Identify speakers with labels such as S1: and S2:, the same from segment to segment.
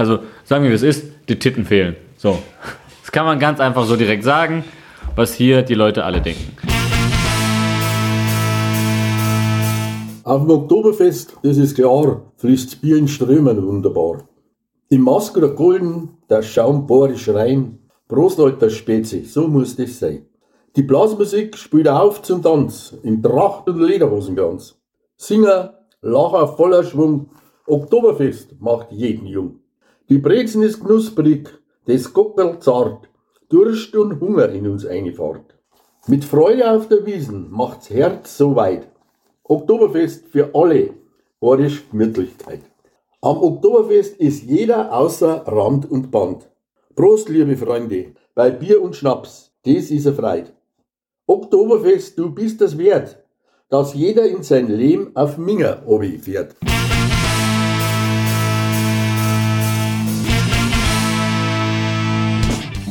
S1: Also sagen wir, wie es ist, die Titten fehlen. So. Das kann man ganz einfach so direkt sagen, was hier die Leute alle denken.
S2: Auf dem Oktoberfest, das ist klar, fließt Bier in Strömen wunderbar. Im Masker der Golden, der Schaum bohrisch rein. Prost, alter Spezi, so muss das sein. Die Blasmusik spielt auf zum Tanz, in Tracht und Lederhosen ganz. Singer, Lacher voller Schwung, Oktoberfest macht jeden jung. Die Brezen ist knusprig, das Gockerl zart, Durst und Hunger in uns einfahrt. Mit Freude auf der Wiesen macht's Herz so weit. Oktoberfest für alle, horisch Gemütlichkeit. Am Oktoberfest ist jeder außer Rand und Band. Prost, liebe Freunde, bei Bier und Schnaps, das ist er Freit. Oktoberfest, du bist es wert, dass jeder in sein Leben auf Minger obi fährt.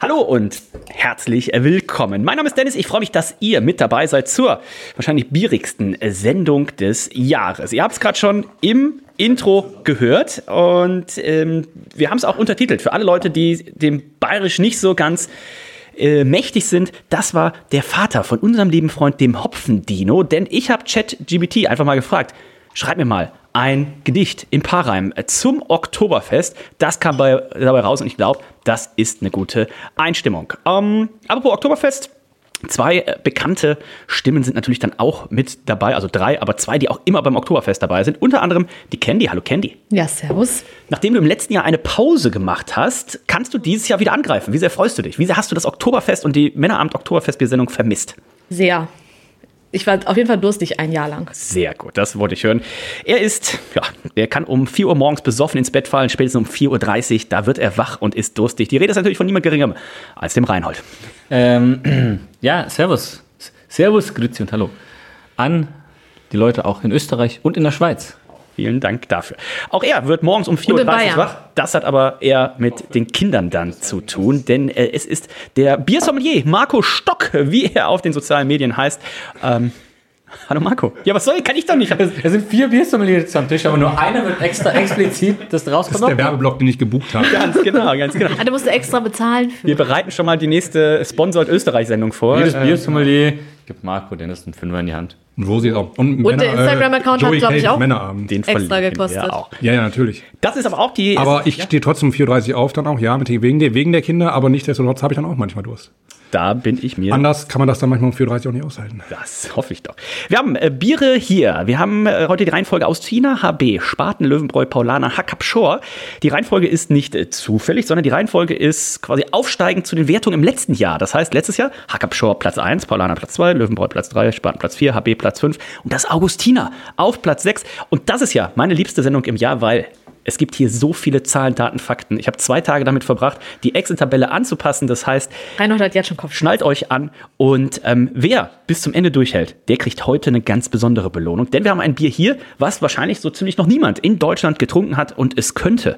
S3: Hallo und herzlich willkommen. Mein Name ist Dennis. Ich freue mich, dass ihr mit dabei seid zur wahrscheinlich bierigsten Sendung des Jahres. Ihr habt es gerade schon im Intro gehört und ähm, wir haben es auch untertitelt für alle Leute, die dem Bayerisch nicht so ganz äh, mächtig sind. Das war der Vater von unserem lieben Freund, dem Hopfendino. Denn ich habe ChatGBT einfach mal gefragt, schreib mir mal ein Gedicht im Paarreim zum Oktoberfest. Das kam bei, dabei raus und ich glaube, das ist eine gute Einstimmung. Ähm, apropos Oktoberfest. Zwei äh, bekannte Stimmen sind natürlich dann auch mit dabei, also drei, aber zwei, die auch immer beim Oktoberfest dabei sind. Unter anderem die Candy. Hallo Candy.
S4: Ja, servus.
S3: Nachdem du im letzten Jahr eine Pause gemacht hast, kannst du dieses Jahr wieder angreifen. Wie sehr freust du dich? Wie sehr hast du das Oktoberfest und die Männeramt Oktoberfest-Sendung vermisst?
S4: Sehr. Ich war auf jeden Fall durstig ein Jahr lang.
S3: Sehr gut, das wollte ich hören. Er ist, ja, er kann um 4 Uhr morgens besoffen ins Bett fallen, spätestens um 4.30 Uhr, da wird er wach und ist durstig. Die Rede ist natürlich von niemand geringerem als dem Reinhold.
S1: Ähm, ja, Servus. Servus, Grüezi und Hallo. An die Leute auch in Österreich und in der Schweiz.
S3: Vielen Dank dafür. Auch er wird morgens um 4.30 Uhr wach. Das hat aber eher mit den Kindern dann zu tun, denn äh, es ist der Biersommelier Marco Stock, wie er auf den sozialen Medien heißt. Ähm, Hallo Marco. Ja, was soll ich? Kann ich doch nicht.
S1: Es sind vier Biersommeliers am Tisch, aber nur einer wird extra explizit das rauskommt.
S5: Das ist der Werbeblock, den ich gebucht habe.
S3: Ganz genau, ganz genau.
S4: Ah, du musst extra bezahlen für.
S3: Wir bereiten schon mal die nächste Sponsored Österreich-Sendung vor.
S1: Jedes Biersommelier gibt Marco Dennis einen Fünfer in die Hand.
S5: Und wo sie auch. Und,
S4: Und der Instagram-Account hat, glaube ich, auch
S5: Männerabend.
S3: Den
S4: extra
S3: verlinken
S4: gekostet.
S3: wir auch.
S5: Ja, ja, natürlich.
S3: Das ist aber auch die.
S5: Aber ich
S3: ja,
S5: stehe trotzdem um 4.30 Uhr auf dann auch, ja, mit, wegen, der, wegen der Kinder, aber nichtsdestotrotz habe ich dann auch manchmal Durst.
S3: Da bin ich mir.
S5: Anders kann man das dann manchmal um 4.30 Uhr auch nicht aushalten.
S3: Das hoffe ich doch. Wir haben äh, Biere hier. Wir haben äh, heute die Reihenfolge aus China, HB, Spaten, Löwenbräu, Paulaner, Hackab Shore. Die Reihenfolge ist nicht äh, zufällig, sondern die Reihenfolge ist quasi aufsteigend zu den Wertungen im letzten Jahr. Das heißt, letztes Jahr Hackab Shore Platz 1, Paulaner Platz 2, Löwenbräu Platz 3, Spaten Platz 4, HB Platz 5 und das Augustiner auf Platz 6. Und das ist ja meine liebste Sendung im Jahr, weil es gibt hier so viele Zahlen, Daten, Fakten. Ich habe zwei Tage damit verbracht, die Excel-Tabelle anzupassen. Das heißt,
S4: Reinhold hat jetzt schon Kopf.
S3: schnallt euch an und ähm, wer bis zum Ende durchhält, der kriegt heute eine ganz besondere Belohnung. Denn wir haben ein Bier hier, was wahrscheinlich so ziemlich noch niemand in Deutschland getrunken hat und es könnte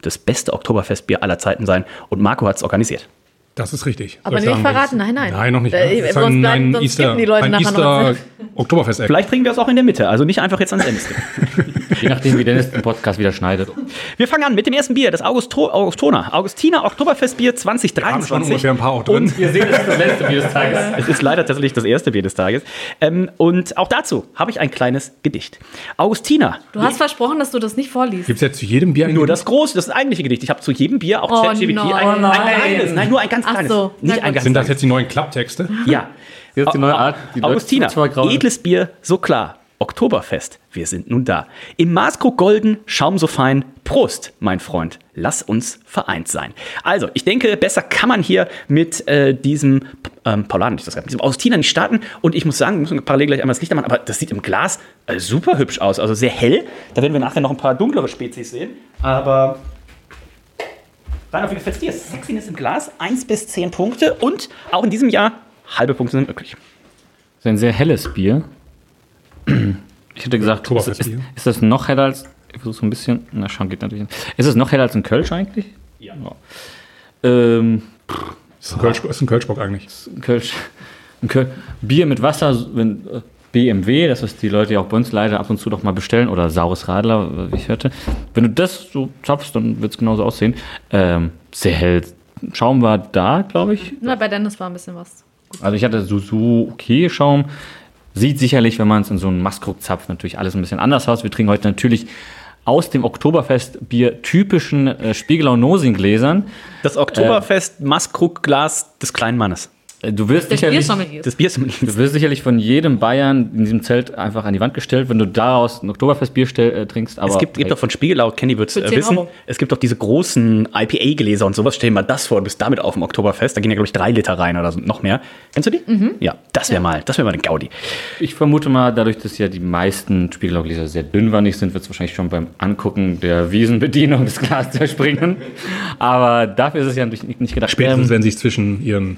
S3: das beste Oktoberfestbier aller Zeiten sein. Und Marco hat es organisiert.
S5: Das ist richtig.
S4: Aber
S5: Soll ich
S4: nicht
S5: sagen,
S4: verraten, nein, nein.
S5: Nein, noch nicht.
S4: Äh,
S5: Das ist
S4: sonst
S5: ein,
S4: bleiben-
S5: ein
S4: sonst
S5: Easter,
S4: die Leute
S5: ein
S4: nachher noch
S5: Easter Oktoberfest.
S3: Vielleicht trinken wir es auch in der Mitte, also nicht einfach jetzt ans Ende.
S1: Je nachdem, wie Dennis den Podcast wieder schneidet.
S3: Wir fangen an mit dem ersten Bier, das Augusto Augustona. Augustiner Oktoberfestbier
S5: haben schon
S3: 2023.
S5: ungefähr ein paar auch drin.
S3: Und
S1: Ihr seht, das ist das letzte Bier des Tages.
S3: Es ist leider tatsächlich das erste Bier des Tages. Ähm, und auch dazu habe ich ein kleines Gedicht. Augustiner.
S4: Du hast versprochen, dass du das nicht vorliest.
S5: Gibt es jetzt zu jedem Bier ein
S3: Nur das große, das eigentliche Gedicht. Ich habe zu jedem Bier, auch
S4: Oh
S3: ChatGPT,
S4: nein.
S3: ein,
S4: Oh
S3: ein kleines. Nein, nur ein ganz
S4: Ach
S3: kleines.
S4: so. Na
S3: Nicht ein ganz
S5: Sind das jetzt die neuen Klapptexte?
S3: Ja.
S1: Das ist die neue Art. Die grau-
S3: edles Bier, so klar. Oktoberfest, wir sind nun da. Im Maßkrug golden, Schaum so fein. Prost, mein Freund, lass uns vereint sein. Also, ich denke, besser kann man hier mit äh, diesem ähm, Paulaner, nicht das mit diesem Augustiner nicht starten. Und ich muss sagen, wir müssen parallel gleich einmal das Licht anmachen, aber das sieht im Glas äh, super hübsch aus. Also sehr hell. Da werden wir nachher noch ein paar dunklere Spezies sehen. Aber Reinhold, wie gefällt dir? Sexiness im Glas, 1 bis 10 Punkte und auch in diesem Jahr halbe Punkte sind möglich.
S1: Das ist ein sehr helles Bier. Ich hätte gesagt, ist, ist, ist das noch heller als. Ich versuche so ein bisschen. Na, schauen geht natürlich nicht. Ist es noch heller als ein Kölsch eigentlich?
S3: Ja.
S1: Ähm,
S5: Ist ein, Kölsch, ist ein Kölschbock eigentlich.
S1: ein Kölsch. Ein Köl Bier mit Wasser, wenn, äh, BMW, das was die Leute ja auch bei uns leider ab und zu doch mal bestellen, oder saures Radler, wie ich hörte. Wenn du das so zapfst, dann wird es genauso aussehen. Ähm, sehr hell. Schaum war da, glaube ich.
S4: Na, bei Dennis war ein bisschen was.
S1: Also ich hatte so, so okay Schaum. Sieht sicherlich, wenn man es in so einen Maskrug zapft, natürlich alles ein bisschen anders aus. Wir trinken heute natürlich aus dem Oktoberfestbier typischen äh, Spiegelau Nosing Gläsern.
S3: Das Oktoberfest Maskrug-Glas des kleinen Mannes.
S1: Äh, Du wirst
S4: Der
S1: sicherlich.
S3: Das Bier ist
S1: Du wirst sicherlich von jedem Bayern in diesem Zelt einfach an die Wand gestellt, wenn du daraus ein Oktoberfestbier äh, trinkst. Aber
S3: Es gibt, gibt doch von Spiegelau, Kenny wird äh,
S4: 10
S3: wissen,
S4: Euro.
S3: es gibt doch diese großen IPA-Gläser und sowas. Stell dir mal das vor, du bist damit auf dem Oktoberfest. Da gehen ja, glaube ich, drei Liter rein oder so, noch mehr. Kennst du die? Ja, das wäre mal, das wäre mal eine Gaudi.
S1: ich vermute mal, dadurch, dass ja die meisten Spiegelau-Gläser sehr dünnwandig sind, wird es wahrscheinlich schon beim Angucken der Wiesenbedienung das Glas zerspringen. Aber dafür ist es ja natürlich nicht, gedacht.
S5: Spätestens,
S1: Ähm,
S5: wenn es zwischen ihren.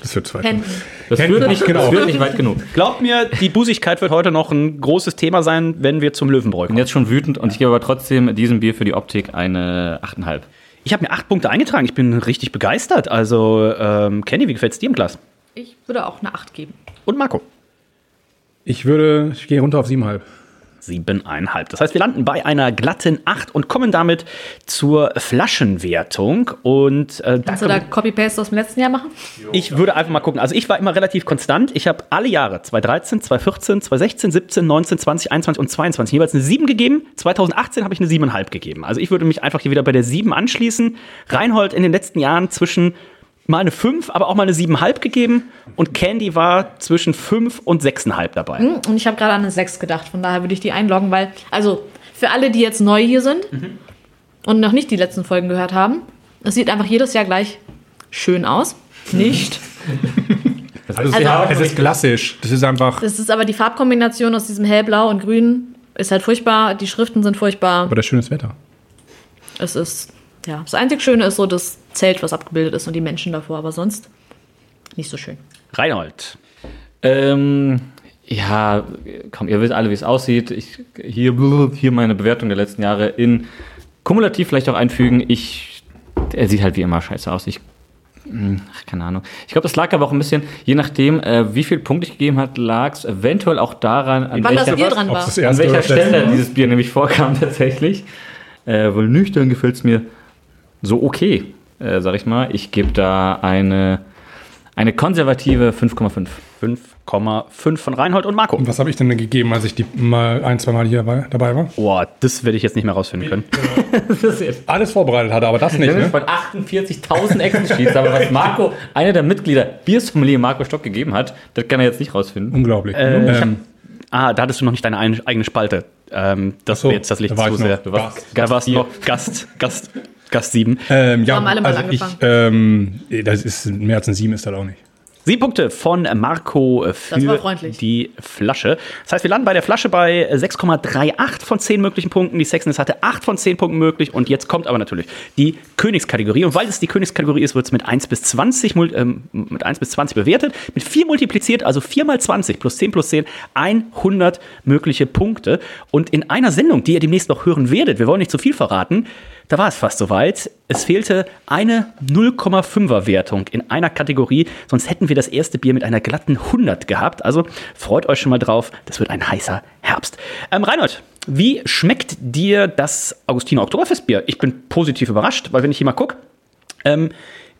S5: Das wird zwei.
S4: Händen.
S1: das, führt nicht,
S5: genau.
S1: das führt nicht weit genug.
S3: Glaubt mir, die Busigkeit wird heute noch ein großes Thema sein, wenn wir zum Löwenbräu
S1: bin
S3: kommen.
S1: jetzt schon wütend und ich gebe aber trotzdem diesem Bier für die Optik eine 8,5.
S3: Ich habe mir acht Punkte eingetragen. Ich bin richtig begeistert. Also, ähm, Kenny, wie gefällt es dir im Glas?
S4: Ich würde auch eine 8 geben.
S3: Und Marco?
S5: Ich würde, ich gehe runter auf siebeneinhalb.
S3: Siebeneinhalb. Das heißt, wir landen bei einer glatten 8 und kommen damit zur Flaschenwertung. Und äh, da
S4: Kannst du da Copy-Paste aus dem letzten Jahr machen?
S3: Ich würde einfach mal gucken. Also ich war immer relativ konstant. Ich habe alle Jahre 2013, 2014, 2016, 17, 19, 20, 21 und 22 jeweils eine 7 gegeben. 2018 habe ich eine 7,5 gegeben. Also ich würde mich einfach hier wieder bei der 7 anschließen. Reinhold in den letzten Jahren zwischen mal eine 5, aber auch mal eine 7,5 gegeben. Und Candy war zwischen 5 und 6,5 dabei.
S4: Hm, Und ich habe gerade an eine 6 gedacht. Von daher würde ich die einloggen, weil, also für alle, die jetzt neu hier sind und noch nicht die letzten Folgen gehört haben, es sieht einfach jedes Jahr gleich schön aus. Nicht.
S5: Also,
S4: Also-
S5: es ist klassisch. Das ist einfach.
S4: Das ist aber die Farbkombination aus diesem hellblau und grün ist halt furchtbar. Die Schriften sind furchtbar.
S5: Aber das ist schönes Wetter.
S4: Es ist, ja, das einzig Schöne ist so das Zelt, was abgebildet ist und die Menschen davor, aber sonst nicht so schön.
S3: Reinhold.
S1: Ähm, ja, komm, ihr wisst alle, wie es aussieht. Ich, hier, hier meine Bewertung der letzten Jahre in kumulativ vielleicht auch einfügen. Ich, er sieht halt wie immer scheiße aus. Ich, hm, ach, keine Ahnung. Ich glaube, das lag aber auch ein bisschen, je nachdem, äh, wie viel Punkte ich gegeben hat, lag es eventuell auch daran, an
S4: Wann das
S1: welcher,
S4: Bier dran war.
S5: das
S1: an welcher Stelle dieses Bier nämlich vorkam tatsächlich. Äh, wohl nüchtern gefällt es mir so okay, äh, sag ich mal. Ich gebe da eine, eine konservative 5,5.
S3: 5,5 von Reinhold und Marco.
S5: Und was habe ich denn gegeben, als ich die mal ein, zwei Mal hier war, dabei war?
S3: Boah, das werde ich jetzt nicht mehr rausfinden können.
S1: Das ist jetzt
S5: Alles vorbereitet hatte, aber das nicht. Ne?
S1: von 48.000 Excel-Sheets, aber was Marco, einer der Mitglieder, Biersommelier Marco Stock gegeben hat, das kann er jetzt nicht rausfinden.
S5: Unglaublich.
S3: Äh,
S5: ähm,
S3: Ah, da hattest du noch nicht deine ein- eigene Spalte. Ähm, das
S5: so,
S3: wäre jetzt das Licht
S5: da
S3: zu sehr.
S5: Du warst
S3: da warst du noch Gast, Gast, Gast 7.
S5: ähm, ja,
S4: Haben alle mal
S5: also ich,
S4: angefangen.
S5: ähm, das ist mehr als ein Sieben ist das auch nicht.
S3: Sieben Punkte von Marco für
S4: Das war freundlich.
S3: die Flasche. Das heißt, wir landen bei der Flasche bei 6,38 von 10 möglichen Punkten. Die Sexness hatte 8 von 10 Punkten möglich. Und jetzt kommt aber natürlich die Königskategorie. Und weil es die Königskategorie ist, wird es mit 1 bis 20, mul- ähm, mit 1 bis 20 bewertet. Mit 4 multipliziert, also 4 mal 20 plus 10 plus 10, 100 mögliche Punkte. Und in einer Sendung, die ihr demnächst noch hören werdet, wir wollen nicht zu viel verraten, da war es fast soweit. Es fehlte eine 0,5er Wertung in einer Kategorie, sonst hätten wir das erste Bier mit einer glatten 100 gehabt. Also freut euch schon mal drauf, das wird ein heißer Herbst. Ähm, Reinhold, wie schmeckt dir das Augustiner Oktoberfestbier? Ich bin positiv überrascht, weil wenn ich hier mal gucke, ähm,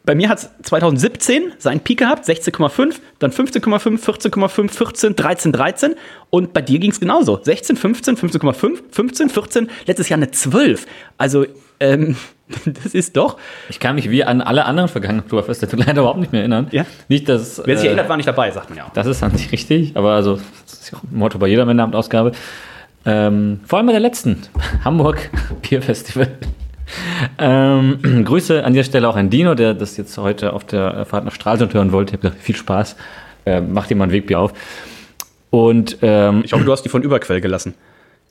S3: bei mir hat es 2017 seinen Peak gehabt, 16,5, dann 15,5, 14,5, 14, 13, 13. Und bei dir ging es genauso. 16, 15, 15,5, 15, 14, letztes Jahr eine 12. Also, ähm, das ist doch.
S1: Ich kann mich wie an alle anderen vergangenen Oktoberfeste leider überhaupt nicht mehr erinnern.
S3: Ja.
S1: Nicht, dass.
S3: Wer sich
S1: äh,
S3: erinnert, war nicht dabei, sagt man ja. auch.
S1: Das ist an sich richtig, aber also, das ist ja auch ein Motto bei jeder Männerabend-Ausgabe. Ähm, vor allem bei der letzten, Hamburg Bierfestival. Ähm, Grüße an dieser Stelle auch an Dino, der das jetzt heute auf der Fahrt nach Stralsund hören wollte. Ich habe gesagt, viel Spaß, ähm, macht dir mal ein Wegbier auf. Und ähm,
S3: Ich hoffe, du hast die von Überquell gelassen.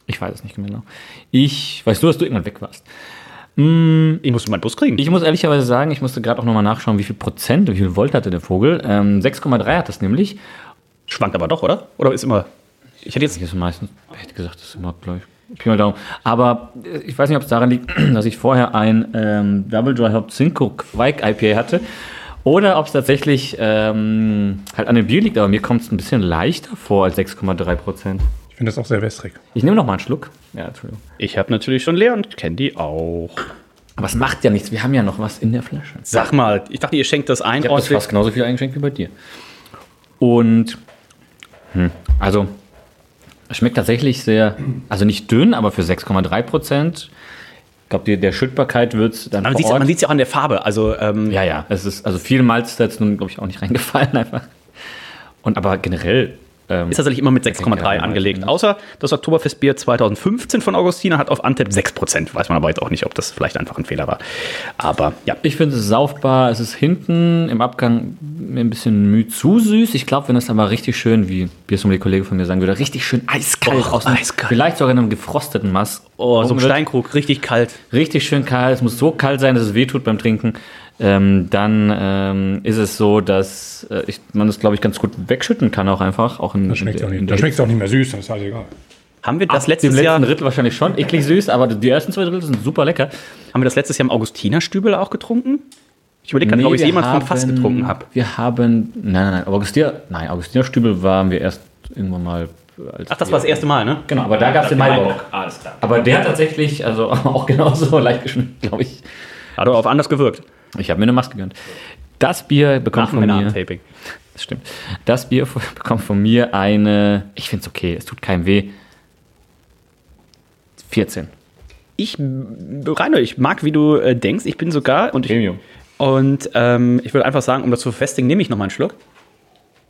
S1: ich weiß es nicht genau. Ich weiß nur, dass du irgendwann weg warst.
S3: Ich musste meinen Bus kriegen.
S1: Ich muss ehrlicherweise sagen, ich musste gerade auch nochmal nachschauen, wie viel Prozent, wie viel Volt hatte der Vogel. Ähm, 6,3 hat das nämlich.
S3: Schwankt aber doch, oder? Oder ist immer. Ich hätte jetzt.
S1: Ich ist meistens, hätte gesagt, das ist immer gleich. Pi mal Daumen. Aber äh, ich weiß nicht, ob es daran liegt, dass ich vorher ein ähm, Double Dry Hop Cinco Quake IPA hatte. Oder ob es tatsächlich ähm, halt an dem Bier liegt, aber mir kommt es ein bisschen leichter vor als 6,3 Prozent.
S5: Ich finde das auch sehr wässrig.
S1: Ich nehme noch mal einen Schluck. Ja, Entschuldigung.
S3: Ich habe natürlich schon leer und Candy auch.
S1: Aber es macht ja nichts. Wir haben ja noch was in der Flasche.
S3: Sag mal, ich dachte, ihr schenkt das ein.
S1: Ich habe das fast genauso viel eingeschenkt wie bei dir. Und, hm, also, es schmeckt tatsächlich sehr, also nicht dünn, aber für 6,3 Prozent. Ich glaube, der Schüttbarkeit wird es dann
S3: Man sieht es ja auch an der Farbe. Also, ähm,
S1: Ja, ja, es ist, also viel Malz ist jetzt nun, glaube ich, auch nicht reingefallen einfach. Und aber generell. Ähm,
S3: ist tatsächlich immer mit
S1: denke,
S3: 6,3
S1: ja,
S3: angelegt. Außer das Oktoberfestbier 2015 von Augustina hat auf Antep 6%. Weiß man aber jetzt auch nicht, ob das vielleicht einfach ein Fehler war. Aber ja.
S1: Ich finde es saufbar. Es ist hinten im Abgang ein bisschen müh zu süß. Ich glaube, wenn es aber richtig schön, wie Biersommelier Kollege von mir sagen würde, richtig schön eiskalt
S3: Och,
S1: aus
S3: eiskalt.
S1: vielleicht sogar in einem gefrosteten Mass.
S3: Oh, so ein. Steinkrug, richtig kalt.
S1: Richtig schön kalt. Es muss so kalt sein, dass es wehtut beim Trinken. Ähm, dann ähm, ist es so, dass äh, ich, man es, glaube ich, ganz gut wegschütten kann auch einfach. Auch in,
S5: Da schmeckt es auch,
S1: in
S5: nicht-
S1: der
S5: da schmeckt's auch nicht mehr süß, das ist halt egal.
S3: Haben wir das
S1: Ab dem
S3: letztes
S1: letzten
S3: Jahr,
S1: Drittel wahrscheinlich schon eklig süß, aber die ersten zwei Drittel sind super lecker.
S3: haben wir das letztes Jahr im Augustinerstübel auch getrunken? Ich überlege gerade, ob ich jemand vom
S1: haben-
S3: Fass getrunken habe.
S1: Wir haben, nein, nein, nein, Augustiner, nein, Augustinerstübel waren wir erst irgendwann mal. Als
S3: Ach, das war das erste Mal, ne?
S1: Genau, aber da gab es den Maibock.
S3: Alles klar.
S1: Aber der hat tatsächlich, also auch genauso leicht geschmeckt, glaube ich.
S3: Hat aber auf anders gewirkt.
S1: Ich habe mir eine Maske gegönnt. Das Bier bekommt
S3: Nach
S1: von mir.
S3: Taping.
S1: Das stimmt. Das Bier bekommt von mir eine. Ich finde es okay, es tut keinem weh. 14.
S3: Ich, Rainer, ich mag, wie du äh, denkst. Ich bin sogar und ich,
S1: Premium.
S3: und ähm, ich würde einfach sagen, um das zu verfestigen, nehme ich noch mal einen Schluck.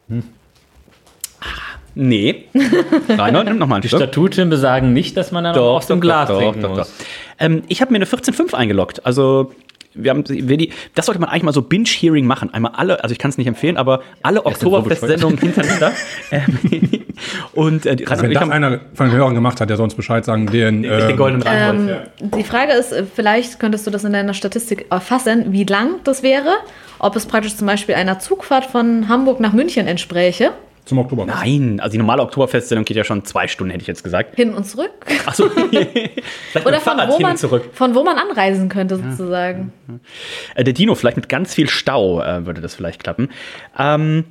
S3: Ah, Nee. Rainer, nimm noch mal einen
S1: Die
S3: Schluck.
S1: Statuten besagen nicht, dass man dann auch aus dem Glas trinken muss.
S3: Ähm, ich habe mir eine 14.5 eingeloggt. Also wir haben, wir die, das sollte man eigentlich mal so Binge-Hearing machen. Einmal alle, also ich kann es nicht empfehlen, aber alle Oktoberfest-Sendungen hintereinander. Ähm, und äh, die-
S5: Also
S3: Rainer
S5: wenn das
S3: haben
S5: einer von den Hörern gemacht hat, der sonst Bescheid sagen, den,
S3: den
S5: ähm,
S3: goldenen.
S4: Ähm, die Frage ist, äh, vielleicht könntest du das in deiner Statistik erfassen, wie lang das wäre, ob es praktisch zum Beispiel einer Zugfahrt von Hamburg nach München entspräche,
S5: zum Oktober.
S3: Nein, also die normale Oktoberfest-Sendung geht ja schon zwei Stunden, hätte ich jetzt gesagt.
S4: hin und zurück.
S3: Achso, vielleicht
S4: Oder von
S3: Fahrrad
S4: wo,
S3: hin
S4: man,
S3: und zurück.
S4: von wo man anreisen könnte, sozusagen.
S3: Äh, der Dino, vielleicht mit ganz viel Stau äh, würde das vielleicht klappen. Ähm,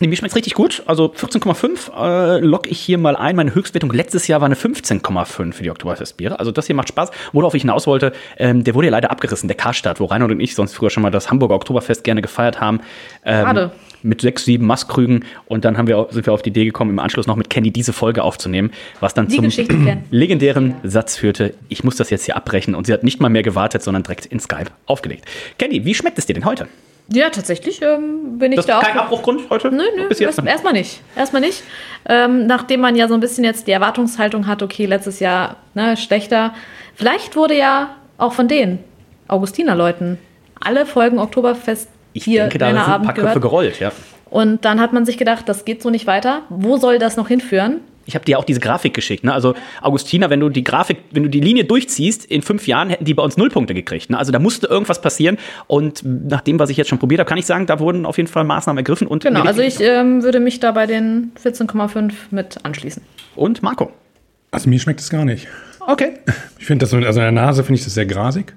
S3: nee, mir schmeckt's richtig gut. Also 14,5 äh, lock ich hier mal ein. Meine Höchstwertung letztes Jahr war eine 15,5 für die Oktoberfestbiere. Also das hier macht Spaß. Worauf ich hinaus wollte, ähm, der wurde ja leider abgerissen, der Karstadt, wo Reinhold und ich sonst früher schon mal das Hamburger Oktoberfest gerne gefeiert haben. Ähm,
S4: Schade.
S3: Mit sechs, sieben Mastkrügen. Und dann haben wir, sind wir auf die Idee gekommen, im Anschluss noch mit Candy diese Folge aufzunehmen, was dann
S4: Die
S3: zum legendären Satz führte, ich muss das jetzt hier abbrechen. Und sie hat nicht mal mehr gewartet, sondern direkt in Skype aufgelegt. Candy, wie schmeckt es dir denn heute?
S4: Ja, tatsächlich ähm, bin ich
S3: Das
S4: da
S3: ist
S4: auch.
S3: kein Abbruchgrund heute?
S4: Nö, nö, erst- erstmal nicht. Erstmal nicht. Ähm, nachdem man ja so ein bisschen jetzt die Erwartungshaltung hat, okay, letztes Jahr ne, schlechter. Vielleicht wurde ja auch von den Augustiner-Leuten alle Folgen Oktoberfest
S3: Ich
S4: hier
S3: denke, da sind ein
S4: Männerabend
S3: paar Köpfe
S4: gehört.
S3: gerollt, ja.
S4: Und dann hat man sich gedacht, das geht so nicht weiter. Wo soll das noch hinführen?
S3: Ich habe dir auch diese Grafik geschickt. Ne? Also, Augustina, wenn du die Grafik, wenn du die Linie durchziehst, in fünf Jahren hätten die bei uns Nullpunkte gekriegt. Ne? Also, da musste irgendwas passieren. Und nach dem, was ich jetzt schon probiert habe, kann ich sagen, da wurden auf jeden Fall Maßnahmen ergriffen. Und
S4: Genau, also ich ähm, würde mich da bei den 14,5 mit anschließen.
S3: Und Marco.
S5: Also mir schmeckt es gar nicht.
S3: Okay.
S5: Ich finde das so, also in der Nase finde ich das sehr grasig.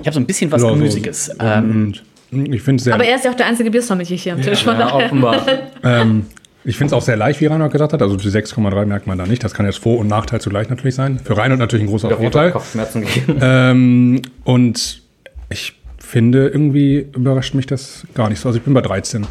S3: Ich habe so ein bisschen was
S5: Ja, so-
S3: Gemüsiges. ähm,
S5: ich finde es sehr,
S4: Aber er ist ja auch der einzige Biersommelier hier am Tisch. Von
S1: Ja,
S4: daher.
S1: offenbar.
S5: ähm, ich finde es auch sehr leicht, wie Reinhold gesagt hat. Also die 6,3 merkt man da nicht. Das kann jetzt Vor- und Nachteil zugleich natürlich sein. Für Reinhold natürlich ein großer Vorteil.
S1: Kopfschmerzen gegeben.
S5: Ähm, und ich finde, irgendwie überrascht mich das gar nicht so. Also ich bin bei 13.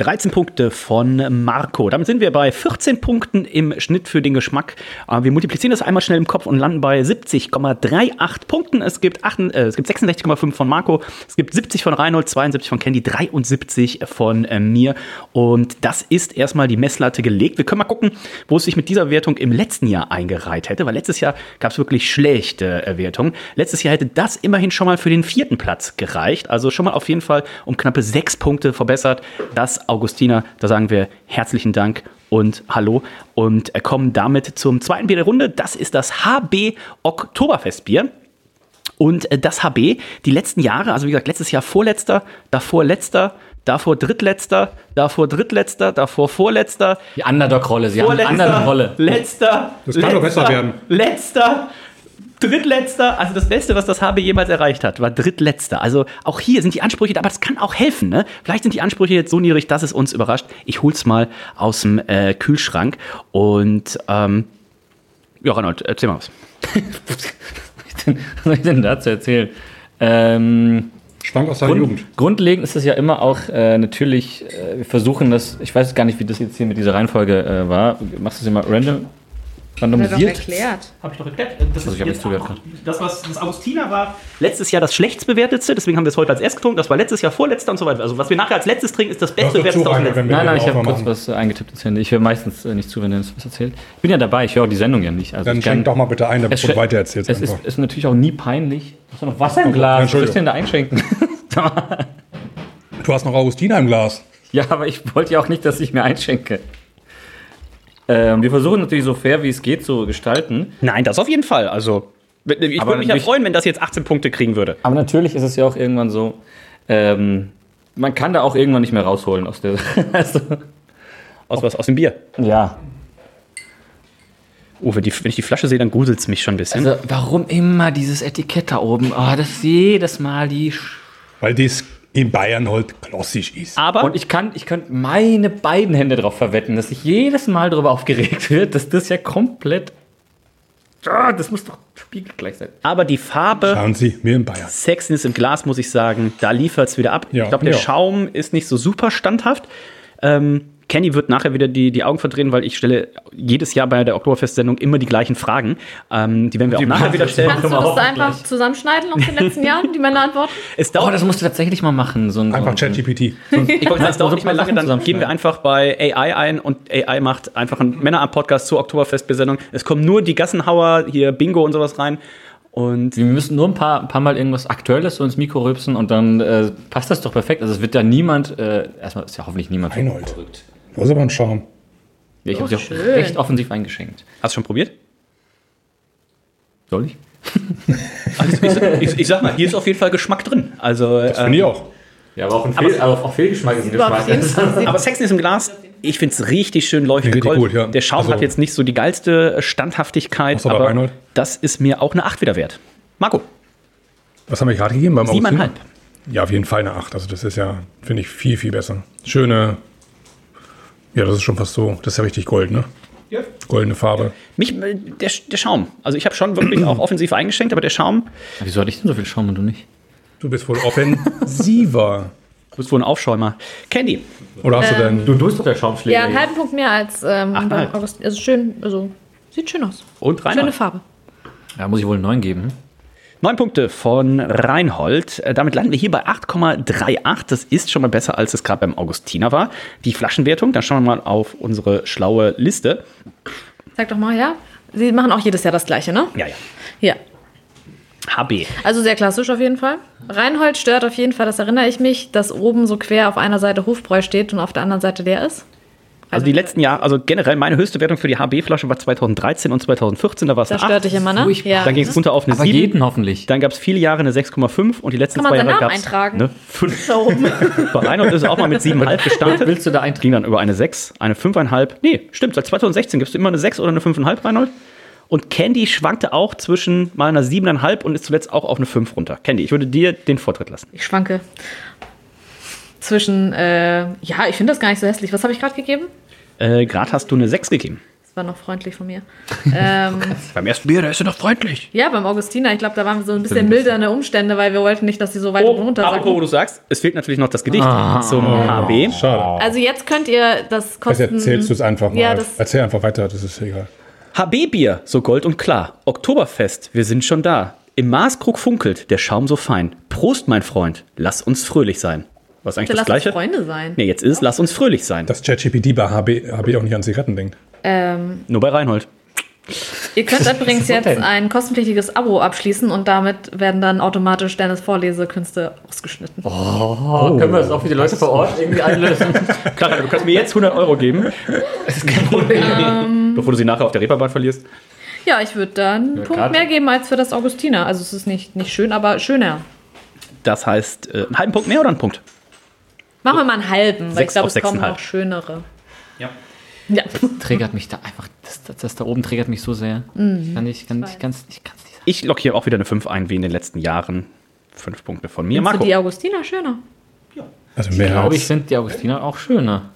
S3: 13 Punkte von Marco. Damit sind wir bei 14 Punkten im Schnitt für den Geschmack. Äh, Wir multiplizieren das einmal schnell im Kopf und landen bei 70,38 Punkten. Es gibt, 8, äh, gibt 66,5 von Marco, es gibt 70 von Reinhold, 72 von Candy, 73 von äh, mir. Und das ist erstmal die Messlatte gelegt. Wir können mal gucken, wo es sich mit dieser Wertung im letzten Jahr eingereiht hätte, weil letztes Jahr gab es wirklich schlechte äh, Wertungen. Letztes Jahr hätte das immerhin schon mal für den vierten Platz gereicht. Also schon mal auf jeden Fall um knappe sechs Punkte verbessert. Das Augustina, da sagen wir herzlichen Dank und Hallo und äh, kommen damit zum zweiten Bier der Runde. Das ist das HB Oktoberfestbier. Und äh, das HB, die letzten Jahre, also wie gesagt, letztes Jahr vorletzter, davor letzter, davor drittletzter, davor drittletzter, davor vorletzter.
S1: Die Underdog-Rolle, sie haben eine Underdog-Rolle.
S3: Letzter.
S5: Das kann doch
S3: letzter,
S5: besser werden.
S3: Letzter. Drittletzter, also das Beste, was das HB jemals erreicht hat, war drittletzter. Also auch hier sind die Ansprüche, aber das kann auch helfen. Ne? Vielleicht sind die Ansprüche jetzt so niedrig, dass es uns überrascht. Ich hol's mal aus dem äh, Kühlschrank und ähm, ja, Reinhold, erzähl mal was.
S1: Was soll ich denn dazu erzählen? Ähm,
S5: Schwank aus seiner
S1: Grund,
S5: Jugend.
S1: grundlegend ist es ja immer auch äh, natürlich, äh, wir versuchen das, ich weiß gar nicht, wie das jetzt hier mit dieser Reihenfolge äh, war. Machst du es immer random? Randomisiert?
S4: erklärt.
S3: Habe ich doch erklärt. Das,
S1: Also ich nicht zugehört
S3: das, was das Augustiner war, letztes Jahr das schlechtst bewertetste, deswegen haben wir es heute als erst getrunken. Das war letztes Jahr vorletzter und so weiter. Also was wir nachher als letztes trinken, ist das
S5: hast
S3: beste bewertetste aus dem
S1: Nein, nein, ich habe kurz was äh, eingetippt ins Handy. Ich höre meistens äh, nicht zu, wenn Dennis was erzählt. Ich bin ja dabei, ich höre auch die Sendung ja nicht. Also
S5: Dann
S1: ich kann-
S5: schenk doch mal bitte ein, damit du weiter erzählst.
S1: Es ist, ist natürlich auch nie peinlich. Hast du noch Wasser im Glas? Was
S5: Entschuldigung.
S1: willst du denn da einschenken?
S5: Du hast noch Augustiner im Glas.
S1: ja, aber ich wollte ja auch nicht, dass ich mir einschenke. Ähm, wir versuchen natürlich so fair, wie es geht, zu gestalten.
S3: Nein, das auf jeden Fall. Also, ich
S1: Aber
S3: würde mich ja freuen, wenn das jetzt 18 Punkte kriegen würde.
S1: Aber natürlich ist es ja auch irgendwann so, ähm, man kann da auch irgendwann nicht mehr rausholen aus der. also,
S3: Aus was? Aus dem Bier.
S1: ja.
S3: Oh, wenn, die, wenn ich die Flasche sehe, dann gruselt es mich schon ein bisschen.
S1: Also, warum immer dieses Etikett da oben? Oh, das ist jedes Mal die. Sch
S5: Weil das in Bayern halt klassisch ist.
S3: Aber
S1: Und ich kann, ich könnte meine beiden Hände darauf verwetten, dass sich jedes Mal darüber aufgeregt wird, dass das ja komplett. Ah, das muss doch spiegelgleich sein.
S3: Aber die Farbe
S5: Schauen Sie, wir in Bayern.
S3: Sexiness im Glas, muss ich sagen, da liefert es wieder ab.
S5: Ja,
S3: ich glaube, der
S5: ja.
S3: Schaum ist nicht so super standhaft. Ähm, Kenny wird nachher wieder die, die Augen verdrehen, weil ich stelle jedes Jahr bei der Oktoberfest-Sendung immer die gleichen Fragen. Ähm, die werden wir auch nachher wieder stellen.
S4: Kannst du das da einfach zusammenschneiden aus den letzten Jahren, die Männerantworten?
S3: Es
S1: Oh,
S3: dauert
S1: das musst du tatsächlich mal machen. So ein,
S5: Einfach
S1: so ein,
S5: ChatGPT.
S3: Ich wollte es dauert
S1: so
S3: nicht mehr lange, dann geben wir einfach bei AI ein und AI macht einfach einen Männer-Podcast zur Oktoberfest-Besendung. Es kommen nur die Gassenhauer, hier Bingo und sowas rein. Und
S1: Wir müssen nur ein paar, ein paar Mal irgendwas Aktuelles so ins Mikro rübsen und dann äh, passt das doch perfekt. Also es wird da niemand, äh, erstmal ist ja hoffentlich niemand verrückt.
S5: Das ist aber ein Charme.
S1: Ja, ich habe sie auch recht offensiv eingeschenkt.
S3: hast du schon probiert?
S1: Soll ich?
S3: Also ich, ich, ich sag mal, hier ist auf jeden Fall Geschmack drin. Also,
S5: Das finde ich auch.
S1: Ja, aber auch, ein Fehl, aber auch Fehlgeschmack ist ein Geschmack.
S3: Aber Sexiness im Glas, ich finde es richtig schön leuchtend
S5: Richtig
S3: gold.
S5: gut, ja.
S3: Der Schaum
S5: Also-
S3: hat jetzt nicht so die geilste Standhaftigkeit, aber
S5: Reinhold.
S3: das ist mir auch eine 8 wieder wert. Marco,
S5: Was haben wir gerade gegeben beim
S3: siebeneinhalb.
S5: Ja, auf jeden Fall eine 8. Also das ist ja, finde ich, viel, viel besser. Schöne, ja, das ist schon fast so, das ist ja richtig gold, ne?
S3: Ja.
S5: Goldene Farbe.
S3: Mich, äh, der, der Schaum. Also ich habe schon wirklich auch offensiv eingeschenkt, aber der Schaum,
S1: Wieso hatte ich denn so viel Schaum und du nicht?
S5: Du bist wohl offensiver.
S3: du bist wohl ein Aufschäumer. Candy,
S5: Oder hast du denn...
S1: Du, du bist doch der Schaumschläger.
S4: Ja, einen halben Punkt mehr als ähm, beim
S3: halb.
S4: August. Also schön, also sieht schön aus.
S3: und
S4: Schöne
S3: Reinhold.
S4: Farbe.
S1: Da muss ich wohl einen neun geben.
S3: Neun Punkte von Reinhold. Äh, Damit landen wir hier bei 8,38. Das ist schon mal besser, als es gerade beim Augustiner war. Die Flaschenwertung, da schauen wir mal auf unsere schlaue Liste.
S4: Sag doch mal, ja. Sie machen auch jedes Jahr das gleiche, ne?
S3: Ja, ja.
S4: Ja.
S3: HB.
S4: Also sehr klassisch auf jeden Fall. Reinhold stört auf jeden Fall, das erinnere ich mich, dass oben so quer auf einer Seite Hofbräu steht und auf der anderen Seite leer ist.
S3: Also die letzten Jahre, also generell meine höchste Wertung für die HB-Flasche war 2013 und 2014, da war es
S4: Das
S3: eine
S4: stört
S3: 8.
S4: dich immer, ne? Ja.
S3: Dann ging es runter auf eine
S1: Aber
S3: 7.
S1: jeden hoffentlich.
S3: Dann gab es viele Jahre eine 6,5 und die letzten zwei Jahre gab es
S4: eintragen?
S3: eine 5.
S4: Da oben.
S3: Bei Reinhold ist es auch mal mit 7,5 gestartet.
S1: Willst du da eintragen?
S3: Ging dann über eine 6, eine 5,5. Nee, stimmt, seit 2016 gibst du immer eine 6 oder eine 5,5, Reinhold. Und Candy schwankte auch zwischen mal einer 7,5 und ist zuletzt auch auf eine 5 runter. Candy, ich würde dir den Vortritt lassen.
S4: Ich schwanke. Zwischen, äh, ja, ich finde das gar nicht so hässlich. Was habe ich gerade gegeben?
S3: Äh, Gerade hast du eine 6 gegeben.
S4: Das war noch freundlich von mir. ähm,
S3: Beim ersten Bier, da ist er doch freundlich.
S4: ja, beim Augustiner, ich glaube, da waren wir so ein bisschen mildernde Umstände, weil wir wollten nicht, dass sie so weit runter
S3: apropos, wo du sagst, es fehlt natürlich noch das Gedicht zum HB.
S5: Schade.
S4: Also jetzt könnt ihr das
S5: Das
S4: kosten...
S5: erzählst du es einfach mal.
S4: Ja, das-
S5: Erzähl einfach weiter, das ist egal.
S3: HB-Bier, so gold und klar. Oktoberfest, wir sind schon da. Im Maßkrug funkelt, der Schaum so fein. Prost, mein Freund, lass uns fröhlich sein. Was ist eigentlich
S4: Lass
S3: das
S4: uns
S3: Gleiche?
S4: Freunde sein.
S3: Nee, jetzt ist es, lass uns fröhlich sein.
S5: Dass ChatGPT bei HB, HB auch nicht an Zigaretten denkt.
S4: Ähm,
S3: Nur bei Reinhold.
S4: ihr könnt übrigens jetzt ein kostenpflichtiges Abo abschließen und damit werden dann automatisch Dennis Vorlesekünste ausgeschnitten.
S1: Oh, können wir das auch für die Leute vor Ort irgendwie einlösen?
S3: Klar, du kannst mir jetzt 100 Euro geben. Das ist kein Problem. Bevor du sie nachher auf der Reeperbahn verlierst.
S4: Ja, ich würde dann einen
S1: Ja,
S4: Punkt
S1: grad-
S4: mehr geben als für das Augustiner. Also es ist nicht, nicht schön, aber schöner.
S3: Das heißt, äh, einen halben Punkt mehr oder einen Punkt?
S4: Machen wir mal einen halben, weil ich glaube, es kommen noch schönere.
S3: Ja.
S4: Ja.
S1: Triggert mich da einfach, das, das, das da oben triggert mich so sehr.
S4: Mhm.
S1: Kann ich, kann ich, kann's, ich kann's nicht sagen.
S3: Ich locke hier auch wieder eine 5 ein, wie in den letzten Jahren. Fünf Punkte von mir.
S4: Findest du
S3: Marco.
S4: die Augustiner schöner?
S5: Also mehr
S1: Glaube ich, sind die Augustiner auch schöner.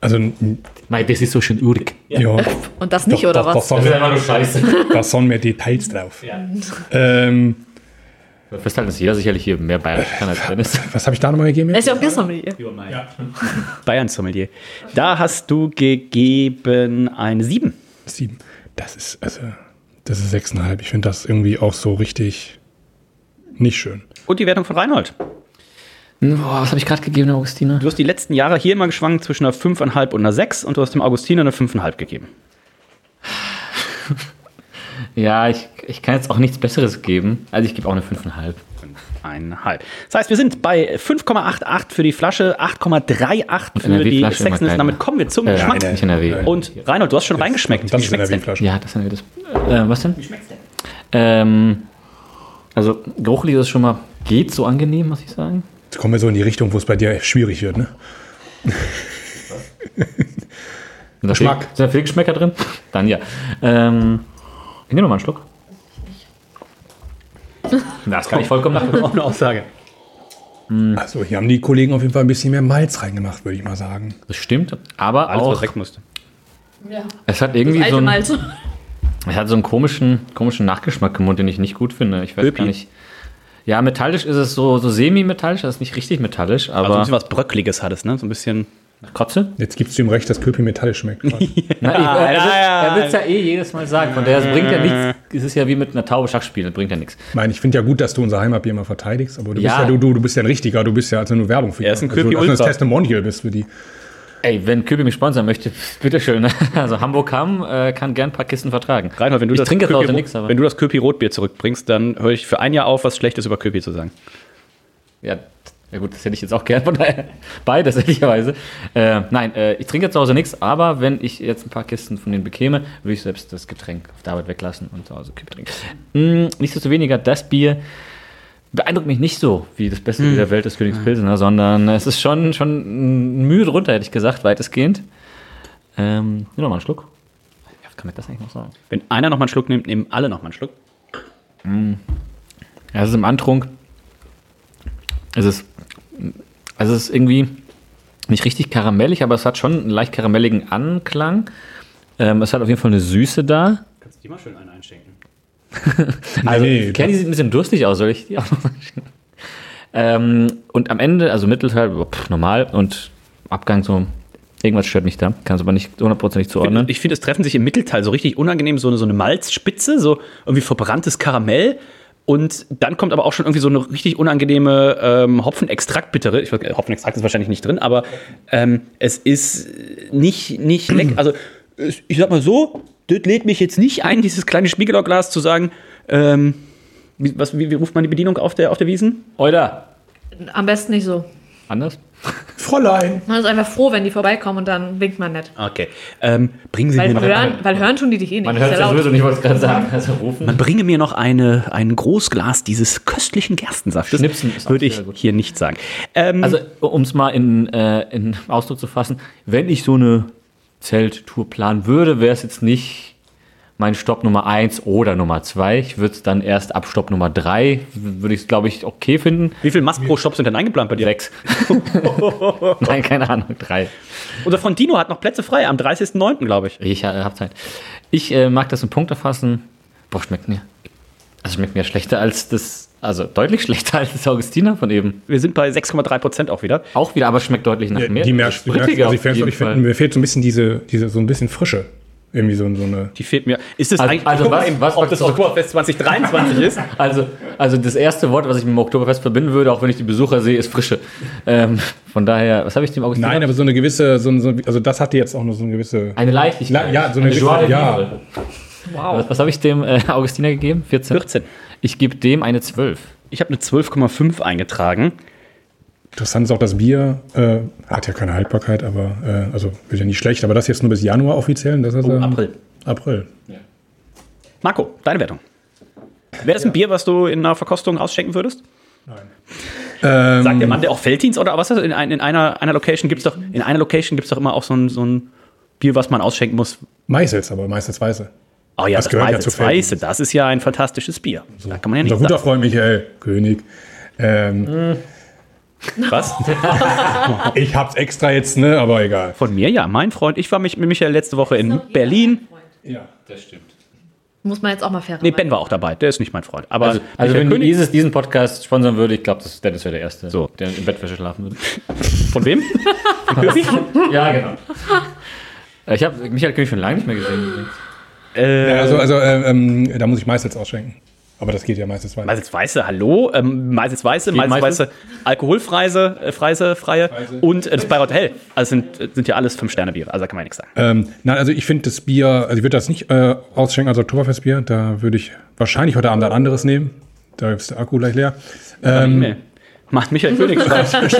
S5: also
S1: Nein, das ist so schön urig.
S5: ja.
S4: Und das nicht,
S5: Doch,
S4: oder
S5: doch,
S4: was?
S5: doch, da,
S1: nur scheiße.
S5: da sind mehr Details drauf. Ähm,
S1: Festhalten, dass jeder sicherlich hier mehr bayerisch kann als Dennis.
S5: was habe ich da nochmal gegeben?
S4: Er ist ja auch Biersommelier.
S3: Bayern Sommelier. Da hast du gegeben eine 7.
S5: Sieben. Das ist, also, das ist sechseinhalb. Ich finde das irgendwie auch so richtig nicht schön.
S3: Und die Wertung von Reinhold.
S1: Boah, was habe ich gerade gegeben, Augustiner?
S3: Du hast die letzten Jahre hier immer geschwankt zwischen einer 5,5 und einer 6 und du hast dem Augustiner eine 5,5 gegeben.
S1: Ja, ich, ich kann jetzt auch nichts Besseres geben. Also ich gebe auch eine 5,5.
S3: Eineinhalb. Das heißt, wir sind bei 5,88 für die Flasche, 8,38 für die
S1: geil.
S3: Damit kommen wir zum
S1: Äh,
S3: Geschmack.
S1: NRW.
S3: Und Reinhold, du hast schon reingeschmeckt.
S5: Das
S3: Wie schmeckt's denn?
S5: Flasche.
S1: Ja, das ist das. Äh, was denn? Wie schmeckt's denn? Ähm, also geruchlich ist es schon mal, geht so angenehm, muss ich sagen.
S5: Jetzt kommen wir so in die Richtung, wo es bei dir schwierig wird, ne?
S1: Da
S5: Geschmack.
S1: Viel, sind da viel Geschmäcker drin? Dann ja. Ähm, ich nehme noch mal einen Schluck. Das kann ich vollkommen nach.
S3: Auch eine Aussage.
S5: Also hier haben die Kollegen auf jeden Fall ein bisschen mehr Malz reingemacht, würde ich mal sagen.
S1: Das stimmt, aber
S3: Alles, was
S1: auch,
S3: weg musste.
S1: es hat irgendwie so
S4: Alte
S1: einen,
S4: Malte.
S1: es hat so einen komischen, komischen Nachgeschmack im Mund, den ich nicht gut finde. Ich weiß
S3: Öpi.
S1: gar nicht. Ja, metallisch ist es so, so semi-metallisch, das ist nicht richtig metallisch,
S3: Also ein
S1: aber
S3: bisschen was Bröckliges hat es, ne? So ein bisschen.
S1: Kotze?
S5: Jetzt gibst du ihm recht, dass Köpi metallisch schmeckt.
S1: Na, ich, er er will es ja eh jedes Mal sagen, von daher es bringt ja nichts. Es ist ja wie mit einer Taube Schach spielen, bringt ja nichts.
S5: Ich meine, ich finde ja gut, dass du unser Heimatbier immer verteidigst, aber du
S1: Ja.
S5: bist ja du, du, du bist ja ein richtiger, du bist ja also nur Werbung für
S3: Er ist ein
S5: also,
S3: Köpi
S5: du das
S3: Ultra.
S5: Testimonial bist für die.
S1: Ey, wenn Köpi mich sponsern möchte, bitteschön. ne? Also Hamburg Hamm äh, kann gern ein paar Kisten vertragen.
S3: Reinhold, wenn du
S1: ich
S3: das
S1: trinke
S3: Köpi-
S1: heute nichts, aber
S3: Wenn du das Köpi Rotbier zurückbringst, dann höre ich für ein Jahr auf, was Schlechtes über Köpi zu sagen.
S1: ja, ja gut, das hätte ich jetzt auch gern, von daher beides ehrlicherweise. Äh, nein, äh, ich trinke jetzt zu Hause nichts, aber wenn ich jetzt ein paar Kisten von denen bekäme, würde ich selbst das Getränk auf der Arbeit weglassen und zu Hause Köpi trinken. Mm, nichtsdestoweniger, das Bier beeindruckt mich nicht so wie das beste Bier der Welt des Königs Pilsener, sondern es ist schon, schon Mühe drunter, hätte ich gesagt, weitestgehend. Ähm, nimm noch mal einen Schluck. Ja, kann man das eigentlich noch sagen?
S3: Wenn einer noch mal einen Schluck nimmt, nehmen alle noch mal einen Schluck.
S1: Ja, es ist im Antrunk. Es ist, also es ist irgendwie nicht richtig karamellig, aber es hat schon einen leicht karamelligen Anklang. Ähm, es hat auf jeden Fall eine Süße da.
S3: Kannst du die mal schön einen einschenken?
S1: Also,
S5: Nee,
S1: Candy sieht ein bisschen durstig aus, soll ich die auch noch mal schicken? ähm, Und am Ende, also Mittelteil, pff, normal und Abgang so, irgendwas stört mich da, kann es aber nicht hundertprozentig zuordnen.
S3: Ich finde, es treffen sich im Mittelteil so richtig unangenehm, so eine, so eine Malzspitze, so irgendwie verbranntes Karamell. Und dann kommt aber auch schon irgendwie so eine richtig unangenehme ähm, Hopfenextraktbittere. Ich weiß, äh, Hopfenextrakt ist wahrscheinlich nicht drin, aber ähm, es ist nicht, nicht lecker. Also, ich sag mal so, das lädt mich jetzt nicht ein, dieses kleine Spiegelau-Glas zu sagen, ähm, wie, was, wie, wie ruft man die Bedienung auf der, auf der Wiesen?
S1: Oder
S4: Am besten nicht so.
S1: anders?
S5: Fräulein!
S4: Man ist einfach froh, wenn die vorbeikommen und dann winkt man nett.
S3: Okay. Ähm, bringen Sie
S4: Weil
S3: mir noch
S4: hören, weil hören tun die dich eh nicht.
S1: Man hört es ja sowieso nicht, was ich gerade sagen. Also rufen.
S3: Man bringe mir noch eine, ein Großglas dieses köstlichen Gerstensaftes.
S1: Schnipsen ist auch
S3: Würde ich hier nicht sagen. Ähm,
S1: Also, um es mal in, äh, in Ausdruck zu fassen, wenn ich so eine Zelttour planen würde, wäre es jetzt nicht mein Stopp Nummer 1 oder Nummer 2. Ich würde es dann erst ab Stopp Nummer 3, würde ich es, glaube ich, okay finden.
S3: wie viel Mast pro Shop sind denn eingeplant bei dir?
S1: Sechs. Nein, keine Ahnung, drei.
S3: Unser Freund Dino hat noch Plätze frei am 30.09., glaube ich.
S1: Ich äh, habe Zeit. Ich äh, mag das in Punkte fassen. Boah, schmeckt mir. Also schmeckt mir schlechter als das, also deutlich schlechter als das Augustiner von eben.
S3: Wir sind bei 6,3 Prozent auch wieder.
S1: Auch wieder, aber schmeckt deutlich nach mehr.
S5: Die mehr,
S1: Das
S5: die mehr also ich,
S1: auf
S5: find,
S1: jeden
S5: ich find,
S1: Fall.
S5: mir fehlt so ein bisschen diese, diese, so ein bisschen Frische. Irgendwie so, so eine.
S3: Die fehlt mir. Ist das
S1: Also-
S3: eigentlich,
S1: also was-
S3: eben,
S1: was
S3: ob das Oktoberfest 2023 ist?
S1: Also, also das erste Wort, was ich mit dem Oktoberfest verbinden würde, auch wenn ich die Besucher sehe, ist Frische. Ähm, von daher, was habe ich dem Augustiner?
S5: Nein, aber so eine gewisse, so, so, also das hatte jetzt auch noch so eine gewisse.
S1: eine Leichtigkeit.
S5: Ja, so eine
S1: de
S5: gewisse- ja.
S1: vivre. Was, was habe ich dem äh, Augustiner gegeben? 14.
S3: 14.
S1: Ich gebe dem eine 12.
S3: Ich habe eine 12,5 eingetragen.
S5: Interessant ist auch, das Bier äh, hat ja keine Haltbarkeit, aber äh, also wird ja nicht schlecht, aber das jetzt nur bis Januar offiziell. Das ist,
S3: Oh,
S5: ähm,
S3: April.
S5: April.
S3: Marco, deine Wertung. Wäre das ein Bier, was du in einer Verkostung ausschenken würdest?
S5: Ähm,
S3: Sagt der Mann, der auch Felddienst oder was ist das? In, ein, in einer, einer Location gibt es doch, in einer Location gibt es doch immer auch so ein, so ein Bier, was man ausschenken muss.
S5: Meistens, aber meistens Weiße.
S3: Oh ja,
S5: Das
S3: das,
S5: gehört ja zu
S3: das Weiße,
S5: Felddienst.
S3: das ist ja ein fantastisches Bier. Da kann man ja
S5: Unser
S3: nicht
S5: guter
S3: sagen.
S5: Freund Michael König. Ähm,
S3: Was?
S5: ich hab's extra jetzt, ne, aber egal.
S3: Von mir, ja. Mein Freund, ich war mich, mit Michael letzte Woche in Berlin.
S5: Ja.
S1: Das stimmt.
S4: Muss man jetzt auch mal fair
S3: Nee, Ben war auch dabei. Der ist nicht mein Freund. Aber
S1: Also, also wenn
S3: König-
S1: dieses diesen Podcast sponsern würde, ich glaube, das, Dennis wäre der Erste,
S3: So.
S1: der in Bettwäsche schlafen würde.
S3: Von wem?
S1: ja, genau. Ich habe Michael König schon lange nicht mehr gesehen.
S3: äh,
S5: Ja, also, also äh, ähm, da muss ich meistens ausschenken. Aber das geht ja meistens weiter.
S3: Meistens Weiße, hallo. Ähm, meistens Weiße,
S1: Geht
S3: meistens? Weiße, alkoholfreie, äh, freie, freie und äh, das Bayreuth Hell. Also sind, äh, sind ja alles Fünf-Sterne-Biere. Also da kann man ja nichts sagen.
S5: Ähm, nein, also ich finde das Bier, also ich würde das nicht äh, ausschenken als Oktoberfestbier. Da würde ich wahrscheinlich heute Abend ein anderes nehmen. Da ist der Akku gleich leer. Ähm,
S3: Nee. Macht Michael König schreibt.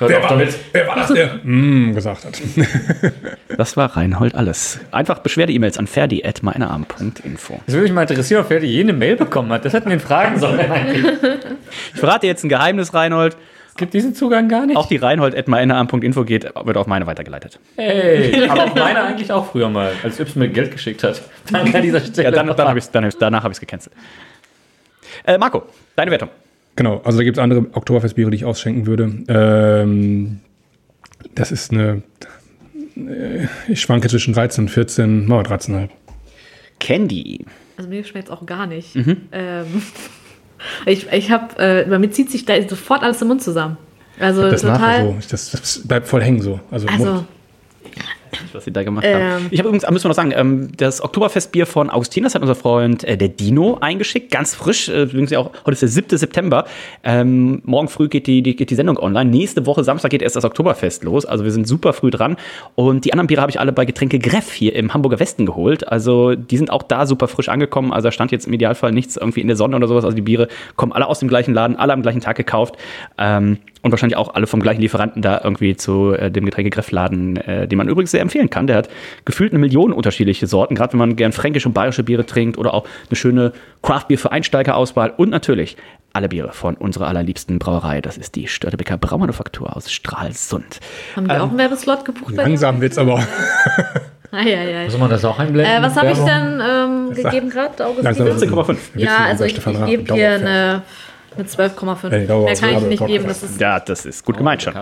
S5: wer, war, wer war das, der mm, gesagt hat?
S3: Das war Reinhold alles. Einfach Beschwerde-E-Mails an ferdi.meinerarm.info.
S1: Das würde mich mal interessieren, ob wer jene Mail bekommen hat. Das hätten wir ihn fragen sollen.
S3: Ich verrate jetzt ein Geheimnis, Reinhold.
S1: Es gibt diesen Zugang gar nicht.
S3: Auch die Reinhold.meinerarm.info geht, wird auf meine weitergeleitet.
S1: Ey, aber auf meine eigentlich auch früher mal, als Yps mir Geld geschickt hat. Danke an dieser Stelle.
S3: Ja, dann, dann hab ich's, dann danach habe ich es gecancelt. Äh, Marco, deine Wertung.
S5: Genau, also da gibt es andere Oktoberfestbiere, die ich ausschenken würde. Ähm, das ist eine. äh, Ich schwanke zwischen 13 und 14, machen wir 13,5.
S3: Candy.
S4: Also mir schmeckt es auch gar nicht.
S3: Mhm.
S4: Ähm, ich ich habe, äh, bei mir zieht sich da sofort alles im Mund zusammen. Also
S5: Das
S4: total.
S5: so. Ich- Das, das bleibt voll hängen so. Also, im
S4: Also
S5: Mund.
S3: Was sie da gemacht
S4: Ähm.
S3: haben. Ich habe übrigens, müssen wir noch sagen, ähm, das Oktoberfestbier von Augustin, das hat unser Freund äh, der Dino eingeschickt, ganz frisch. Äh, übrigens ja auch, heute ist der 7. September. Ähm, morgen früh geht die, die, geht die Sendung online. Nächste Woche, Samstag, geht erst das Oktoberfest los. Also wir sind super früh dran. Und die anderen Biere habe ich alle bei Getränke Greff hier im Hamburger Westen geholt. Also die sind auch da super frisch angekommen. Also da stand jetzt im Idealfall nichts irgendwie in der Sonne oder sowas. Also die Biere kommen alle aus dem gleichen Laden, alle am gleichen Tag gekauft. Ähm, und wahrscheinlich auch alle vom gleichen Lieferanten da irgendwie zu äh, dem Getränke-Greff-Laden, äh, den man übrigens sehr empfehlen kann. Der hat gefühlt eine Million unterschiedliche Sorten, gerade wenn man gern fränkische und bayerische Biere trinkt oder auch eine schöne Craft-Bier für Einsteigerauswahl und natürlich alle Biere von unserer allerliebsten Brauerei. Das ist die Störtebecker Braumanufaktur aus Stralsund.
S4: Haben wir auch einen Werbeslot gebucht dir?
S5: Langsam wird's aber.
S1: Soll man das auch einblenden?
S4: Äh, was habe ich denn ähm, gegeben gerade,
S5: Langsam
S4: Augustin?
S5: wird's
S3: 14,5.
S4: Ja, also ich, ich gebe hier eine, eine 12,5.
S5: Ey, Dauer
S4: Mehr
S5: aus
S4: kann ich nicht geben. Das ist
S3: Ja, das ist gut gemeint schon.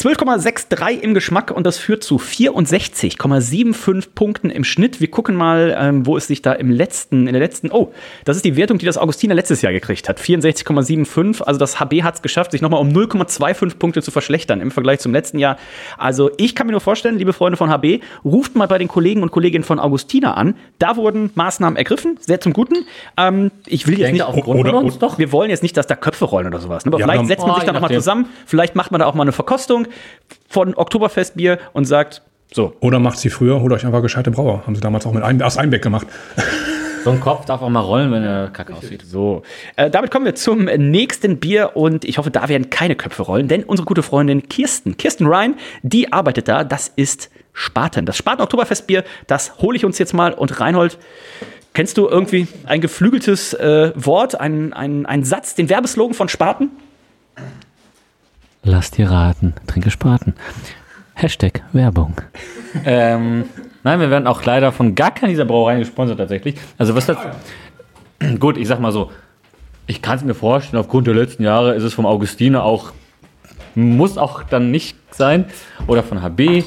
S3: 12,63 im Geschmack und das führt zu 64,75 Punkten im Schnitt. Wir gucken mal, ähm, wo es sich da im letzten, in der letzten, oh, das ist die Wertung, die das Augustiner letztes Jahr gekriegt hat. 64,75. Also das HB hat es geschafft, sich nochmal um 0,25 Punkte zu verschlechtern im Vergleich zum letzten Jahr. Also ich kann mir nur vorstellen, liebe Freunde von HB, ruft mal bei den Kollegen und Kolleginnen von Augustiner an. Da wurden Maßnahmen ergriffen, sehr zum Guten. Ähm, ich will jetzt
S1: denke,
S3: nicht
S1: aufgrund
S5: Oder-
S1: von uns doch.
S3: wir wollen jetzt nicht, dass da Köpfe rollen oder sowas. Ne? Aber
S5: Ja,
S3: vielleicht
S5: aber-
S3: setzt man sich
S1: Oh,
S3: da nochmal zusammen. Vielleicht macht man da auch mal eine Verkostung von Oktoberfestbier und sagt, so,
S5: Oder macht sie früher, holt euch einfach gescheite Brauer. Haben sie damals auch mit ein, aus Einbeck gemacht.
S1: So ein Kopf darf auch mal rollen, wenn er kacke aussieht.
S3: so. Äh, damit kommen wir zum nächsten Bier und ich hoffe, da werden keine Köpfe rollen, denn unsere gute Freundin Kirsten, Kirsten Ryan, die arbeitet da. Das ist Spaten. Das Spaten Oktoberfestbier, das hole ich uns jetzt mal und Reinhold. Kennst du irgendwie ein geflügeltes äh, Wort, einen ein Satz, den Werbeslogan von Spaten?
S1: Lass dir raten, trinke Spaten. Hashtag Werbung. ähm, nein, wir werden auch leider von gar keiner dieser Brauereien gesponsert tatsächlich. Also was das... Gut, ich sag mal so, ich kann es mir vorstellen, aufgrund der letzten Jahre ist es vom Augustiner auch, muss auch dann nicht sein, oder von HB,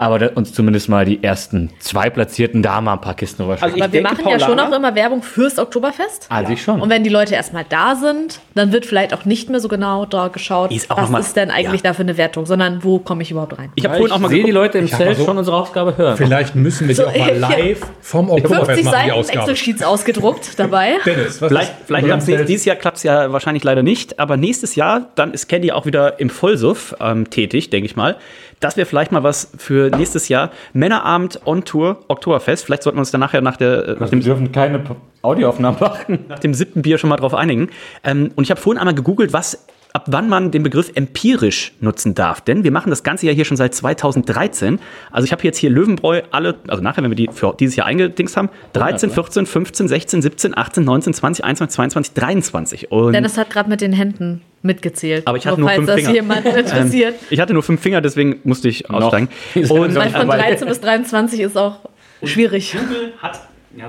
S1: aber da, uns zumindest mal die ersten zwei Platzierten da mal ein paar Kisten rüber
S3: Also ich
S4: Aber wir machen ja schon auch immer Werbung fürs Oktoberfest.
S1: An sich schon.
S4: Und wenn die Leute erstmal da sind, dann wird vielleicht auch nicht mehr so genau da geschaut,
S3: Ist
S4: was
S3: mal-
S4: ist denn eigentlich
S3: ja.
S4: da für eine Wertung, sondern wo komme ich überhaupt rein.
S3: Ich habe vorhin auch mal
S1: sehe die. Leute im
S5: Ich
S1: Zelt
S5: so-
S1: schon unsere Aufgabe hören.
S5: Vielleicht müssen wir die
S4: So,
S5: auch mal live vom Oktoberfest
S4: 50
S5: machen, die Ausgabe.
S4: Excel-Sheets ausgedruckt dabei.
S5: Dennis, was
S3: Vielleicht, vielleicht klappt's dieses, dieses Jahr klappt es ja wahrscheinlich leider nicht, aber nächstes Jahr, dann ist Candy auch wieder im Vollsuff ähm, tätig, denke ich mal. Das wäre vielleicht mal was für nächstes Jahr. Männerabend on Tour, Oktoberfest. Vielleicht sollten wir uns dann nachher nach, der, äh, nach, dem,
S1: wir dürfen keine Audioaufnahmen machen.
S3: nach dem siebten Bier schon mal drauf einigen. Ähm, und ich habe vorhin einmal gegoogelt, was ab wann man den Begriff empirisch nutzen darf. Denn wir machen das Ganze ja hier schon seit 2013. Also ich habe jetzt hier Löwenbräu alle, also nachher, wenn wir die für dieses Jahr eingedingst haben, 13, 14, 15, 16, 17, 18, 19, 20, 21, 22, 23. Und
S4: Dennis hat gerade mit den Händen mitgezählt.
S3: Aber ich hatte
S4: Nur
S3: nur fünf
S4: das
S3: Finger.
S4: jemand interessiert.
S3: Ähm, ich hatte nur fünf Finger, deswegen musste ich aussteigen.
S1: Und-
S4: Weil von
S1: Aber-
S4: 13 bis 23 ist auch schwierig.
S3: Google hat, ja,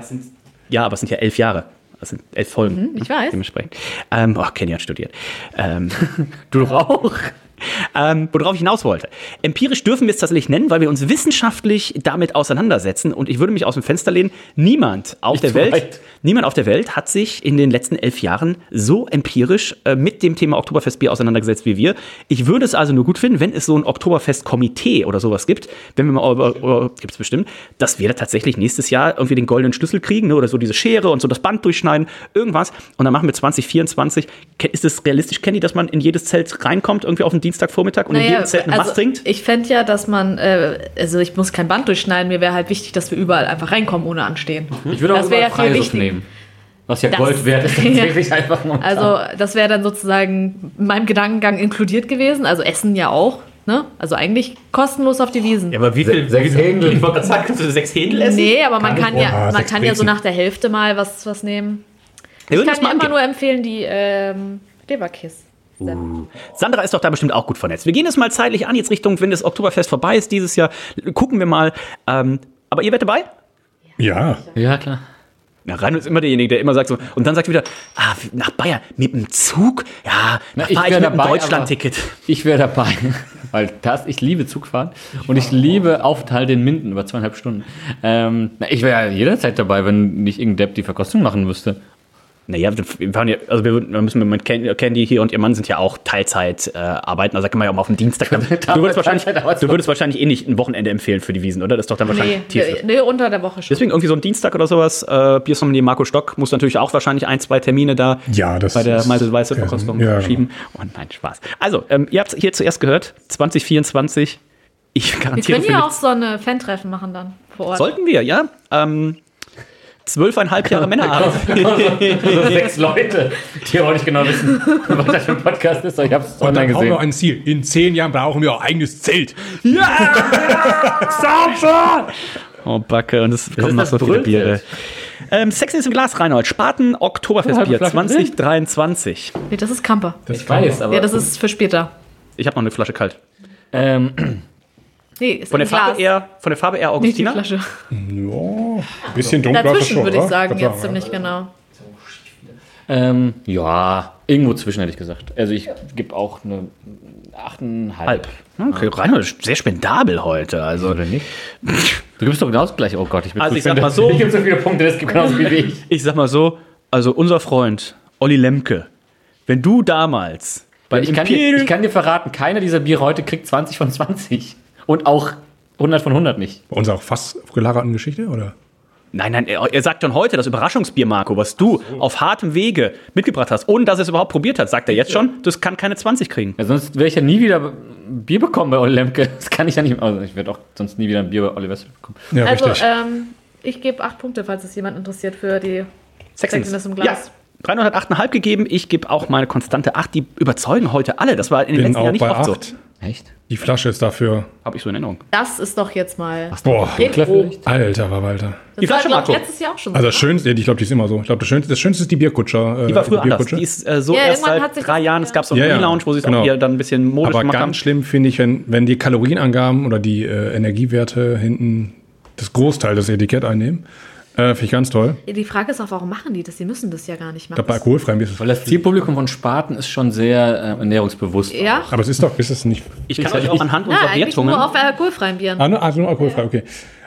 S3: ja, aber es sind ja elf Jahre. Das sind elf Folgen.
S4: Mhm, ich weiß.
S3: Dementsprechend. Ähm, oh, Kenny hat studiert. Ähm, du doch auch. Ähm, worauf ich hinaus wollte. Empirisch dürfen wir es tatsächlich nennen, weil wir uns wissenschaftlich damit auseinandersetzen. Und ich würde mich aus dem Fenster lehnen, niemand auf
S1: Nicht
S3: der Welt,
S1: weit.
S3: niemand auf der Welt hat sich in den letzten elf Jahren so empirisch äh, mit dem Thema Oktoberfestbier auseinandergesetzt wie wir. Ich würde es also nur gut finden, wenn es so ein Oktoberfest-Komitee oder sowas gibt, wenn wir mal, gibt es bestimmt, dass wir da tatsächlich nächstes Jahr irgendwie den goldenen Schlüssel kriegen ne, oder so diese Schere und so das Band durchschneiden, irgendwas. Und dann machen wir 2024. Ke- Ist es realistisch, Kenny, dass man in jedes Zelt reinkommt, irgendwie auf den Dienstagvormittag und in jedem Zelt ein Mass trinkt?
S4: ich fände ja, dass man, äh, also ich muss kein Band durchschneiden, mir wäre halt wichtig, dass wir überall einfach reinkommen ohne anstehen.
S1: Ich würde auch
S4: Das
S1: überall
S4: ja
S1: nehmen. Was ja
S4: Das-
S1: Gold wert ist, tatsächlich einfach momentan.
S4: Also das wäre dann sozusagen in meinem Gedankengang inkludiert gewesen, also Essen ja auch. Ne? Also eigentlich kostenlos auf die Wiesen.
S3: Ja, aber wie viel?
S1: sechs Händel.
S3: Ich wollte gerade sagen, kannst du sechs Händel essen?
S4: Nee, aber man kann ja,
S5: Boah,
S4: man kann ja so nach der Hälfte mal was, was nehmen. Ich kann
S3: mal
S4: immer nur empfehlen, die ähm, Leberkiss.
S3: Sandra ist doch da bestimmt auch gut vernetzt. Wir gehen es mal zeitlich an, jetzt Richtung, wenn das Oktoberfest vorbei ist dieses Jahr. Gucken wir mal. Ähm, aber ihr werdet dabei?
S5: Ja.
S1: Ja, klar.
S3: Na, Rainer ist immer derjenige, der immer sagt so, und dann sagt wieder, ah, nach Bayern, mit dem Zug? Ja,
S1: Na, ich
S3: ich mit dem
S1: dabei,
S3: Deutschland-Ticket.
S1: Ich wäre dabei, weil das, ich liebe Zugfahren und ich liebe Aufenthalt in Minden über zweieinhalb Stunden. Ähm, na, ich wäre jederzeit dabei, wenn nicht irgendein Depp die Verkostung machen müsste.
S3: Naja, wir fahren ja, also wir würden- wir müssen mit Candy hier und ihr Mann sind ja auch Teilzeit äh, arbeiten. Also da kann man ja auch mal auf den Dienstag. du, würdest wahrscheinlich, du würdest wahrscheinlich eh nicht ein Wochenende empfehlen für die Wiesen, oder? Das ist doch dann wahrscheinlich
S4: Nee,
S3: tief.
S4: nee, nee, unter der Woche schon.
S3: Deswegen irgendwie so ein Dienstag oder sowas. Äh, Biersommelier Marco Stock muss natürlich auch wahrscheinlich ein, zwei Termine da
S5: Ja, das
S3: bei der Malte Weiße Verkostung
S5: ja, genau.
S3: schieben. Und nein, Spaß. Also, ähm, ihr habt hier zuerst gehört, 2024. Ich
S4: wir
S3: garantiere
S4: können
S3: für
S4: ja auch so eine Fan-Treffen machen dann vor Ort.
S3: Sollten wir, ja. Ähm, zwölfeinhalb Jahre Männerabend.
S1: Also sechs Leute, die auch nicht genau wissen, was das für ein Podcast ist, aber ich habe es
S5: Und
S1: online
S5: dann haben wir
S1: gesehen.
S5: ein Ziel. In zehn Jahren brauchen wir ein eigenes Zelt.
S3: Sauber! Oh, Backe, und es kommen noch
S1: das
S3: so viele. Biere. Ähm, Sex ist im Glas, Reinhold. Spaten Oktoberfestbier
S1: Oh, halbe Flasche
S3: 2023.
S4: Nee, das ist Kamper.
S1: Ich weiß, aber
S4: Ja, das ist für später.
S3: Ich habe noch eine Flasche kalt.
S1: ähm,
S4: Nee, ist
S3: Von der
S4: Glas.
S3: Farbe eher, von der Farbe eher
S4: Nicht die
S3: Augustina.
S4: Flasche.
S5: Ja, bisschen dunkler
S4: Dazwischen
S5: schon,
S4: würde ich sagen, jetzt ziemlich genau.
S1: ähm, ja, irgendwo zwischen hätte ich gesagt. Also ich gebe auch eine 8,5.
S3: Halb. Okay, Reinhold ist sehr spendabel heute. Also,
S1: Oder nicht? Du gibst doch genauso gleich. Oh Gott, ich bin
S3: Also ich sag mal so-
S1: Ich gebe so viele Punkte, das gibt genauso viel wie ich.
S3: ich sag mal so, also unser Freund Olli Lemke, wenn du damals bei
S1: ich, kann dir, ich kann dir verraten, keiner dieser Biere heute kriegt 20 von 20. Und auch 100 von 100 nicht.
S5: Bei uns auch fast gelagerten Geschichte, oder?
S3: Nein, nein, er, er sagt dann heute das Überraschungsbier, Marco, was du auf hartem Wege mitgebracht hast, ohne dass er es überhaupt probiert hat, sagt er jetzt schon, das kann keine 20 kriegen.
S1: Ja, sonst werde ich ja nie wieder Bier bekommen bei Olli Lemke. Das kann ich ja nicht. Also ich werde auch sonst nie wieder ein Bier bei Olli Wessel bekommen.
S5: Ja,
S4: Also, ähm, ich gebe acht Punkte, falls es jemand interessiert für die Sexiness im Glas.
S3: Ja. 308,5 gegeben, ich gebe auch meine konstante 8. Die überzeugen heute alle. Das war in den
S5: Bin
S3: letzten Jahren nicht oft so.
S5: 8.
S1: Echt?
S5: Die Flasche ist dafür.
S3: Habe ich so in Erinnerung.
S4: Das ist doch jetzt mal
S5: Boah,
S4: Retro.
S5: alter Verwalter.
S4: Das
S3: Die Flasche,
S4: war, glaub, letztes Jahr auch schon
S5: Also
S4: so.
S5: das Schönste, ich glaube, die ist immer so. Ich glaube, das Schönste, das Schönste ist die Bierkutscher. äh,
S3: Die war früher anders.
S5: Bierkutsche.
S3: Die ist äh, so
S4: Ja,
S3: erst seit
S4: hat sich
S3: drei Jahren. Es gab so einen
S5: Ja,
S3: Relaunch, wo sie es
S5: genau.
S3: auch dann ein bisschen modisch
S5: Aber
S3: gemacht
S5: ganz
S3: haben.
S5: schlimm finde ich, wenn, wenn die Kalorienangaben oder die äh, Energiewerte hinten das Großteil des Etikett einnehmen. Äh, finde ich ganz toll.
S4: Die Frage ist auch, warum machen die das? Die müssen das ja gar nicht
S5: Ich
S4: machen.
S5: glaube, bei alkoholfreiem ist es.
S1: Weil das Zielpublikum von Spaten ist schon sehr äh, ernährungsbewusst.
S4: ja?
S5: Aber es ist doch, ist es nicht.
S3: Ich kann euch auch anhand
S4: Ja,
S3: unserer
S4: eigentlich
S3: Wertungen.
S4: nur auf alkoholfreien Bieren.
S5: Ah, nur, also nur alkoholfrei, okay.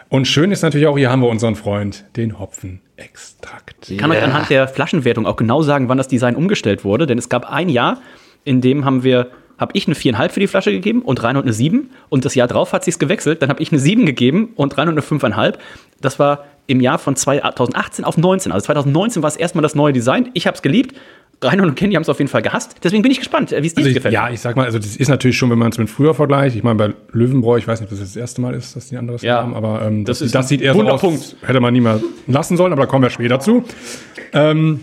S5: Und schön ist natürlich auch, hier haben wir unseren Freund, den Hopfenextrakt.
S3: Ich kann euch anhand der Flaschenwertung auch genau sagen, wann das Design umgestellt wurde, denn es gab ein Jahr, in dem haben wir habe ich eine 4,5 für die Flasche gegeben und Reinhold eine 7 und das Jahr drauf hat sich's gewechselt, dann habe ich eine 7 gegeben und Reinhold eine 5,5. Das war im Jahr von 2018 auf 19. Also 2019 war es erstmal das neue Design. Ich habe es geliebt. Reinhold und Kenny haben es auf jeden Fall gehasst. Deswegen bin ich gespannt, äh, wie es dir
S5: Also
S3: gefällt.
S5: ja, ich sag mal, also das ist natürlich schon, wenn man es mit früher vergleicht. Ich meine, bei Löwenbräu, ich weiß nicht, ob das das erste Mal ist, dass die anderes
S3: Ja.
S5: haben, aber ähm, das,
S3: Das
S5: das sieht eher so aus,
S3: Wunderpunkt.
S5: hätte man nie mal lassen sollen, aber da kommen wir später zu. Ähm,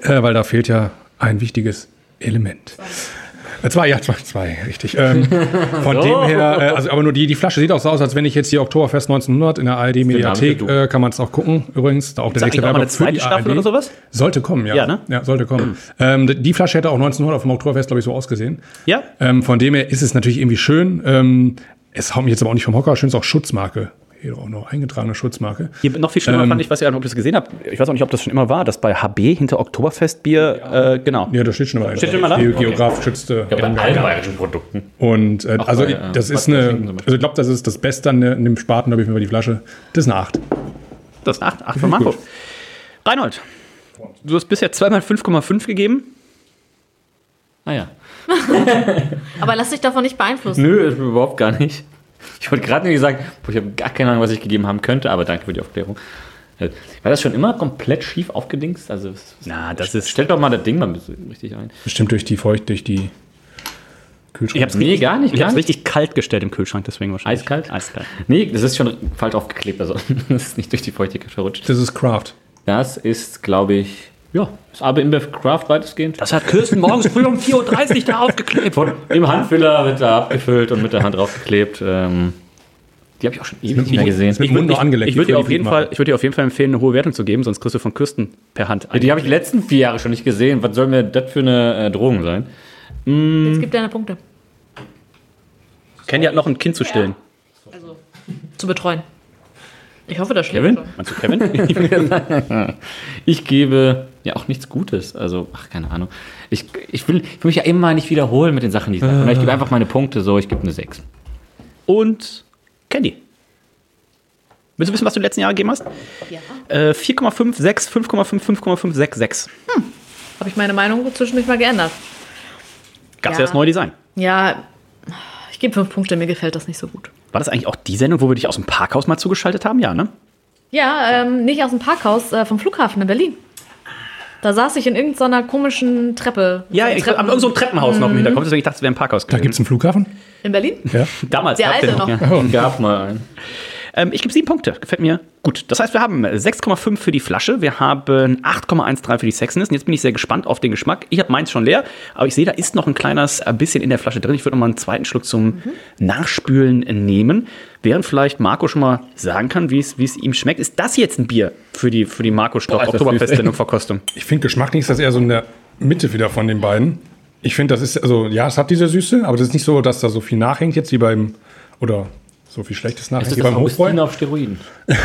S5: äh, weil da fehlt ja ein wichtiges Element. Zwei, ja, zwei, zwei, richtig. Ähm, von dem her, äh, also aber nur die, die Flasche sieht auch so aus, als wenn ich jetzt hier Oktoberfest 1900 in der ARD-Mediathek, äh, kann man es auch gucken, übrigens. Da auch der nächste
S3: auch eine zweite
S5: die
S3: Staffel
S5: ARD.
S3: oder sowas?
S5: Sollte kommen, ja.
S3: Ja, ne?
S5: Ja, sollte kommen. Ähm, die Flasche hätte auch 1900 auf dem Oktoberfest, glaube ich, so ausgesehen.
S3: Ja?
S5: Ähm, von dem her ist es natürlich irgendwie schön. Ähm, es haut mich jetzt aber auch nicht vom Hocker. Schön ist auch Schutzmarke. Hier auch noch eingetragene Schutzmarke.
S3: Hier noch viel schlimmer
S5: Ähm,
S3: fand ich, was ihr, ob ihr das gesehen habt. Ich weiß auch nicht, ob das schon immer war, dass bei HB hinter Oktoberfestbier, äh, genau.
S5: Ja, da steht schon immer.
S3: Steht schon immer da?
S5: Ge Geograf geschützte.
S1: Bei allen bayerischen Produkten.
S5: Und äh, also
S1: bei,
S5: ich-
S1: äh,
S5: das ist eine, also ich glaube, das ist das Beste an, der, an dem Spaten, glaube ich, über die Flasche. Das ist eine 8.
S3: Das ist 8, 8 von Marco. Reinhold, du hast bisher zweimal 5,5 gegeben.
S1: Ah ja.
S4: Aber lass dich davon nicht beeinflussen.
S1: Nö, überhaupt gar nicht. Ich wollte gerade nämlich sagen, ich habe gar keine Ahnung, was ich gegeben haben könnte, aber danke für die Aufklärung. Äh, War das schon immer komplett schief aufgedingst? Also, es-
S3: Na, das ist.
S1: stellt doch mal das Ding mal ein bisschen richtig ein.
S5: Bestimmt durch die Feucht, durch die Kühlschrank.
S3: Ich hab's
S1: Nee, gar nicht,
S3: Ich hab's
S1: nicht.
S3: richtig kalt gestellt im Kühlschrank, deswegen wahrscheinlich.
S1: Eiskalt?
S3: Eiskalt.
S1: Nee, das ist schon falsch aufgeklebt, also das ist nicht durch die Feuchtigkeit verrutscht.
S5: das ist Craft.
S1: Das ist, glaube ich, ja, ist aber InBev Craft weitestgehend.
S3: Das hat Kirsten morgens früh um 4.30 Uhr da aufgeklebt.
S1: Von, Im Handfüller wird da abgefüllt und mit der Hand draufgeklebt. Ähm, die habe ich auch schon ewig nicht mehr gesehen.
S3: Ich würde dir auf jeden
S5: machen.
S3: Fall, ich würde dir auf jeden Fall empfehlen, eine hohe Wertung zu geben, sonst kriegst du von Kirsten per Hand.
S1: Ja, die habe ich die letzten vier Jahre schon nicht gesehen. Was soll mir das für eine äh, Drohung sein?
S4: Jetzt gibt deine Punkte.
S3: Candy hat noch ein Kind zu stillen.
S4: Also, zu betreuen. Ich hoffe, das schläft
S1: Kevin?
S4: schon.
S3: Meinst du Kevin?
S1: Ich gebe ja auch nichts Gutes. Also, ach, keine Ahnung. Ich, ich, will, ich will mich ja immer nicht wiederholen mit den Sachen, die ich sage. Ich gebe einfach meine Punkte so, ich gebe eine 6.
S3: Und Candy. Willst du wissen, was du in den letzten Jahren gegeben hast?
S4: Ja.
S3: Äh, 4,5, 6, 5,5, 5,5, 6, 6.
S4: Habe ich meine Meinung zwischendurch mal geändert.
S3: Gab's
S4: Ja.
S3: ja das neue Design.
S4: Ja, ich gebe fünf Punkte, mir gefällt das nicht so gut.
S3: War das eigentlich auch die Sendung, wo wir dich aus dem Parkhaus mal zugeschaltet haben? Ja, ne?
S4: Ja, ähm, nicht aus dem Parkhaus, äh, vom Flughafen in Berlin. Da saß ich in irgendeiner komischen Treppe.
S3: Ja, ich
S4: Treppen-
S3: habe irgend so ein Treppenhaus noch im Hinterkopf, deswegen dachte ich, es wäre ein Parkhaus
S5: Da gibt es einen Flughafen?
S4: In Berlin?
S5: Ja.
S3: Damals.
S4: Der
S3: gab's
S4: alte
S3: den
S4: noch.
S3: Ja.
S1: Gab mal einen.
S3: Ähm, ich gebe sieben Punkte. Gefällt mir gut. Das heißt, wir haben 6,5 für die Flasche, wir haben 8,13 für die Sexiness. Und jetzt bin ich sehr gespannt auf den Geschmack. Ich habe meins schon leer, aber ich sehe, da ist noch ein kleines äh, bisschen in der Flasche drin. Ich würde noch mal einen zweiten Schluck zum Nachspülen nehmen. Während vielleicht Marco schon mal sagen kann, wie es ihm schmeckt. Ist das jetzt ein Bier für die, für die Marco Stock
S1: Boah, ist das
S3: Oktoberfest-Sendung Verkostung?
S5: Ich finde, geschmacklich ist das eher so in der Mitte wieder von den beiden. Ich finde, das ist, also ja, es hat diese Süße, aber das ist nicht so, dass da so viel nachhängt jetzt wie beim, oder so viel Schlechtes
S1: das
S5: beim.
S1: Augustin auf Steroiden.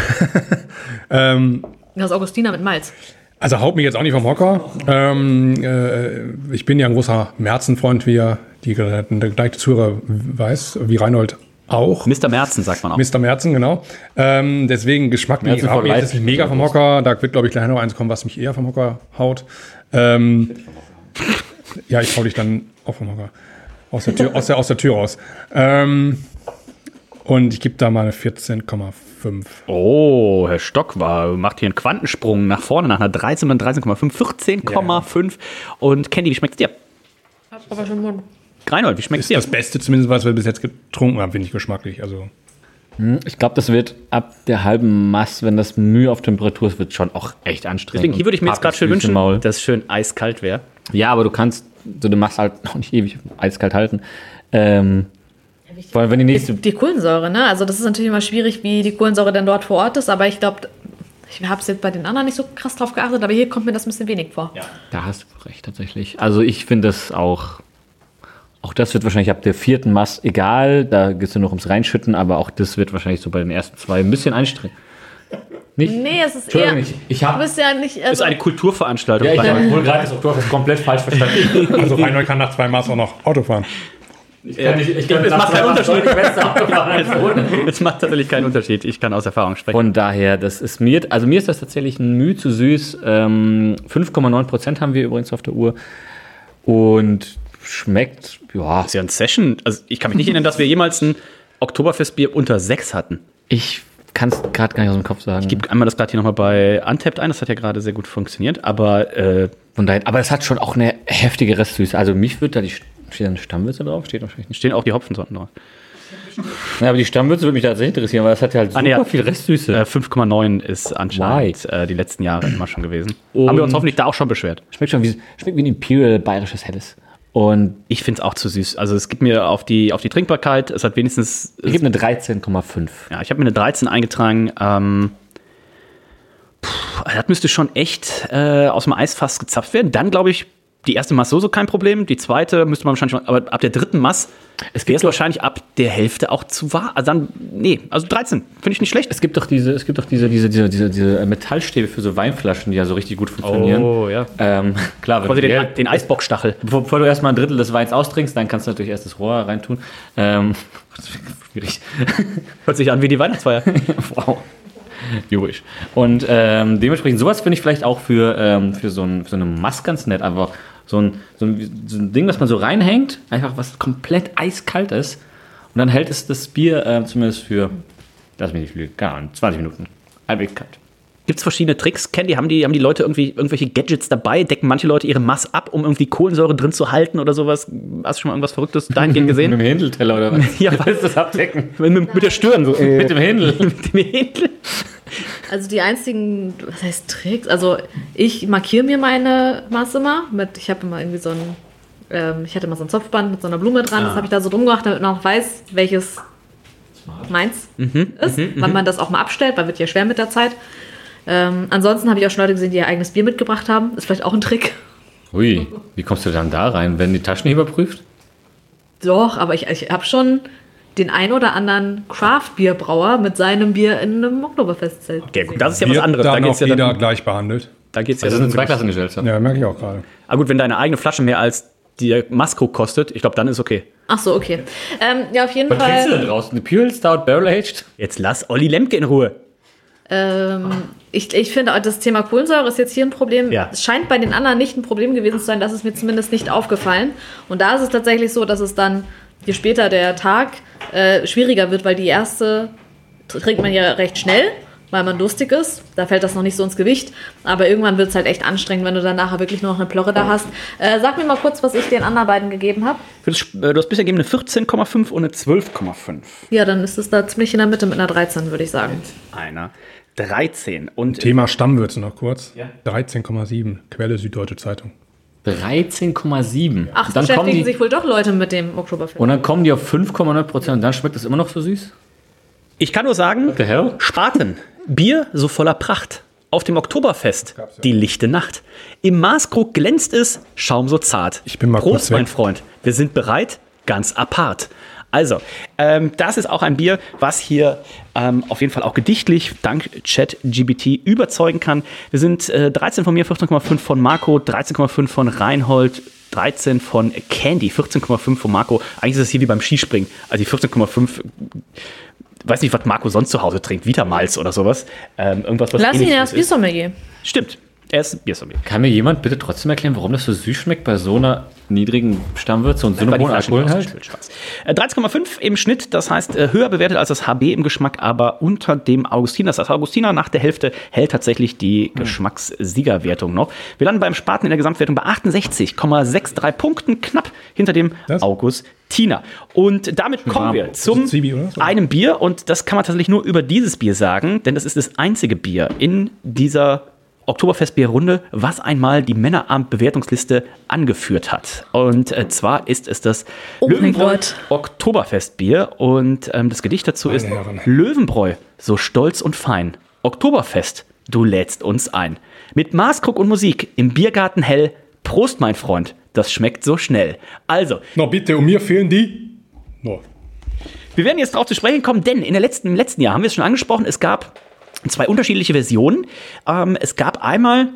S5: Ähm,
S4: Das ist Augustiner mit Malz.
S5: also haut mich jetzt auch nicht vom Hocker. Ähm, äh, ich bin ja ein großer Merzen-Freund, wie ja die, der gleiche Zuhörer weiß, wie Reinhold auch.
S3: Mr. Merzen, sagt man auch.
S5: Mr. Merzen, genau. Ähm, deswegen geschmacklich
S1: Merzen
S5: haut mich jetzt nicht mega vom Hocker. Da wird, glaube ich, gleich noch eins kommen, was mich eher vom Hocker haut. Ähm, ja, ich hau dich dann auch vom Hocker. Aus der Tür, aus der, aus der Tür raus. Ähm, und ich gebe da mal eine 14,5.
S3: Oh, Herr Stock war, macht hier einen Quantensprung nach vorne nach einer 13 und 13,5, 14,5. Und Candy, wie schmeckt's dir?
S4: Aber schon Mund.
S3: Reinhold, wie schmeckt's
S5: Ist
S3: dir?
S5: das Beste zumindest, was wir bis jetzt getrunken haben, finde ich geschmacklich. Also
S1: Ich glaube, das wird ab der halben Mass, wenn das Mühe auf Temperatur ist, wird schon auch echt anstrengend.
S3: Deswegen, hier würde ich mir jetzt gerade schön wünschen,
S1: Maul.
S3: dass es schön eiskalt wäre.
S1: Ja, aber du kannst, so, du machst halt noch nicht ewig eiskalt halten. Ähm, vor allem, wenn die nächste.
S4: Die Kohlensäure, ne? Also das ist natürlich immer schwierig, wie die Kohlensäure dann dort vor Ort ist, aber ich glaube, ich habe es jetzt bei den anderen nicht so krass drauf geachtet, aber hier kommt mir das ein bisschen wenig vor.
S1: Da hast du recht, tatsächlich. Also ich finde das auch. Auch das wird wahrscheinlich ab der vierten Mass egal. Da geht es nur noch ums Reinschütten, aber auch das wird wahrscheinlich so bei den ersten zwei ein bisschen anstrengend. Nicht?
S4: Nee, es ist eher.
S1: ich, ich habe.
S4: Du bist ja nicht.
S3: Das
S4: Also,
S3: ist eine Kulturveranstaltung.
S1: Ja, ich habe wohl gerade das Oktoberfest komplett falsch verstanden.
S5: Also Reinhold kann nach zwei Maß auch noch Auto fahren.
S1: Ich kann nicht, ich kann
S3: Es macht keinen Unterschied.
S1: ohne.
S3: Es macht tatsächlich keinen Unterschied. Ich kann aus Erfahrung sprechen.
S1: Von daher, das ist mir, also mir ist das tatsächlich ein Mühe zu süß. Ähm, 5,9 Prozent haben wir übrigens auf der Uhr. Und schmeckt, ja.
S3: Das ist ja ein Session. Also ich kann mich nicht erinnern, dass wir jemals ein Oktoberfestbier unter 6 hatten.
S1: Ich kann es gerade gar nicht aus dem Kopf sagen.
S3: Ich gebe einmal das gerade hier nochmal bei Untapped ein. Das hat ja gerade sehr gut funktioniert. Aber äh,
S1: Von daher, aber es hat schon auch eine heftige Restsüße. Also mich würde da die steht da eine Stammwürze drauf, steht wahrscheinlich nicht.
S3: stehen auch die Hopfensorten drauf.
S1: Ja, aber die Stammwürze würde mich tatsächlich interessieren, weil es hat ja halt super
S3: Ah, nee,
S1: viel Restsüße.
S3: Äh, 5,9 ist anscheinend äh, die letzten Jahre immer schon gewesen. Haben wir uns hoffentlich da auch schon beschwert.
S1: Schmeckt schon wie, schmeckt wie ein Imperial bayerisches Helles. Und
S3: Ich finde es auch zu süß. Also es gibt mir auf die, auf die Trinkbarkeit, es hat wenigstens.
S1: ich gebe eine 13,5.
S3: Ja, ich habe mir eine 13 eingetragen. Ähm, puh, das müsste schon echt äh, aus dem Eisfass gezapft werden. Dann glaube ich, die erste Maß so, so kein Problem. Die zweite müsste man wahrscheinlich schon, aber ab der dritten Maß wäre es wahrscheinlich ab der Hälfte auch zu wahr. Also dann, nee, also 13, finde ich nicht schlecht.
S1: Es gibt doch diese, es gibt doch diese, diese, diese, diese, diese Metallstäbe für so Weinflaschen, die ja so richtig gut funktionieren.
S3: Oh, ja.
S1: Ähm, klar, wenn du
S3: den,
S1: Geld-
S3: den Eisbockstachel.
S1: Bevor, bevor du erstmal ein Drittel des Weins austrinkst, dann kannst du natürlich erst das Rohr reintun. Ähm, schwierig.
S3: Hört sich an wie die Weihnachtsfeier.
S1: wow. Jurisch. Und ähm, dementsprechend, sowas finde ich vielleicht auch für, ähm, für, so ein, für so eine Maske ganz nett. Einfach so ein, so, ein, so ein Ding, was man so reinhängt, einfach was komplett eiskalt ist. Und dann hält es das Bier ähm, zumindest für, lass mich nicht lügen, keine Ahnung, 20 Minuten. Halbwegs kalt.
S3: Gibt es verschiedene Tricks? Kennen die, haben die, haben die Leute irgendwie irgendwelche Gadgets dabei? Decken manche Leute ihre Mass ab, um irgendwie Kohlensäure drin zu halten oder sowas? Hast du schon mal irgendwas Verrücktes dahingehend gesehen?
S1: Mit dem Händelteller oder was?
S3: Ja,
S1: was ist das abdecken?
S3: mit, mit, mit der Stirn so.
S1: Mit dem Händel.
S3: mit dem Händel.
S4: Also die einzigen, was heißt Tricks? Also ich markiere mir meine Masse immer mit, ich habe immer irgendwie so ein, ähm, ich hatte immer so ein Zopfband mit so einer Blume dran, das habe ich da so drum gemacht, damit man auch weiß, welches meins ist, wann man das auch mal abstellt, weil wird ja schwer mit der Zeit. Ähm, ansonsten habe ich auch schon Leute gesehen, die ihr eigenes Bier mitgebracht haben. Ist vielleicht auch ein Trick.
S1: Ui, wie kommst du dann da rein? Werden die Taschen überprüft?
S4: Doch, aber ich, ich habe schon den ein oder anderen Craft-Bierbrauer mit seinem Bier in einem Oktoberfestzelt.
S3: Okay, gut, das ist ja was anderes. Da
S5: dann
S3: geht
S5: auch
S3: es ja dann,
S5: gleich behandelt.
S3: da geht's ja
S1: Also
S3: dann
S1: eine
S3: wirklich-
S1: Zweiklassengesellschaft.
S5: Ja, merke ich auch gerade.
S3: Ah gut, wenn deine eigene Flasche mehr als die Masko kostet, ich glaube, dann ist okay.
S4: Ach so, okay. Ähm, ja, auf jeden
S1: Was trinkst du
S4: Fall.
S1: denn draußen? Eine Pure Stout Barrel Aged?
S3: Jetzt lass Olli Lemke in Ruhe.
S4: Ähm, ich, ich finde, auch das Thema Kohlensäure ist jetzt hier ein Problem.
S3: Ja.
S4: Es scheint bei den anderen nicht ein Problem gewesen zu sein. Das ist mir zumindest nicht aufgefallen. Und da ist es tatsächlich so, dass es dann, je später der Tag, äh, schwieriger wird, weil die erste trinkt man ja recht schnell, weil man durstig ist. Da fällt das noch nicht so ins Gewicht. Aber irgendwann wird es halt echt anstrengend, wenn du dann nachher wirklich nur noch eine Plorre da hast. Äh, sag mir mal kurz, was ich den anderen beiden gegeben habe.
S3: Äh, Du hast bisher gegeben eine 14,5 und eine 12,5.
S4: Ja, dann ist es da ziemlich in der Mitte mit einer 13, würde ich sagen.
S3: Einer 13. Und
S5: Thema Stammwürze noch kurz.
S3: Ja.
S5: 13,7. Quelle Süddeutsche Zeitung.
S1: 13,7.
S4: Ach,
S1: dann
S4: beschäftigen
S1: die
S4: sich wohl doch Leute mit dem Oktoberfest.
S1: und dann kommen die auf 5,9 Prozent und dann schmeckt das immer noch so süß?
S3: ich kann nur sagen,
S1: the hell?
S3: Spaten. Bier so voller Pracht. Auf dem Oktoberfest. Die lichte Nacht. Im Maßkrug glänzt es, Schaum so zart.
S5: Ich bin mal
S3: Prost,
S5: kurz weg.
S3: mein Freund. Wir sind bereit, ganz apart. Also, ähm, das ist auch ein Bier, was hier ähm, auf jeden Fall auch gedichtlich dank ChatGBT überzeugen kann. Wir sind äh, 13 von mir, 14,5 von Marco, 13,5 von Reinhold, 13 von Candy, 14,5 von Marco. Eigentlich ist es hier wie beim Skispringen. Also die 14,5 weiß nicht, was Marco sonst zu Hause trinkt, Vitamalz oder sowas. Ähm, irgendwas, was
S4: Lass ihn erst
S3: süß ist.
S4: Biersommelier.
S3: Stimmt. Er ist Biersommelier.
S1: Kann mir jemand bitte trotzdem erklären, warum das so süß schmeckt bei so einer niedrigen Stammwürze und so einem hohen Alkohol halt?
S3: schwarz. Äh, 13,5 im Schnitt, das heißt äh, höher bewertet als das HB im Geschmack, aber unter dem Augustiner. Das heißt, Augustiner nach der Hälfte hält tatsächlich die Geschmackssiegerwertung noch. Wir landen beim Spaten in der Gesamtwertung bei 68,63 Punkten, knapp hinter dem
S5: Das?
S3: Augustiner. Und damit kommen wir zum?
S5: So.
S3: einem Bier und das kann man tatsächlich nur über dieses Bier sagen, denn das ist das einzige Bier in dieser Oktoberfestbierrunde, was einmal die Männerabend-Bewertungsliste angeführt hat. Und äh, zwar ist es das
S4: Oh mein
S3: Löwenbräu
S4: Gott.
S3: Oktoberfestbier und ähm, das Gedicht dazu ist
S5: Herren.
S3: Löwenbräu, so stolz und fein. Oktoberfest, du lädst uns ein. Mit Maßkrug und Musik im Biergarten hell. Prost, mein Freund, das schmeckt so schnell. Also,
S5: No, bitte, und mir fehlen die. No.
S3: wir werden jetzt darauf zu sprechen kommen, denn in der letzten, im letzten Jahr haben wir es schon angesprochen, es gab zwei unterschiedliche Versionen. Ähm, es gab einmal,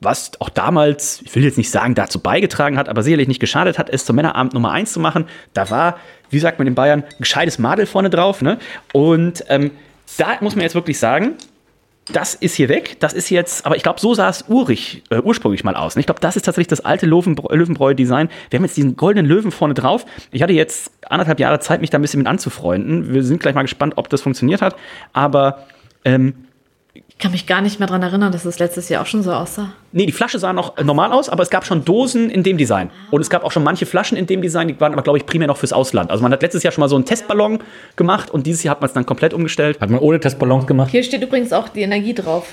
S3: was auch damals, ich will jetzt nicht sagen, dazu beigetragen hat, aber sicherlich nicht geschadet hat, es zum Männerabend Nummer 1 zu machen. Da war, wie sagt man in Bayern, ein gescheites Madel vorne drauf. Ne? Und ähm, da muss man jetzt wirklich sagen, das ist hier weg. Das ist jetzt, aber ich glaube, so sah es urig, äh, ursprünglich mal aus. Und ich glaube, das ist tatsächlich das alte Löwenbräu- Löwenbräu-Design. Wir haben jetzt diesen goldenen Löwen vorne drauf. Ich hatte jetzt anderthalb Jahre Zeit, mich da ein bisschen mit anzufreunden. Wir sind gleich mal gespannt, ob das funktioniert hat. Aber ähm,
S4: Ich kann mich gar nicht mehr daran erinnern, dass es letztes Jahr auch schon so aussah.
S3: nee, die Flasche sah noch normal aus, aber es gab schon Dosen in dem Design. Und es gab auch schon manche Flaschen in dem Design, die waren aber, glaube ich, primär noch fürs Ausland. Also man hat letztes Jahr schon mal so einen Testballon gemacht und dieses Jahr hat man es dann komplett umgestellt.
S1: Hat man ohne Testballons gemacht?
S4: Hier steht übrigens auch die Energie drauf.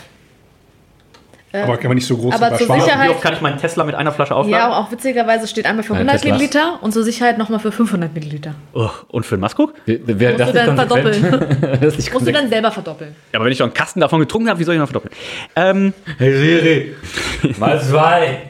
S5: Aber kann man nicht so groß
S4: aber zur Sicherheit-
S3: Wie oft kann ich meinen Tesla mit einer Flasche aufladen?
S4: Ja, auch witzigerweise steht einmal für
S1: Meine
S4: 100
S1: Teslas.
S4: Milliliter und zur Sicherheit nochmal für 500 Milliliter.
S3: Oh, und für den Maskuk?
S1: Wer, wer
S4: Musst du dann verdoppeln.
S1: das ist nicht
S4: Musst du dann selber verdoppeln.
S3: Ja, aber wenn ich doch einen Kasten davon getrunken habe, wie soll ich noch verdoppeln? Ähm,
S1: Hey Siri, mal zwei.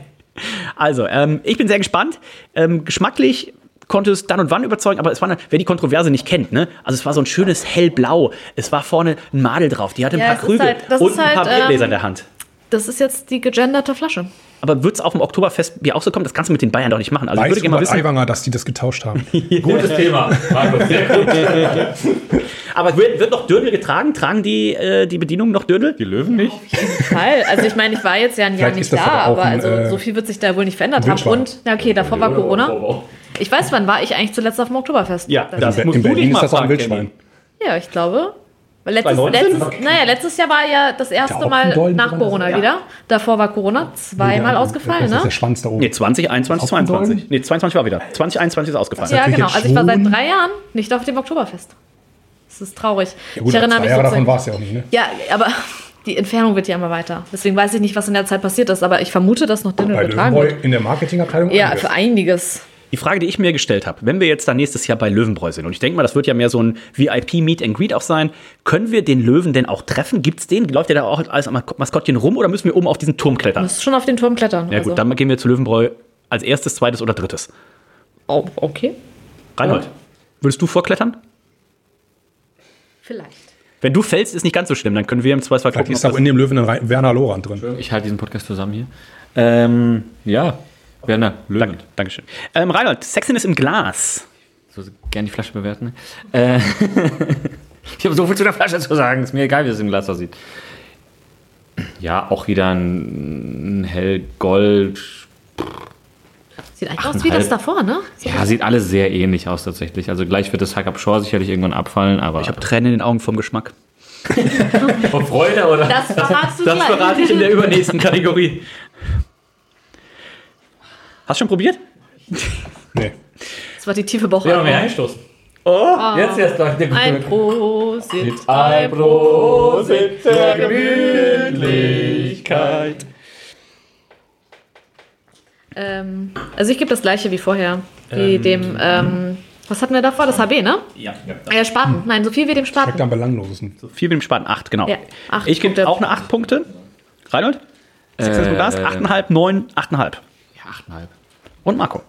S3: also, ähm, ich bin sehr gespannt. Ähm, geschmacklich konnte es dann und wann überzeugen, aber es war eine, wer die Kontroverse nicht kennt, ne? Also es war so ein schönes hellblau. Es war vorne ein Madel drauf. Die hatte ein
S4: Ja,
S3: paar Krüge
S4: halt-
S3: und ein paar
S4: halt,
S3: Biergläser
S4: ähm,
S3: in der Hand.
S4: Das ist jetzt die gegenderte Flasche.
S3: Aber wird es auch im Oktoberfestbier auch so kommen? Das kannst du mit den Bayern doch nicht machen. Also ich würde
S5: Weiß
S3: gerne mal wissen.
S5: Aiwanger, dass die das getauscht haben.
S1: Gutes Thema.
S3: Aber wird, wird noch Dödel getragen? Tragen die, äh, die Bedienungen noch Dödel?
S1: Die Löwen nicht?
S4: Teil. Also ich meine, ich war jetzt ja ein Jahr nicht da,
S5: aber ein,
S4: also
S5: äh,
S4: so viel wird sich da wohl nicht verändert haben. Und, ja okay, davor war Corona. Ich weiß, wann war ich eigentlich zuletzt auf dem Oktoberfest?
S3: Ja,
S4: das
S3: das
S5: In, Berlin ist
S3: mal
S5: das auch ein Wildschwein.
S4: Ja, ich glaube. Weil Letztes,
S3: 2019?
S4: letztes, naja, letztes Jahr war ja das erste Mal nach? Corona wieder. Davor war Corona zweimal ausgefallen,
S5: Das ist
S4: ne?
S5: der Schwanz da oben.
S3: Nee, 20, 21,
S5: Auf den
S3: 22.
S5: Dolden?
S3: Nee, 22 war wieder. 2021 ist ausgefallen.
S4: Ja, genau. Also ich war seit drei Jahren nicht auf dem Oktoberfest. Das ist traurig.
S5: Ja, gut,
S4: ich erinnere
S5: zwei
S4: mich
S5: Jahre davon war es ja auch nicht, ne?
S4: Ja, aber die Entfernung wird ja immer weiter. Deswegen weiß ich nicht, was in der Zeit passiert ist, aber ich vermute, dass noch Dinner
S5: Bei
S4: übertragen wird.
S5: in der Marketingabteilung.
S4: Ja,
S5: einiges.
S4: für einiges.
S3: Die Frage, die ich mir gestellt habe, wenn wir jetzt dann nächstes Jahr bei Löwenbräu sind, und ich denke mal, das wird ja mehr so ein VIP-Meet and Greet auch sein, können wir den Löwen denn auch treffen? Gibt's den? Läuft der da auch als Maskottchen rum oder müssen wir oben auf diesen Turm
S4: Du
S3: klettern?
S4: musst schon auf den Turm klettern.
S3: Ja gut,
S4: also.
S3: dann gehen wir zu Löwenbräu als erstes, zweites oder drittes.
S4: Oh, okay.
S3: Reinhold, würdest du vorklettern?
S4: Vielleicht.
S3: Wenn du fällst, ist nicht ganz so schlimm, dann können wir im Zweifelsfall
S5: Vielleicht
S3: gucken,
S5: ist
S3: ob
S5: auch in dem Löwen ein Werner Lorand drin.
S1: Ich halte diesen Podcast zusammen hier. Ähm, ja, Werner, Löwen.
S3: Danke, Dankeschön. Ähm, Reinhold, Sexiness im Glas.
S1: So gerne die Flasche bewerten. Äh, ich habe so viel zu der Flasche zu sagen. Ist mir egal, wie es im Glas aussieht. Ja, auch wieder ein, ein hellgold.
S4: Sieht eigentlich aus wie das davor, ne?
S1: Ja, sieht alles sehr ähnlich aus tatsächlich. Also gleich wird das Hack Up Shore sicherlich irgendwann abfallen, aber.
S3: Ich habe Tränen in den Augen vom Geschmack.
S1: Vor Freude oder?
S4: Das verratst du
S3: Das
S4: gleich.
S3: verrate ich in der übernächsten Kategorie. Hast du schon probiert?
S5: Nee.
S4: Das war die tiefe Woche.
S1: Ja, noch mehr einstoßen. Oh, jetzt erst gleich der
S4: Ein Prosit.
S1: Ein Prosit der Gemütlichkeit.
S4: Ähm, also ich gebe das gleiche wie vorher. Wie dem, ähm, was hatten wir davor? Das HB, ne?
S3: Ja.
S4: Äh, Spaten. Nein, so viel wie dem Spaten.
S5: Schmeckt am belanglosesten.
S3: Viel mit dem Spaten, 8, genau.
S4: Ja, acht
S3: ich gebe auch eine 8 Punkte. Reinhold? Im Glas? 8,5, 9, 8,5.
S1: Ja, 8,5.
S3: Und Marco?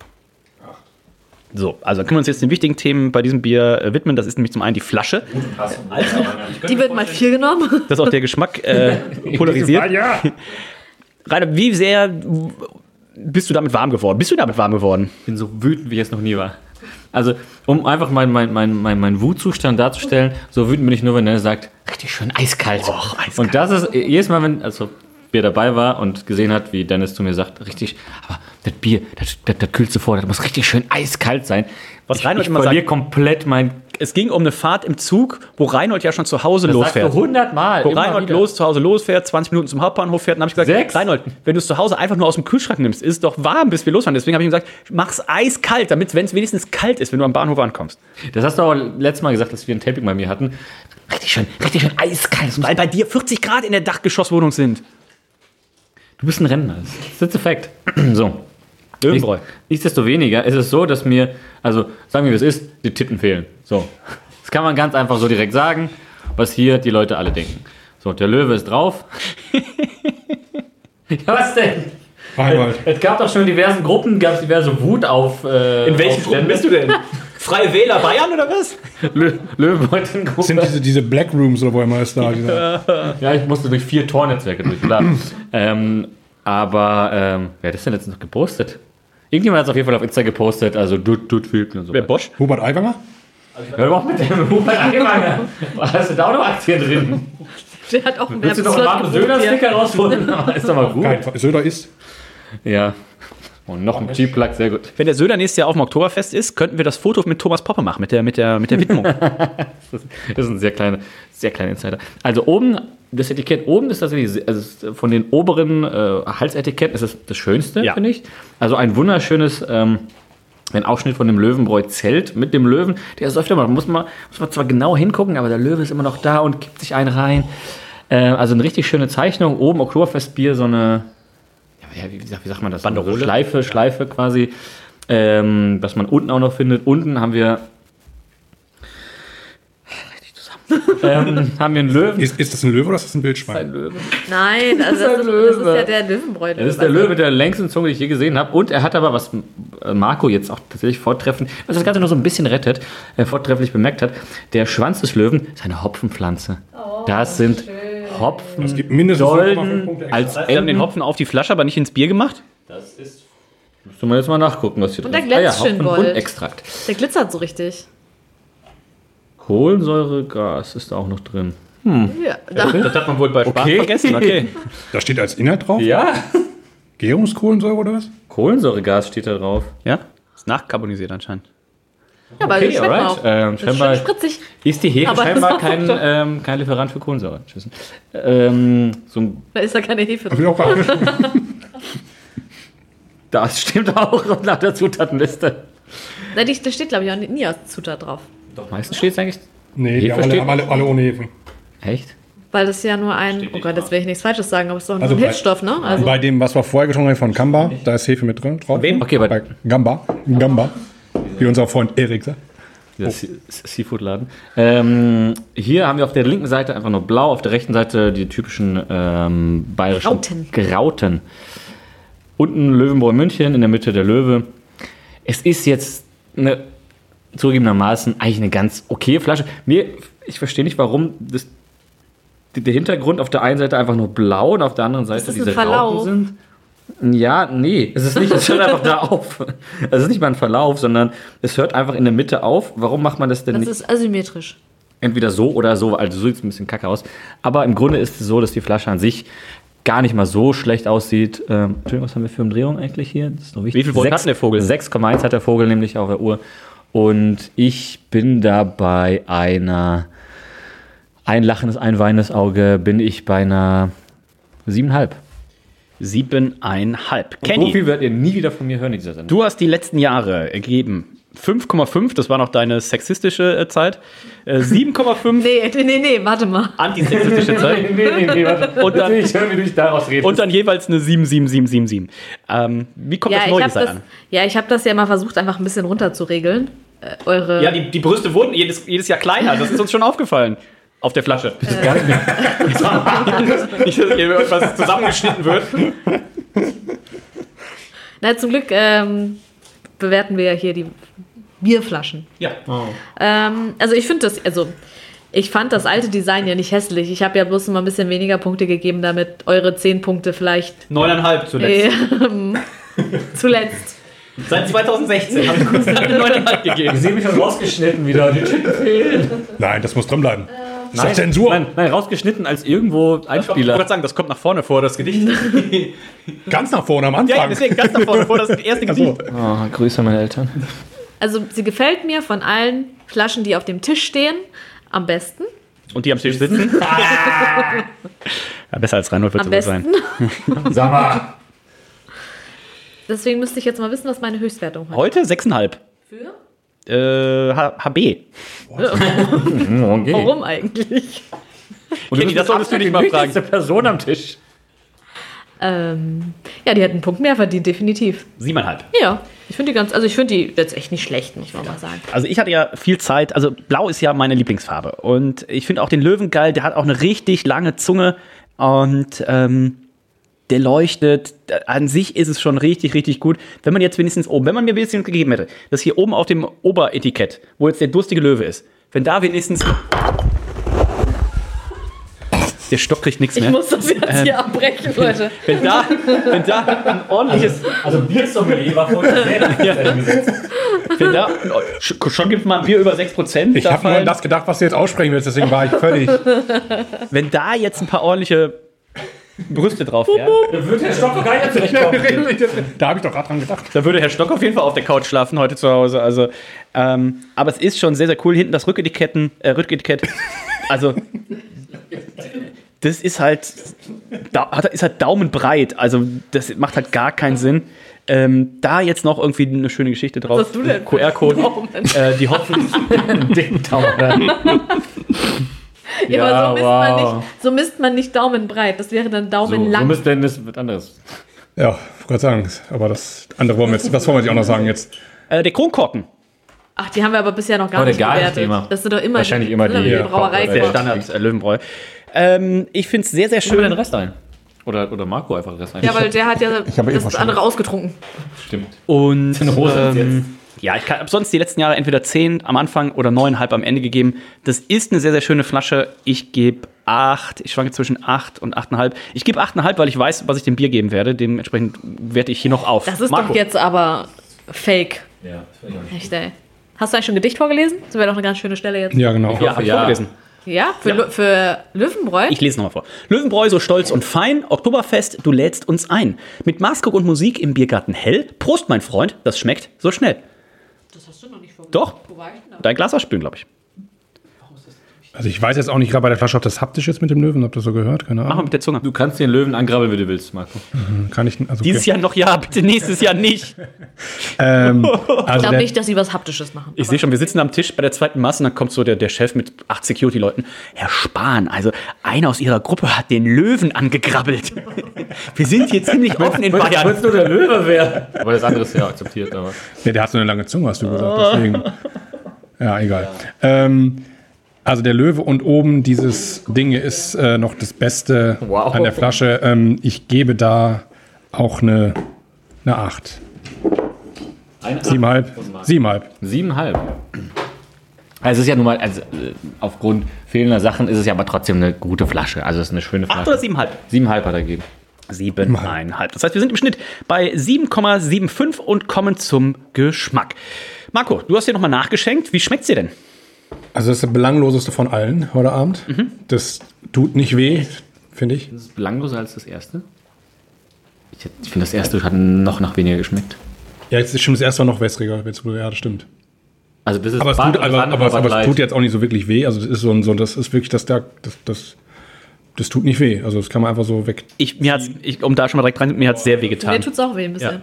S3: So, also können wir uns jetzt den wichtigen Themen bei diesem Bier äh, widmen. Das ist nämlich zum einen die Flasche.
S4: Die wird mal vier genommen.
S3: Das ist auch der Geschmack äh, polarisiert.
S1: ja.
S3: Rainer, wie sehr bist du damit warm geworden? Bist du damit warm geworden?
S1: Ich bin so wütend, wie ich es noch nie war. Also, um einfach meinen mein, mein, mein, mein Wutzustand darzustellen, so wütend bin ich nur, wenn er sagt, richtig schön eiskalt.
S3: Och, eiskalt.
S1: Und das ist jedes Mal, wenn, also wer dabei war und gesehen hat, wie Dennis zu mir sagt, richtig, aber das Bier, das, das, das kühlst du vor, das muss richtig schön eiskalt sein.
S3: Was
S1: ich,
S3: Reinhold
S1: ich
S3: immer
S1: verliere
S3: sagt-
S1: komplett mein
S3: Es ging um eine Fahrt im Zug, wo Reinhold ja schon zu Hause
S1: Das
S3: losfährt.
S1: sagst du 100 Mal.
S3: Wo Reinhold
S1: wieder.
S3: los, zu Hause losfährt, 20 Minuten zum Hauptbahnhof fährt, dann habe ich gesagt,
S1: Sechs?
S3: Reinhold, wenn du es zu Hause einfach nur aus dem Kühlschrank nimmst, ist es doch warm, bis wir losfahren. Deswegen habe ich ihm gesagt, mach's eiskalt, damit, wenn es wenigstens kalt ist, wenn du am Bahnhof ankommst.
S1: Das hast du auch letztes Mal gesagt, dass wir ein Taping bei mir hatten. Richtig schön, richtig schön eiskalt.
S3: Weil bei dir 40 Grad in der Dachgeschosswohnung sind.
S1: Du bist ein Rentner. Das ist ein Fact. So.
S3: Löwenbräu.
S1: Nichtsdestoweniger ist es so, dass mir, also sagen wir, wie es ist, die Titten fehlen. So. Das kann man ganz einfach so direkt sagen, was hier die Leute alle denken. So, der Löwe ist drauf. ja, was denn?
S5: Reinhold.
S1: Es gab doch schon in diversen Gruppen, gab es diverse Wut auf. Äh,
S3: In welchen. Gruppen bist du denn? Freie Wähler Bayern oder was?
S1: Lö Löwenbeutelgruppe.
S5: Das sind diese, diese Black Rooms oder wo immer ist da. Diese,
S1: Ja, ich musste durch vier Tornetzwerke durch, klar. ähm, aber, ähm, wer hat das denn letztens noch gepostet? Irgendjemand hat es auf jeden Fall auf Insta gepostet, also Dutt, Dutt, fehlt und so.
S3: Wer Bosch?
S5: Hubert Aiwanger?
S1: Hör doch mal mit dem Hubert angefangen. Hast du da auch noch Aktien drin?
S4: Der hat auch einen
S1: Willst du noch einen. Söder-Sticker rausholen? ist doch mal gut.
S5: Kein. Söder ist.
S1: Ja. Und noch ein Cheap-Plug, sehr gut.
S3: Wenn der Söder nächstes Jahr auf dem Oktoberfest ist, könnten wir das Foto mit Thomas Poppe machen, mit der, mit der, mit der Widmung.
S1: Das ist ein sehr kleiner, sehr kleiner Insider. Also oben, das Etikett oben ist tatsächlich, also von den oberen äh, Halsetiketten ist es das Schönste,
S3: Ja.
S1: finde ich. Also ein wunderschönes, ähm, ein Ausschnitt von dem Löwenbräu-Zelt mit dem Löwen. Der ist öfter mal, muss man, muss man zwar genau hingucken, aber der Löwe ist immer noch da und kippt sich einen rein. Äh, also eine richtig schöne Zeichnung. Oben Oktoberfestbier, so eine, ja, wie, wie sagt- wie sagt man das?
S3: Banderole?
S1: So Schleife, Schleife quasi. Ähm, was man unten auch noch findet. Unten haben wir. Richtig zusammen. ähm, haben wir einen Löwen.
S5: Ist, ist das ein Löwe oder ist das ein Wildschwein?
S1: Ein Löwe.
S4: Nein, also
S1: Das
S4: das
S1: ist
S4: ist,
S1: ein
S4: das ist ja der Löwenbräu.
S1: Das ist der Löwe mit der längsten Zunge, die ich je gesehen habe. Und er hat aber, was äh, Marco jetzt auch tatsächlich vortreffend, was das Ganze noch so ein bisschen rettet, äh, vortrefflich bemerkt hat, der Schwanz des Löwen ist eine Hopfenpflanze. das sind Hopfen.
S5: Es gibt mindestens 0,5
S1: Dolden als
S3: Sie haben den. Hopfen auf die Flasche, aber nicht ins Bier gemacht?
S1: Müssen wir jetzt mal nachgucken, was hier
S4: Und
S1: drin
S4: der
S1: ist.
S4: glänzt schön
S1: Hopfen
S4: gold.
S1: und Extrakt.
S4: Der glitzert so richtig.
S1: Kohlensäuregas ist da auch noch drin.
S4: Ja, da,
S3: Das hat man wohl bei Sparen
S1: Okay.
S3: vergessen. Okay.
S5: Da steht als Inhalt drauf?
S1: Ja.
S5: Gärungskohlensäure oder was?
S1: Kohlensäuregas steht da drauf.
S3: Ja? Ist nachkarbonisiert anscheinend.
S4: Ja, aber
S1: Okay, alright.
S4: auch.
S1: Ähm,
S4: ist
S1: scheinbar-
S4: schön spritzig.
S1: Ist die Hefe
S4: Aber
S1: scheinbar kein, ähm, kein Lieferant für Kohlensäure. Tschüss. Ähm, so
S4: Da ist da keine Hefe drin.
S1: Das stimmt auch nach der Zutatenliste.
S4: Da die- da steht, glaube ich, auch nie als Zutat drauf.
S1: Doch, meistens steht es eigentlich.
S5: Nee, die
S1: Hefe
S5: haben alle,
S1: steht-
S5: alle, alle ohne Hefen.
S1: Echt?
S4: Weil das ja nur ein, oh Gott, jetzt will ich nichts Falsches sagen, aber es ist doch nur
S5: Also
S4: ein
S5: bei-
S4: Hilfsstoff, ne? Also,
S5: Bei dem, was wir vorher getrunken haben von Gamba, da ist Hefe mit drin drauf.
S3: wem?
S1: Okay, bei
S5: Bei Gamba. Gamba. Wie unser Freund Erik sagt.
S1: Se- Seafood-Laden. Ähm, hier haben wir auf der linken Seite einfach nur blau, auf der rechten Seite die typischen ähm, bayerischen
S4: Grauten.
S1: Grauten. Unten Löwenbräu München, in der Mitte der Löwe. Es ist jetzt eine, zugegebenermaßen eigentlich eine ganz okay Flasche. Mir, ich verstehe nicht, warum das, der Hintergrund auf der einen Seite einfach nur blau und auf der anderen Seite
S4: ist ein
S1: diese
S4: Verlauf.
S1: Rauten sind. Ja, nee, es ist nicht, es hört einfach da auf. Es ist nicht mal ein Verlauf, sondern es hört einfach in der Mitte auf. Warum macht man das denn
S4: das
S1: nicht
S4: ist asymmetrisch.
S1: entweder so oder so? Also so sieht es ein bisschen kacke aus. Aber im Grunde ist es so, dass die Flasche an sich gar nicht mal so schlecht aussieht. Ähm, Entschuldigung, was haben wir für Umdrehung eigentlich hier? Das ist doch wichtig.
S3: Wie viel Volt hat denn der Vogel?
S1: 6,1 hat der Vogel nämlich auf der Uhr. Und ich bin da bei einer, ein lachendes, ein weinendes Auge, bin ich bei einer 7,5.
S3: Siebeneinhalb.
S1: So
S3: Kenny,
S1: viel werdet ihr nie wieder von mir hören in dieser Sendung.
S3: du hast die letzten Jahre ergeben 5,5, das war noch deine sexistische äh, Zeit. Äh, 7,5
S4: Nee, nee, nee, nee, warte mal.
S3: antisexistische Zeit.
S1: nee, nee, nee, warte.
S3: Und dann-
S1: ich höre, wie du dich daraus redest.
S3: Und dann jeweils eine 77777. Ähm, wie kommt
S4: Ja,
S3: das neue
S4: habe
S3: Design
S4: das,
S3: an?
S4: ja, ich hab das ja mal versucht, einfach ein bisschen runter zu regeln. Äh, eure.
S3: Ja, die, die Brüste wurden jedes, jedes Jahr kleiner. Das ist uns schon aufgefallen. Auf der Flasche. Nicht, dass hier irgendwas zusammengeschnitten wird.
S4: Na, zum Glück ähm, bewerten wir ja hier die Bierflaschen.
S3: Ja.
S4: Ähm, also ich finde das, also ich fand das alte Design ja nicht hässlich. Ich habe ja bloß immer ein bisschen weniger Punkte gegeben, damit eure 10 Punkte vielleicht
S3: Neuneinhalb zuletzt.
S4: zuletzt.
S3: Seit 2016 haben wir kurz eine neuneinhalb gegeben.
S1: sehe mich schon rausgeschnitten wieder. Die Chicken fehlen.
S5: Nein, das muss drin bleiben. Ist doch Zensur.
S1: Nein, nein, rausgeschnitten als irgendwo
S3: Ich wollte
S1: Einspieler.
S3: gerade sagen, das kommt nach vorne vor, das Gedicht.
S5: Ganz nach vorne am
S3: ja, ja,
S5: Anfang.
S3: deswegen ganz nach vorne vor, das erste. Gedicht.
S1: Oh, Grüße an meine Eltern.
S4: Also sie gefällt mir von allen Flaschen, die auf dem Tisch stehen, am besten.
S3: Und die am Tisch sitzen. ja, besser als Reinhold wird
S4: Am
S3: sowas sein.
S4: besten.
S1: Sag mal.
S4: Deswegen müsste ich jetzt mal wissen, was meine Höchstwertung
S3: Heute
S4: heute
S3: 6,5.
S4: Für?
S3: Äh, HB.
S1: Okay.
S4: Warum eigentlich?
S1: Und
S3: Kenny, das solltest du nicht mal fragen.
S1: Die Person am Tisch.
S4: Ähm, ja, die hat einen Punkt mehr verdient, definitiv.
S3: Siebeneinhalb.
S4: Ja, ich finde die ganz, also ich finde die jetzt echt nicht schlecht, muss man mal sagen.
S3: Also ich hatte ja viel Zeit, also blau ist ja meine Lieblingsfarbe und ich finde auch den Löwen geil, der hat auch eine richtig lange Zunge und ähm, der leuchtet. An sich ist es schon richtig, richtig gut. Wenn man jetzt wenigstens oben, wenn man mir wenigstens gegeben hätte, dass hier oben auf dem Oberetikett, wo jetzt der durstige Löwe ist, wenn da wenigstens... Der Stock kriegt nichts
S4: Ich
S3: mehr.
S4: muss das jetzt
S3: Ähm,
S4: hier abbrechen, Leute.
S3: Wenn da, wenn da ein ordentliches...
S1: Also Biersommelier war vorher sehr
S3: Wenn da, schon gibt mal ein Bier über 6%.
S5: Ich habe nur an das gedacht, was du jetzt aussprechen willst, deswegen war ich völlig.
S3: Wenn da jetzt ein paar ordentliche Brüste drauf wären,
S1: Wird der Stock gar nicht zurechtkommen.
S5: da habe ich doch gerade dran gedacht.
S3: da würde Herr Stock auf jeden Fall auf der Couch schlafen heute zu Hause. Also, ähm, aber es ist schon sehr, sehr cool. Hinten das Rücketiketten, äh, Rücketikett. Also, das ist halt, da, ist halt daumenbreit. Also, das macht halt gar keinen Sinn. Ähm, da jetzt noch irgendwie eine schöne Geschichte drauf.
S4: Was hast du denn?
S3: QR-Code. Äh, die Hopfen.
S1: Dicken Daumen.
S4: Ja, aber so misst, man
S1: wow.
S4: nicht, so misst man nicht daumenbreit. Das wäre dann
S1: So,
S4: daumenlang.
S1: so müsste denn das wird anderes.
S5: Ja, ich wollte sagen, aber das andere wollen wir jetzt, was wollen wir jetzt auch noch sagen jetzt?
S3: Äh, der Kronkorken.
S4: Ach, die haben wir aber bisher noch gar
S1: Oder
S4: nicht
S1: gar nicht
S4: bewertet.
S1: immer.
S4: Das sind doch immer
S1: Wahrscheinlich
S4: die,
S1: immer die-
S4: die
S1: Ja,
S4: Brauerei.
S1: Der.
S3: Standard äh, Löwenbräu. Ähm, ich finde es sehr, sehr
S1: Schön den. Rest ein. Oder, oder Marco einfach den Rest ein.
S4: Ja, weil der hat ja
S5: eh
S4: das
S5: was
S4: andere ausgetrunken.
S1: Stimmt.
S3: Und
S1: Eine Hose als
S3: ähm, ja, ich habe sonst die letzten Jahre entweder 10 am Anfang oder 9,5 am Ende gegeben. Das ist eine sehr, sehr schöne Flasche. Ich gebe 8. Ich schwanke zwischen 8 und 8,5. Ich gebe 8,5, weil ich weiß, was ich dem Bier geben werde. Dementsprechend werte ich hier noch auf.
S4: Das ist
S3: Marco.
S4: doch jetzt aber fake.
S1: Ja, das ich auch nicht.
S4: Echt, ey. Hast du eigentlich schon ein Gedicht vorgelesen? Das wäre doch eine ganz schöne Stelle jetzt.
S5: Ja, genau.
S3: Ja, habe ich
S1: Ja.
S3: vorgelesen.
S4: Ja? Für, Lö- für Löwenbräu?
S3: Ich lese nochmal vor. Löwenbräu, so stolz und fein. Oktoberfest, du lädst uns ein. Mit Maßguck und Musik im Biergarten hell. Prost, mein Freund, das schmeckt so schnell.
S4: Das hast du noch nicht vorgelesen.
S3: Doch,
S4: Wo war ich denn da?
S3: dein Glas ausspülen, glaube ich.
S5: Also ich weiß jetzt auch nicht gerade bei der Flasche, ob das haptisch ist mit dem Löwen, ob das so gehört, keine
S3: Mach mal
S5: Ahnung.
S3: mit der Zunge.
S1: Du kannst den Löwen angrabbeln, wie du willst, Marco.
S5: Kann ich, also
S3: Dieses Jahr noch ja, bitte nächstes Jahr nicht.
S5: Ähm,
S4: Ich
S5: also
S4: glaube
S5: der,
S4: nicht, dass sie was Haptisches machen.
S3: Ich sehe schon, wir sitzen am Tisch bei der zweiten Masse und dann kommt so der, der Chef mit acht Security-Leuten. Herr Spahn, also einer aus Ihrer Gruppe hat den Löwen angegrabbelt. Wir sind hier ziemlich offen in Bayern.
S1: Wenn es nur der Löwe wäre. Aber das andere ist ja akzeptiert. Aber.
S5: nee, der hat so eine lange Zunge, hast du gesagt, deswegen. Ja, egal. Ähm, also der Löwe und oben dieses Ding ist äh, noch das Beste
S1: Wow.
S5: an der Flasche. Ähm, ich gebe da auch eine, eine 8. Siebenhalb. Siebenhalb.
S1: Siebenhalb. Also es ist ja nun mal, also äh, aufgrund fehlender Sachen ist es ja aber trotzdem eine gute Flasche. Also es ist eine schöne Flasche.
S3: Acht oder siebenhalb?
S1: Siebenhalb hat er gegeben.
S3: Siebeneinhalb. Das heißt, wir sind im Schnitt bei 7,75 und kommen zum Geschmack. Marco, du hast hier nochmal nachgeschenkt. Wie schmeckt's dir denn?
S5: Also das ist das belangloseste von allen heute Abend. Das tut nicht weh, finde ich.
S1: Das ist belangloser als das erste. Ich, ich finde, das erste hat noch nach weniger geschmeckt.
S5: Ja, jetzt ist schon das erste noch wässriger. Ja, das stimmt.
S1: Also das ist
S5: Aber es,
S1: Bad-
S5: tut, aber, aber, es-
S1: Bad
S5: aber es tut jetzt auch nicht so wirklich weh. Also das ist so ein, so, das ist wirklich das, da- das, das, das tut nicht weh. Also das kann man einfach so weg.
S3: Ich, mir hat's, ich, um da schon mal direkt rein, mir hat's sehr weh getan.
S4: Mir tut's auch weh ein bisschen.
S3: Ja.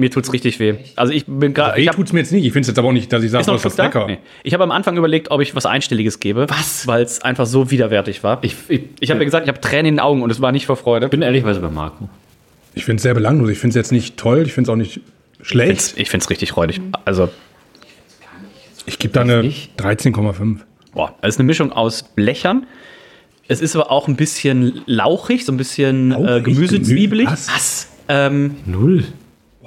S3: Mir tut's richtig weh. Also ich bin gerade.
S5: Weh
S3: Ich hab-
S5: tut's mir jetzt nicht. Ich finde es jetzt aber auch nicht, dass ich sage, das ist lecker.
S3: Nee. Ich habe am Anfang überlegt, ob ich was Einstelliges gebe. Was? Weil es einfach so widerwärtig war.
S1: Ich, ich,
S3: Ich habe ja gesagt, ich habe Tränen in den Augen und es war nicht vor Freude.
S1: bin ehrlichweise bei Marco.
S5: Ich finde es sehr belanglos. Ich finde es jetzt nicht toll. Ich finde es auch nicht schlecht.
S3: Ich finde es richtig räudig. Also,
S5: Ich gebe da eine
S1: nicht.
S5: 13,5.
S3: boah, es ist eine Mischung aus Blechern. Es ist aber auch ein bisschen lauchig, so ein bisschen äh, gemüsezwiebelig.
S5: Gemü- Was?
S3: Ähm,
S1: Null.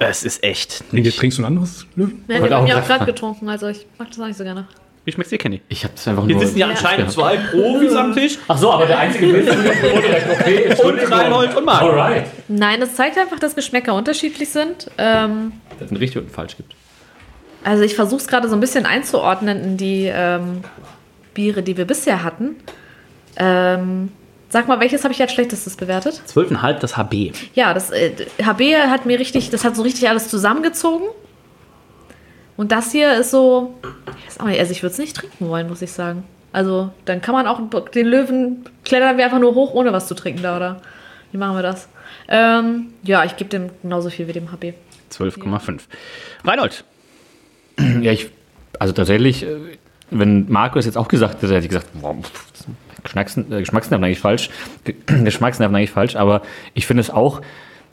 S3: Es ist echt. Nicht.
S5: Trinkst du ein anderes Löwen?
S4: Ja,
S1: Wollte
S4: den haben
S1: auch
S4: gerade getrunken, also ich mag das auch nicht so gerne.
S3: Wie schmeckt's dir, Kenny?
S1: Ich habe das einfach
S3: Hier
S1: nur...
S3: sitzen ja anscheinend zwei Profis am Tisch.
S1: Ach so, aber der einzige Bild wurde direkt okay.
S3: Und Reinhold und Marc.
S1: Alright.
S4: Nein, es zeigt einfach, dass Geschmäcker unterschiedlich sind. Ähm,
S1: Dass es ein richtig und ein falsch gibt.
S4: also ich versuche es gerade so ein bisschen einzuordnen in die ähm, Biere, die wir bisher hatten. Ähm, sag mal, welches habe ich als schlechtestes bewertet?
S3: 12,5 das HB.
S4: Ja, das äh, HB hat mir richtig, das hat so richtig alles zusammengezogen. Und das hier ist so, ich also ich würde es nicht trinken wollen, muss ich sagen. Also dann kann man auch den Löwen klettern wir einfach nur hoch, ohne was zu trinken da, oder? Wie machen wir das? Ähm, ja, ich gebe dem genauso viel wie dem HB.
S3: 12,5. Reinhold.
S1: Ja, ich, also tatsächlich, äh, wenn Marco es jetzt auch gesagt hätte, hätte ich gesagt, boah, äh, Geschmacksnerven eigentlich falsch. Ge- Geschmacksnerven eigentlich falsch, aber ich finde es auch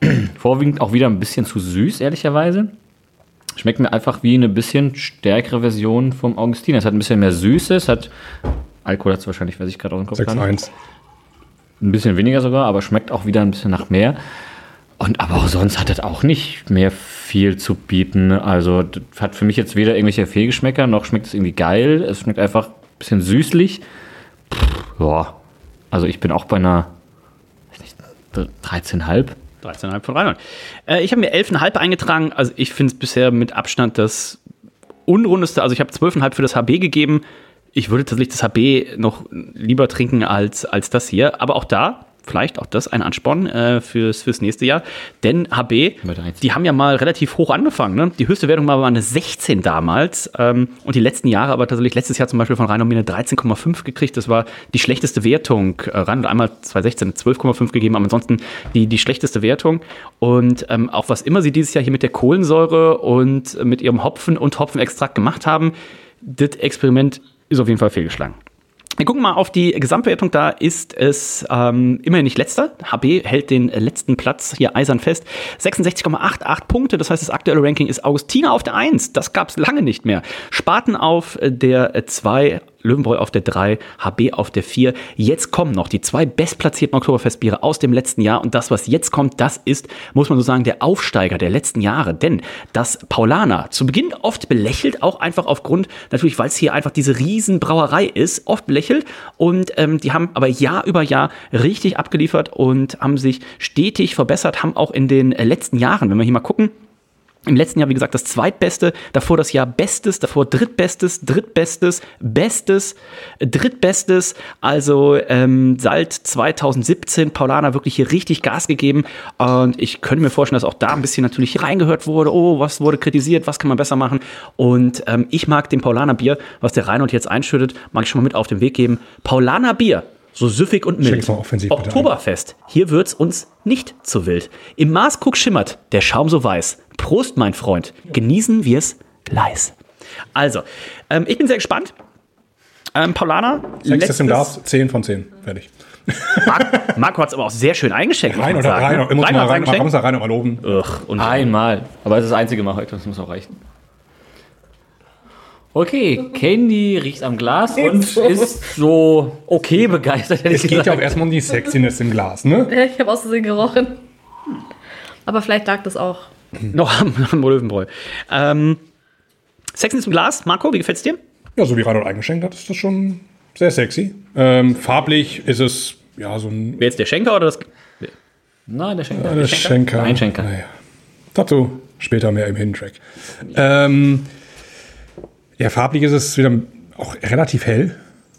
S1: vorwiegend auch wieder ein bisschen zu süß, ehrlicherweise. Schmeckt mir einfach wie eine bisschen stärkere Version vom Augustiner. Es hat ein bisschen mehr Süße, es hat Alkohol hat es wahrscheinlich, weiß ich gerade aus dem Kopf gar nicht.
S5: 6,1.
S1: Ein bisschen weniger sogar, aber schmeckt auch wieder ein bisschen nach mehr. Und aber auch sonst hat es auch nicht mehr viel zu bieten. Also das hat für mich jetzt weder irgendwelche Fehlgeschmäcker, noch schmeckt es irgendwie geil. Es schmeckt einfach ein bisschen süßlich. Pff, ja, also ich bin auch bei einer weiß nicht, 13,5.
S3: 13,5 von Reinhold. Äh, ich habe mir 11,5 eingetragen. Also ich finde es bisher mit Abstand das unrundeste. Also ich habe 12,5 für das HB gegeben. Ich würde tatsächlich das HB noch lieber trinken als, als das hier. Aber auch da, vielleicht auch das ein Ansporn äh, fürs, fürs nächste Jahr. Denn HB, die haben ja mal relativ hoch angefangen. Ne? Die höchste Wertung war mal eine 16 damals. Ähm, und die letzten Jahre, aber tatsächlich letztes Jahr zum Beispiel von Reinhold mir eine 13,5 gekriegt. Das war die schlechteste Wertung. Äh, Reinhold einmal 2016 eine 12,5 gegeben, aber ansonsten die, die schlechteste Wertung. Und ähm, auch was immer sie dieses Jahr hier mit der Kohlensäure und mit ihrem Hopfen und Hopfenextrakt gemacht haben, das Experiment ist auf jeden Fall fehlgeschlagen. Wir gucken mal auf die Gesamtwertung. Da ist es ähm, immerhin nicht letzter. HB hält den letzten Platz hier eisern fest. 66,88 Punkte. Das heißt, das aktuelle Ranking ist Augustina auf der 1. Das gab es lange nicht mehr. Spaten auf der 2. Löwenbräu auf der 3, HB auf der 4. Jetzt kommen noch die zwei bestplatzierten Oktoberfestbiere aus dem letzten Jahr. Und das, was jetzt kommt, das ist, muss man so sagen, der Aufsteiger der letzten Jahre. Denn das Paulaner, zu Beginn oft belächelt, auch einfach aufgrund, natürlich, weil es hier einfach diese Riesenbrauerei ist, oft belächelt. Und ähm, die haben aber Jahr über Jahr richtig abgeliefert und haben sich stetig verbessert, haben auch in den letzten Jahren, wenn wir hier mal gucken, im letzten Jahr, wie gesagt, das zweitbeste, davor das Jahr Bestes, davor Drittbestes, Drittbestes, Bestes, Drittbestes. Also ähm, seit 2017 Paulana wirklich hier richtig Gas gegeben. Und ich könnte mir vorstellen, dass auch da ein bisschen natürlich reingehört wurde. Oh, was wurde kritisiert, was kann man besser machen? Und ähm, ich mag den Paulaner Bier, was der Reinhold jetzt einschüttet, mag ich schon mal mit auf den Weg geben. Paulaner Bier. So süffig und mild.
S5: Offensiv
S3: Oktoberfest. Hier wird's uns nicht zu wild. Im Maßkrug schimmert, der Schaum so weiß. Prost, mein Freund. Genießen wir's leis. Also, ähm, ich bin sehr gespannt. Ähm, Paulana,
S5: Sechstes im Glas, 10 von 10. Fertig.
S3: Marc, Marco hat's aber auch sehr schön eingeschenkt.
S5: Rein oder
S3: sagen.
S5: rein, muss mal
S3: Reinhold
S5: rein, man
S3: eingeschenkt?
S5: muss da rein und mal loben.
S3: Ugh, und
S1: Einmal. Aber es ist das einzige Mal heute, das muss auch reichen. Okay, Candy riecht am Glas und ist so okay begeistert.
S5: Es
S1: ich
S5: geht ja auch erstmal um die Sexiness im Glas, ne?
S4: Ja, ich habe aus Versehen gerochen. Aber vielleicht lag das auch.
S3: noch am, am Löwenbräu. Ähm, Sex im Glas, Marco, wie gefällt's dir?
S5: Ja, so wie Reinhold eingeschenkt hat, ist das schon sehr sexy. Ähm, farblich ist es, ja, so ein
S3: Wer jetzt der Schenker oder das?
S1: Nein, der Schenker.
S5: Ja, der Schenker.
S1: Ein Schenker.
S5: Naja. Dazu später mehr im Hidden Track. Ähm, ja, farblich ist es wieder auch relativ hell,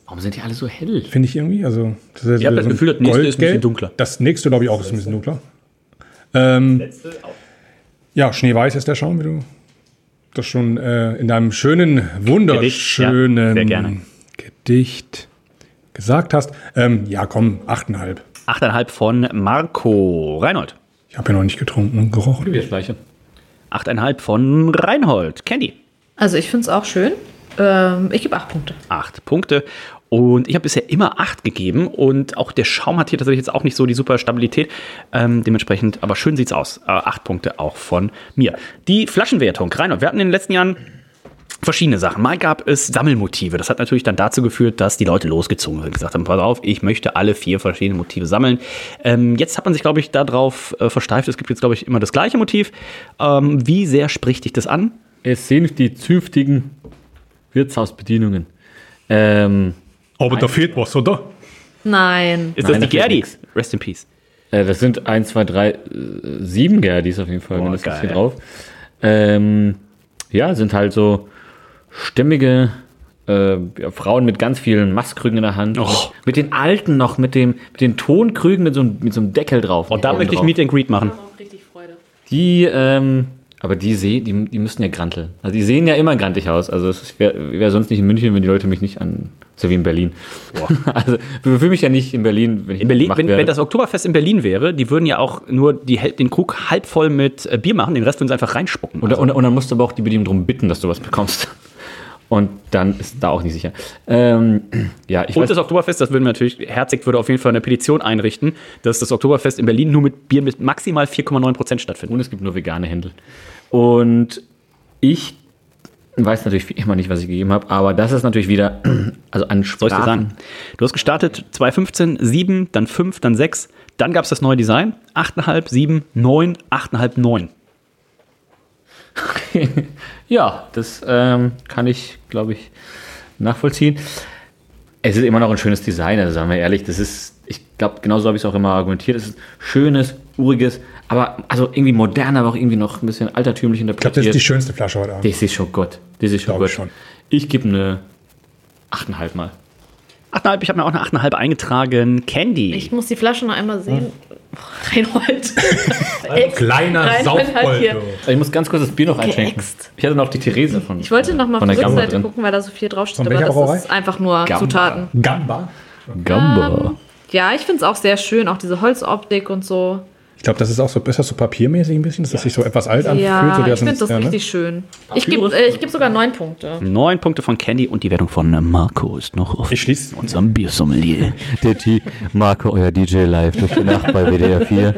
S1: Warum sind die alle so hell?
S5: finde ich irgendwie. Also, das ist
S3: Ich hab das
S5: ein
S3: Gefühl, das nächste ist ein bisschen dunkler.
S5: Das nächste, glaube ich, auch ist ein bisschen dunkler. Ähm, ja, Schneeweiß ist der Schaum, wie du das schon äh, in deinem schönen, wunderschönen
S3: ja, sehr gerne.
S5: Gedicht gesagt hast. Ähm, ja, komm, 8,5.
S3: 8,5 von Marco Reinhold.
S5: Ich habe ja noch nicht getrunken und gerochen.
S1: Das gleiche.
S3: 8,5 von Reinhold. Candy.
S4: Also ich finde es auch schön. Ähm, ich gebe acht Punkte.
S3: 8 Punkte. Und ich habe bisher immer 8 gegeben. Und auch der Schaum hat hier tatsächlich jetzt auch nicht so die super Stabilität. Ähm, dementsprechend, aber schön sieht's aus. Äh, 8 Punkte auch von mir. Die Flaschenwertung. Reinhold, wir hatten in den letzten Jahren verschiedene Sachen. Mal gab es Sammelmotive. Das hat natürlich dann dazu geführt, dass die Leute losgezogen sind. Gesagt haben, pass auf, ich möchte alle vier verschiedene Motive sammeln. Ähm, jetzt hat man sich, glaube ich, darauf äh, versteift. Es gibt jetzt, glaube ich, immer das gleiche Motiv. Ähm, wie sehr spricht dich das an?
S1: Es sind die zünftigen Wirtshausbedienungen. Ähm,
S5: Aber da fehlt was, oder?
S4: Nein.
S3: Ist
S1: Nein,
S3: das die
S1: da fehlt
S3: Gerdi?
S1: nix.
S3: Rest in Peace.
S1: äh, das sind 1, 2, 3, äh, 7 Gerdis auf jeden Fall,
S3: Boah,
S1: mindestens hier
S3: geil.
S1: drauf. Ähm, ja, sind halt so stämmige äh, ja, Frauen mit ganz vielen Mastkrügen in der Hand.
S3: Oh.
S1: Mit, mit den alten noch, mit, dem, mit den Tonkrügen mit so, einem- mit so einem Deckel drauf.
S3: Und da
S1: Oben
S3: möchte ich. Meet and Greet machen.
S1: Die, ähm, aber die sehen, die, die müssen ja granteln. Also die sehen ja immer grantig aus. Also es wäre wär sonst nicht in München, wenn die Leute mich nicht an, so wie in Berlin. also ich fühle mich ja nicht in Berlin, wenn ich
S3: In Berlin, wenn, wenn das Oktoberfest in Berlin wäre, die würden ja auch nur die, den Krug halb voll mit äh, Bier machen, den Rest würden sie einfach reinspucken.
S1: Und, und, und dann musst du aber auch die Bedienung darum bitten, dass du was bekommst. Und dann ist da auch nicht sicher. Ähm, ja, ich
S3: Und
S1: weiß,
S3: das Oktoberfest, das würden wir natürlich, Herzig würde auf jeden Fall eine Petition einrichten, dass das Oktoberfest in Berlin nur mit Bier mit maximal 4,9 Prozent stattfindet.
S1: und es gibt nur vegane Händel. Und ich weiß natürlich immer nicht, was ich gegeben habe, aber das ist natürlich wieder, also an
S3: Soll ich dir
S1: Sprachen.
S3: sagen? Du hast gestartet 2015, 7, dann 5, dann 6, dann gab es das neue Design, 8,5, 7, 9, 8,5, 9.
S1: Ja, das ähm, kann ich, glaube ich, nachvollziehen. Es ist immer noch ein schönes Design, also sagen wir ehrlich, das ist, ich glaube, genauso habe ich es auch immer argumentiert, es ist schönes, uriges, aber also irgendwie modern, aber auch irgendwie noch ein bisschen altertümlich
S5: Ich glaube, das
S1: interpretiert.
S5: ist die schönste Flasche heute Abend.
S1: Das ist schon gut. Das ist schon gut.
S5: ich schon.
S1: Ich gebe eine 8,5 mal.
S3: 8,5, ich habe mir auch eine 8,5 eingetragen. Candy.
S4: Ich muss die Flasche noch einmal sehen. Reinhold.
S5: Kleiner
S4: Reinhold hat hier.
S1: Ich muss ganz kurz das Bier noch einschenken.
S4: Geäxt.
S1: Ich hatte noch die Therese von.
S4: Ich wollte noch mal auf
S1: von
S4: die Rückseite
S1: drin.
S4: gucken, weil da so viel draufsteht.
S5: Von
S4: Aber das
S5: Brauerei?
S4: ist einfach nur
S1: Gamba.
S4: Zutaten.
S5: Gamba.
S1: Gamba.
S4: Ja, ich finde es auch sehr schön, auch diese Holzoptik und so.
S5: Ich glaube, das ist auch so, ist das so papiermäßig ein bisschen, dass das sich so etwas alt anfühlt.
S4: Ja,
S5: so
S4: ich finde das
S5: ja, ne?
S4: richtig schön. Ich gebe äh, ich geb sogar neun Punkte.
S3: Neun Punkte von Candy und die Wertung von Marco ist noch auf
S5: Ich schließe.
S3: unserem Biersommelier.
S1: Der T Marco, euer DJ live durch die Nacht bei WDR 4.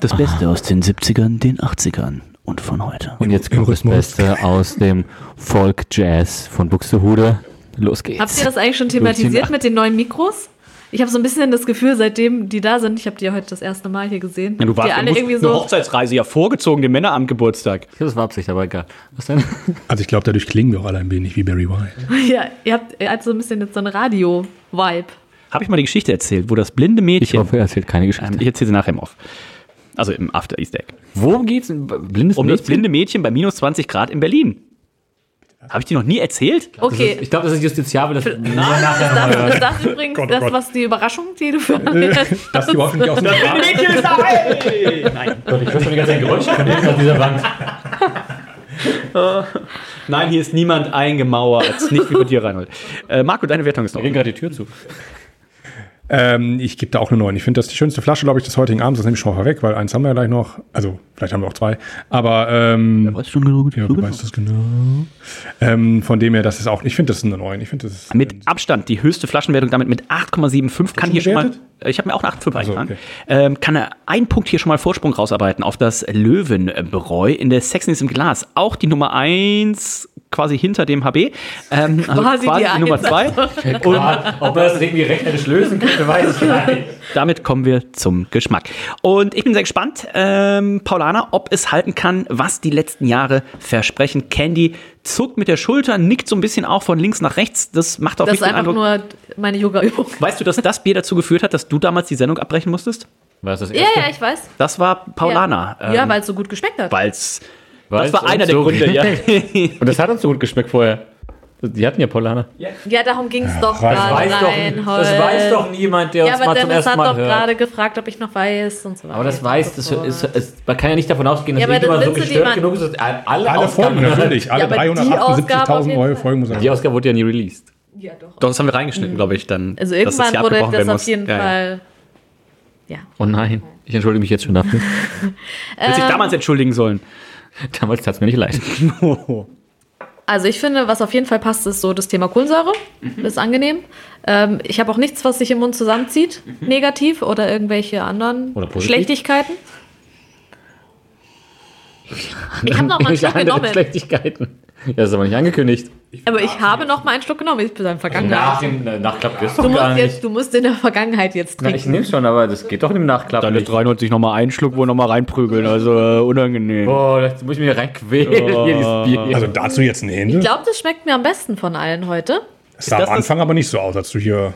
S3: Das Beste aus den 70ern, den 80ern und von heute.
S1: Und jetzt kommt das. Beste aus dem Folk Jazz von Buxtehude. Los geht's.
S4: Habt ihr das eigentlich schon thematisiert mit den neuen Mikros? Ich habe so ein bisschen das Gefühl, seitdem die da sind, ich habe die ja heute das erste Mal hier gesehen,
S3: Ja, du warst
S4: die
S3: du
S4: alle irgendwie
S3: eine
S4: so.
S3: Hochzeitsreise ja vorgezogen, dem Männeramtgeburtstag.
S1: Das war Absicht, aber egal. Was denn?
S5: Also ich glaube, dadurch klingen wir auch alle ein wenig wie Barry White.
S4: Ja, ihr habt, ihr habt so ein bisschen jetzt so ein Radio-Vibe.
S3: Habe ich mal die Geschichte erzählt, wo das blinde
S1: Ich
S3: Mädchen.
S1: hoffe, er erzählt keine Geschichte.
S3: Ähm, ich erzähle sie nachher im Off. Also im After Easter Egg.
S1: Wo geht's? Blindes
S3: Um das
S1: Mädchen?
S3: blinde Mädchen bei minus 20 Grad in Berlin. Habe ich die noch nie erzählt?
S4: Okay.
S1: Ich glaube, das ist justiziabel. Das
S4: Ist das, ist das übrigens
S5: Gott, oh
S4: das, was die Überraschung, die du für alle
S5: Dass die überhaupt nicht aus dem
S3: Mädchen ist dabei! Nein.
S1: Gott, ich höre schon die ganze Zeit Geräusche von dieser Wand.
S3: Nein, hier ist niemand eingemauert. Nicht wie bei dir, Reinhold. Äh, Marco, deine Wertung ist noch.
S1: Ging gerade die Tür zu.
S5: Ähm, ich gebe da auch eine 9. Ich finde das die schönste Flasche, glaube ich, des heutigen Abends. Das nehme ich schon mal vorweg, weil eins haben wir ja gleich noch. Also, vielleicht haben wir auch zwei. Aber, ähm,
S3: Weißt du schon genug?
S5: ja, du weißt das genau. Ähm, von dem her, das ist auch, ich finde das ist eine 9. Ich finde das ist,
S3: Mit Abstand die höchste Flaschenwertung, damit mit 8,75 kann hier schon mal. Ich habe mir auch eine 8,5 eingetragen.
S5: okay.
S3: Ähm, kann er einen Punkt hier schon mal Vorsprung rausarbeiten auf das Löwenbräu in der Sexiness im Glas. Auch die Nummer 1 quasi hinter dem HB. Ähm, also
S4: Quasi
S3: quasi
S4: die
S3: die Nummer
S4: Eins.
S3: 2.
S1: Und ob er das irgendwie rechnerisch lösen könnte, weiß ich nicht.
S3: Damit kommen wir zum Geschmack. Und ich bin sehr gespannt, ähm, Paulana, ob es halten kann, was die letzten Jahre versprechen. Candy zuckt mit der Schulter, nickt so ein bisschen auch von links nach rechts. Das macht auf
S4: Das
S3: mich
S4: ist
S3: den
S4: einfach nur meine Yoga-Übung.
S3: Weißt du, dass das Bier dazu geführt hat, dass du damals die Sendung abbrechen musstest?
S1: War das das
S4: Ja,
S1: erste?
S4: ja, ich weiß.
S3: Das war Paulana.
S4: Ja, ja
S3: ähm,
S4: weil es so gut geschmeckt hat.
S3: weil's.
S1: Weil's
S3: Das war einer
S1: uns
S3: der
S1: so-
S3: Gründe, ja.
S1: Und das hat uns so gut geschmeckt vorher. Die hatten ja Polana.
S4: Ja, darum ging es doch
S5: das
S4: gerade.
S1: weiß doch-
S4: Reinhold.
S1: das weiß doch niemand, der
S4: Ja,
S1: uns
S4: aber
S1: mal zum
S4: Dennis
S1: ersten
S4: hat
S1: Mal
S4: doch
S1: hört.
S4: gerade gefragt, ob ich noch weiß und so weiter.
S1: Aber das weiß, das ist, ist, man kann ja nicht davon ausgehen, dass
S4: Ja, aber
S1: irgendjemand so gestört genug ist, alle,
S5: alle Folgen, natürlich. Alle
S4: Ja, aber die Ausgabe auf
S5: 378.000
S4: jeden
S5: neue. Folgen muss
S1: Die Ausgabe wurde ja nie released.
S4: Ja, doch.
S3: Doch, das haben wir reingeschnitten, glaube ich, dann.
S4: Also
S3: das
S4: irgendwann
S3: hier
S4: wurde das auf jeden
S3: Ja, ja.
S4: Fall. Ja.
S1: Oh nein, ich entschuldige mich jetzt schon dafür.
S3: Hätte sich damals entschuldigen sollen.
S1: Damals tat es mir nicht leid.
S4: Also ich finde, was auf jeden Fall passt, ist so das Thema Kohlensäure.
S3: Mhm.
S4: Ist angenehm. Ähm, ich habe auch nichts, was sich im Mund zusammenzieht,
S3: Mhm.
S4: negativ oder irgendwelche anderen
S1: Oder.
S4: Schlechtigkeiten. Ich habe noch mal einen Schluck genommen.
S1: Schlechtigkeiten. Ja, das ist aber nicht angekündigt.
S4: Aber ich habe noch mal einen Schluck genommen. Ich bin in der
S1: Nach
S4: Vergangenheit.
S1: dem Nachklapp wirst
S4: Du
S1: du gar
S4: musst,
S1: nicht.
S4: jetzt, du musst in der Vergangenheit jetzt
S1: Na, ich
S4: trinken.
S1: nehme schon, aber das geht doch im Nachklapp
S3: Dann lässt Reinhold sich nochmal einen Schluck wohl nochmal reinprügeln, also äh, unangenehm.
S1: Oh, da muss ich mir reinquälen, hier dieses Bier.
S5: Also dazu jetzt ein Händel.
S4: Ich glaube, das schmeckt mir am besten von allen heute.
S5: Das sah
S3: das
S5: am Anfang aber nicht so aus, als du hier.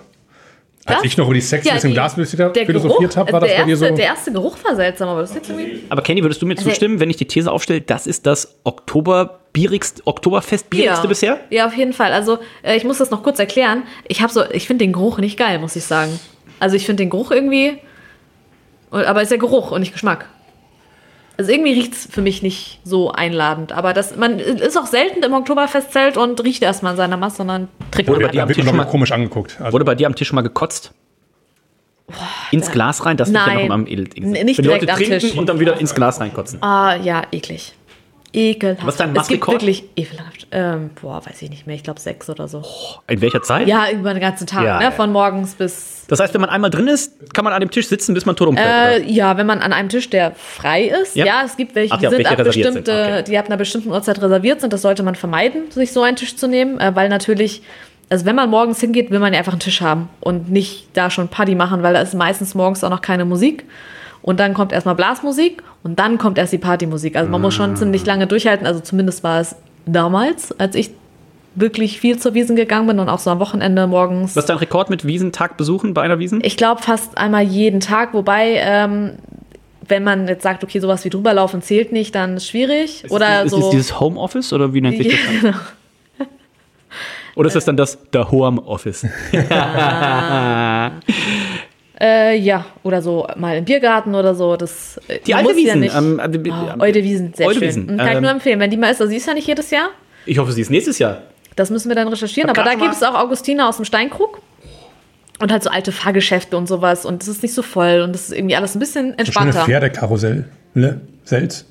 S5: Als
S4: Das?
S5: ich noch über die Sexiness im
S4: die-
S5: Glas
S4: der
S5: philosophiert habe, war das
S4: der,
S5: bei dir
S4: erste,
S5: so.
S4: der erste Geruch war seltsam, aber das ist jetzt irgendwie.
S3: Aber Kenny, würdest du mir
S4: Also-
S3: zustimmen, wenn ich die These aufstelle, das ist das Oktober bierigst, Oktoberfest-bierigste
S4: Ja.
S3: bisher?
S4: Ja, auf jeden Fall. Also, äh, ich muss das noch kurz erklären. Ich habe so, ich finde den Geruch nicht geil, muss ich sagen. Also, ich finde den Geruch irgendwie. Aber es ist ja Geruch und nicht Geschmack. Also irgendwie riecht es für mich nicht so einladend. Aber das, man ist auch selten im Oktoberfestzelt und riecht erstmal an seiner Masse, sondern trinkt
S3: Wurde
S4: man
S3: bei dir am Tisch
S5: mal komisch angeguckt. Also,
S3: Wurde bei dir am Tisch schon mal gekotzt? ins Glas rein? Das ist ja
S4: Nein.
S3: noch am.
S4: N- nicht
S3: Wenn die Leute
S4: direkt am
S3: trinken
S4: Tisch.
S3: und dann wieder ins Glas reinkotzen.
S4: Ah, ja, eklig. Ekelhaft.
S3: Was ist dein
S4: Es gibt wirklich ekelhaft. Ähm, boah, weiß ich nicht mehr. Ich glaube sechs oder so.
S3: In welcher Zeit?
S4: Ja, über den ganzen Tag,
S3: Ja,
S4: ne? Von morgens bis
S3: Das heißt, wenn man einmal drin ist, kann man an dem Tisch sitzen, bis man tot umfällt.
S4: Äh, ja, wenn man an einem Tisch, der frei ist.
S3: Ja.
S4: Ja, es gibt welche,
S3: Ach
S4: die sind
S3: welche
S4: ab
S3: reserviert sind,
S4: bestimmte,
S3: okay.
S4: die ab einer bestimmten Uhrzeit reserviert sind. Das sollte man vermeiden, sich so einen Tisch zu nehmen, äh, weil natürlich, also wenn man morgens hingeht, will man ja einfach einen Tisch haben und nicht da schon Party machen, weil da ist meistens morgens auch noch keine Musik. Und dann kommt erstmal Blasmusik und dann kommt erst die Partymusik. Also man muss
S3: Ah.
S4: schon ziemlich lange durchhalten. Also zumindest war es damals, als ich wirklich viel zur Wiesen gegangen bin und auch so am Wochenende morgens.
S3: Was ist dein Rekord mit Wiesentag besuchen bei einer Wiesen?
S4: Ich glaube fast einmal jeden Tag, wobei, ähm, wenn man jetzt sagt, okay, sowas wie drüberlaufen zählt nicht, dann ist schwierig. oder
S3: ist
S4: so.
S3: es dieses Homeoffice oder wie nennt sich das?
S4: Genau.
S3: Oder ist das dann das der Homeoffice?
S4: Äh, ja, oder so mal im Biergarten oder so. Das, äh,
S3: Die alte
S4: muss
S3: Wiesen.
S4: Ja nicht,
S3: ähm, äh,
S4: oh, Eudewiesen, sehr
S3: Eudewiesen,
S4: schön. Kann ich
S3: ähm,
S4: nur empfehlen. Wenn die mal ist, also sie ist ja nicht jedes Jahr.
S3: Ich hoffe, sie ist nächstes Jahr.
S4: Das müssen wir dann recherchieren. Aber da gibt es auch Augustina aus dem Steinkrug. Und halt so alte Fahrgeschäfte und sowas. Und es ist nicht so voll und es ist irgendwie alles ein bisschen
S5: So schöne
S4: entspannter.
S5: Pferdekarussell. Ne? Selz.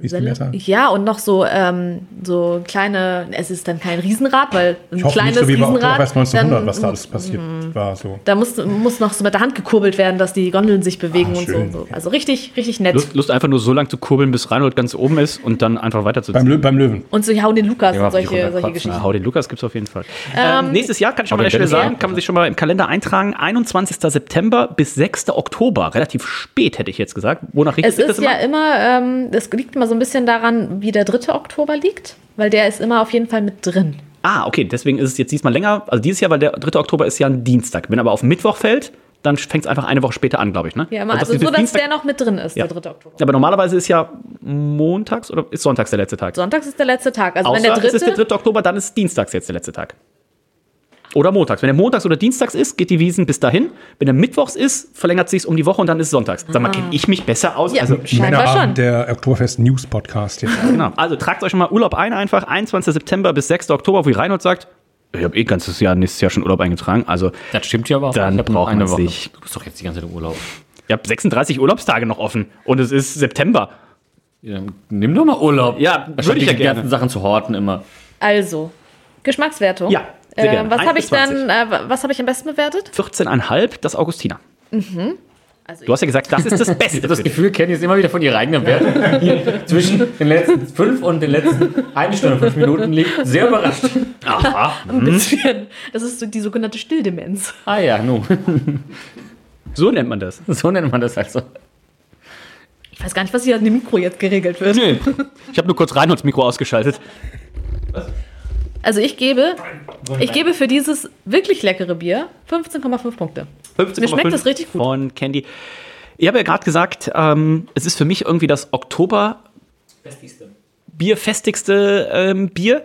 S5: Wie es die Mehrzahl?
S4: Ja, und noch so, ähm, so kleine, es ist dann kein Riesenrad, weil ein
S5: Ich hoffe
S4: kleines
S5: nicht so wie bei
S4: Riesenrad.
S5: Oktoberfest 1900,
S4: dann-
S5: was da alles passiert war. So.
S4: Da muss, muss noch so mit der Hand gekurbelt werden, dass die Gondeln sich bewegen
S5: Ah,
S4: und so, so. Also richtig, richtig nett.
S3: Lust, Lust einfach nur so lang zu kurbeln, bis Reinhold ganz oben ist und dann einfach
S5: Beim,
S3: weiterzuziehen.
S5: Lö beim Löwen.
S4: Und so Hau den Lukas
S1: Ja,
S4: und solche, solche
S1: runterkotzen.
S4: Geschichten.
S3: Ja, hau den Lukas gibt's auf jeden Fall. Ähm, nächstes Jahr kann ich schon mal an der Stelle sagen, kann man sich schon mal im Kalender eintragen. 21. September bis 6. Oktober. Relativ spät, hätte ich jetzt gesagt. Wonach richtet
S4: Es
S3: sich das
S4: ist ja immer, ähm, das liegt immer so ein bisschen daran, wie der 3. Oktober liegt, weil der ist immer auf jeden Fall mit drin.
S3: Ah, okay, deswegen ist es jetzt diesmal länger. Also dieses Jahr, weil der 3. Oktober ist ja ein Dienstag. Wenn aber auf Mittwoch fällt, dann fängt es einfach eine Woche später an, glaube ich. Ne?
S4: Ja, immer, also
S3: ist
S4: so, dass
S3: Dienstag-
S4: der noch mit drin ist,
S3: Ja.
S4: der 3. Oktober.
S3: Aber normalerweise ist ja montags oder ist sonntags der letzte Tag?
S4: Sonntags ist der letzte Tag. Also
S3: Außer
S4: wenn der
S3: es ist der
S4: 3.
S3: 3. Oktober, dann ist dienstags jetzt der letzte Tag. Oder montags. Wenn der montags oder dienstags ist, geht die Wiesen bis dahin. Wenn der mittwochs ist, verlängert sich um die Woche und dann ist es sonntags. Sag mal, kenne ich mich besser aus?
S4: Ah. Ja,
S3: Also,
S4: schon.
S5: Männerabend, der Oktoberfest News Podcast jetzt.
S3: genau. also tragt euch schon mal Urlaub ein, einfach 21. September bis 6. Oktober, wie Reinhold sagt. Ich habe eh ganzes Jahr, nächstes Jahr schon Urlaub eingetragen. Also,
S1: Das stimmt ja aber auch.
S3: Dann
S1: Ich
S3: braucht man sich-
S1: Du bist doch jetzt die ganze Zeit im Urlaub.
S3: ihr habt 36 Urlaubstage noch offen und es ist September.
S1: Ja, dann nimm doch mal Urlaub.
S3: Ja, würde ich ja
S1: die
S3: gerne.
S1: ganzen Sachen zu horten immer.
S4: Also, Geschmackswertung.
S3: Ja,
S4: äh,
S3: gerne.
S4: Was
S3: 1
S4: habe ich
S3: bis 20.
S4: dann, äh, was habe ich am besten bewertet?
S3: 14,5 das Augustiner.
S4: Also
S3: Du hast ja gesagt, das ist das Beste.
S1: Ich habe das. Gefühl, Kenny ist immer wieder von ihrer eigenen Wertung hier zwischen den letzten fünf und den letzten eine Stunde und fünf Minuten liegt. Sehr überrascht.
S3: Aha.
S4: ein bisschen. Das ist so die sogenannte Stilldemenz.
S1: Ah ja, nu.
S3: So nennt man das.
S1: So nennt man das also.
S4: Ich weiß gar nicht, was hier an dem Mikro jetzt geregelt wird.
S3: Nee. Ich habe nur kurz Reinholds Mikro ausgeschaltet.
S4: Also ich gebe, ich gebe für dieses wirklich leckere Bier 15,5 Punkte.
S3: 15,5
S4: Mir schmeckt das richtig gut.
S3: Von Candy. Ich habe ja gerade gesagt, ähm, es ist für mich irgendwie das Oktober bierfestigste ähm, Bier.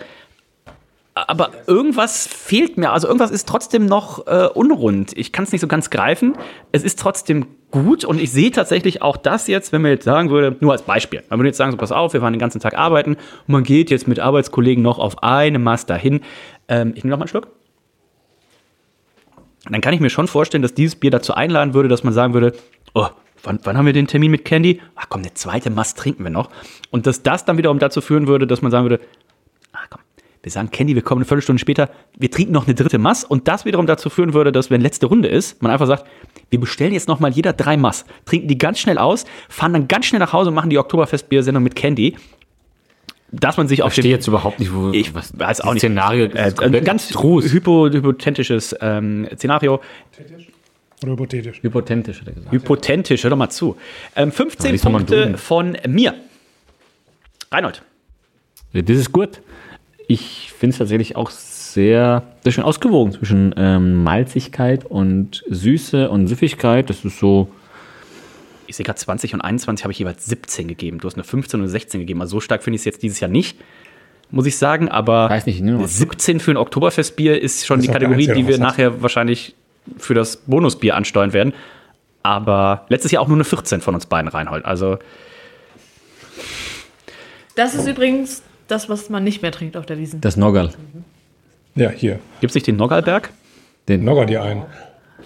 S3: Aber irgendwas fehlt mir. Also irgendwas ist trotzdem noch äh, unrund. Ich kann es nicht so ganz greifen. Es ist trotzdem gut und ich sehe tatsächlich auch das jetzt, wenn man jetzt sagen würde, nur als Beispiel. Man würde jetzt sagen, so pass auf, wir waren den ganzen Tag arbeiten und man geht jetzt mit Arbeitskollegen noch auf eine Mast dahin. Ähm, ich nehme noch mal einen Schluck. dann kann ich mir schon vorstellen, dass dieses Bier dazu einladen würde, dass man sagen würde, oh, wann, wann haben wir den Termin mit Candy? Ach komm, eine zweite Mast trinken wir noch. Und dass das dann wiederum dazu führen würde, dass man sagen würde, wir sagen Candy, wir kommen eine Viertelstunde später, wir trinken noch eine dritte Mass und das wiederum dazu führen würde, dass wenn letzte Runde ist, man einfach sagt, wir bestellen jetzt noch mal jeder drei Mass, trinken die ganz schnell aus, fahren dann ganz schnell nach Hause und machen die Oktoberfest-Biersendung mit Candy. Dass man sich auf
S1: Ich verstehe jetzt überhaupt nicht, wo
S3: ich
S1: was
S3: weiß auch nicht.
S1: Szenario
S3: Äh, ein ganz
S1: trus.
S3: hypo, hypothetisches ähm, Szenario.
S5: Oder hypothetisch.
S1: Hypothetisch, hat er gesagt.
S3: Hypothetisch, hör doch mal zu. Ähm, 15
S1: lies doch mal
S3: Punkte von mir. Reinhold.
S1: Ja, Das ist gut. Ich finde es tatsächlich auch sehr, sehr schön ausgewogen zwischen ähm, Malzigkeit und Süße und Süffigkeit. Das ist so,
S3: Ich sehe gerade 20 und 21 habe ich jeweils 17 gegeben. Du hast eine 15 und eine 16 gegeben. Also so stark finde ich es jetzt dieses Jahr nicht, muss ich sagen. Aber
S1: weiß nicht, ich nehme mal
S3: 17 für ein Oktoberfestbier ist schon
S5: Ist
S3: die Kategorie, die wir nachher wahrscheinlich für das Bonusbier ansteuern werden. Aber letztes Jahr auch nur eine 14 von uns beiden, Reinhold. Also
S4: Das ist übrigens das, was man nicht mehr trinkt auf der Wiesen.
S1: das Noggerl.
S5: Ja, hier.
S3: gibt es nicht den Noggalberg?
S1: Den,
S5: Nogger dir ein.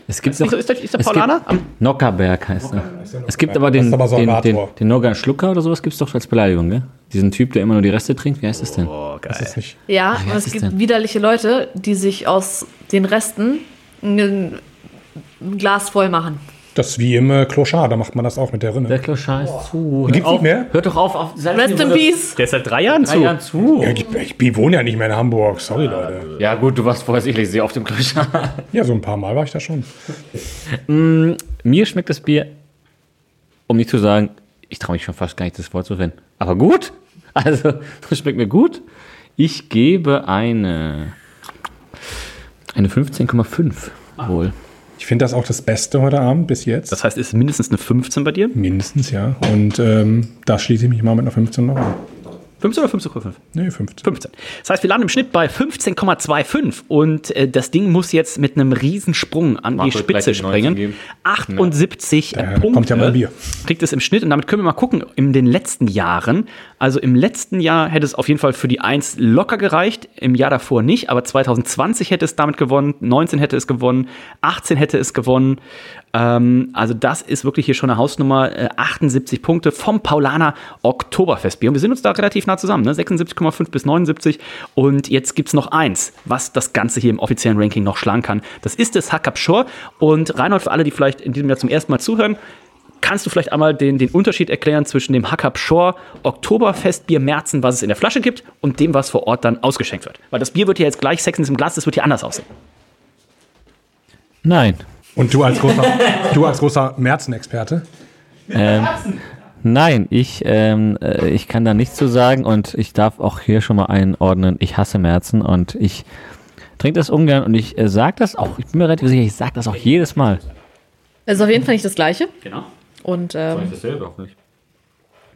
S1: es gibt
S3: Ist, so, ist der, ist der Paulaner?
S1: Nockerberg heißt er. Es gibt aber
S5: Das
S1: den,
S5: aber so ein
S1: den, den, den Nogger Schlucker oder sowas gibt es doch als Beleidigung, gell? Diesen Typ, der immer nur die Reste trinkt. Wie heißt das denn?
S3: Oh,
S5: Das
S3: geil.
S5: ist nicht.
S4: Ja,
S1: wie
S4: und es gibt
S1: denn?
S4: widerliche Leute, die sich aus den Resten ein Glas voll machen.
S5: Das ist wie im äh, Clochard, da macht man das auch mit der Rinne.
S1: Der Kloschar ist zu.
S5: Gibt's
S1: Hört auf,
S5: nicht mehr?
S1: Hört doch auf. auf
S4: Rest in Peace.
S3: Der ist seit drei Jahren
S1: Drei
S3: zu.
S1: Jahren zu.
S5: Ja, ich, ich wohne ja nicht mehr in Hamburg, sorry Leute.
S1: Ja gut, du warst vorher sicherlich sehr auf dem Kloschar.
S5: Ja, so ein paar Mal war ich da schon.
S1: Mir schmeckt das Bier, um nicht zu sagen, ich traue mich schon fast gar nicht, das Wort zu verwenden. Aber gut. Also, das schmeckt mir gut. Ich gebe eine, eine 15,5 wohl.
S5: Ich finde das auch das Beste heute Abend bis jetzt.
S3: Das heißt, ist mindestens eine 15 bei dir?
S5: Mindestens, ja. Und ähm, da schließe ich mich mal mit einer 15 noch an.
S3: 15 oder 15,5?
S5: Nee, 15.
S3: 15. Das heißt, wir landen im Schnitt bei 15,25 und äh, das Ding muss jetzt mit einem Riesensprung an
S1: Marco
S3: die Spitze
S1: die 19
S3: springen.
S1: geben.
S3: 78
S5: Ja,
S3: Punkte
S5: kommt ja mal Bier.
S3: kriegt es im Schnitt und damit können wir mal gucken, in den letzten Jahren Also im letzten Jahr hätte es auf jeden Fall für die 1 locker gereicht, im Jahr davor nicht, aber 2020 hätte es damit gewonnen, 19 hätte es gewonnen, 18 hätte es gewonnen. Ähm, also das ist wirklich hier schon eine Hausnummer, äh, 78 Punkte vom Paulaner Oktoberfestbier. Und wir sind uns da relativ nah zusammen, ne? 76,5 bis 79. Und jetzt gibt es noch eins, was das Ganze hier im offiziellen Ranking noch schlagen kann. Das ist das Hackab Shore. Und Reinhold, für alle, die vielleicht in diesem Jahr zum ersten Mal zuhören, Kannst du vielleicht einmal den, den Unterschied erklären zwischen dem Hackab Shore Oktoberfestbier Märzen, was es in der Flasche gibt, und dem, was vor Ort dann ausgeschenkt wird? Weil das Bier wird ja jetzt gleich Sexens im Glas, das wird hier anders aussehen.
S1: Nein.
S5: Und du als großer, du als großer Märzen-Experte?
S1: Ähm, nein, ich, ähm, äh, ich kann da nichts zu sagen und ich darf auch hier schon mal einordnen, ich hasse Märzen und ich trinke das ungern und ich äh, sage das auch, ich bin mir relativ sicher, ich sage das auch jedes Mal.
S4: Es ist auf jeden Fall nicht das Gleiche.
S3: Genau.
S4: Und ähm,
S1: dasselbe auch nicht.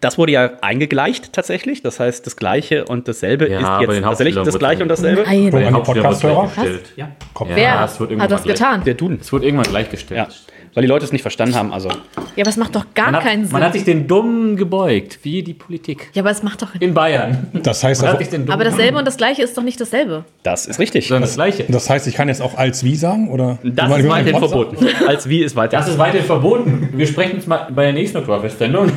S3: Das wurde ja eingegleicht tatsächlich. Das heißt, das Gleiche und dasselbe
S1: Ja,
S3: ist
S1: den
S3: jetzt tatsächlich das Gleiche und dasselbe.
S4: Nein.
S5: An die Podcast-Hörer?
S3: Ja.
S4: Wer
S1: es wird
S4: hat das
S1: irgendwann
S4: getan?
S3: Der Duden.
S1: Es wird irgendwann gleichgestellt.
S3: Ja. Weil die Leute es nicht verstanden haben. Also
S4: Ja, aber es macht doch gar
S1: hat,
S4: keinen Sinn.
S1: man hat sich den Dummen gebeugt, wie die Politik.
S4: ja, aber es macht doch.
S1: In Bayern.
S5: Das heißt, also,
S4: Aber dasselbe und das Gleiche ist doch nicht dasselbe.
S3: das ist richtig.
S1: sondern das Gleiche.
S5: das heißt, ich kann jetzt auch als wie sagen? Oder
S3: Das ist weiterhin verboten. Als wie ist weiter.
S1: Das ist weiterhin verboten. Wir sprechen uns mal bei der nächsten Oktoberfest-Sendung.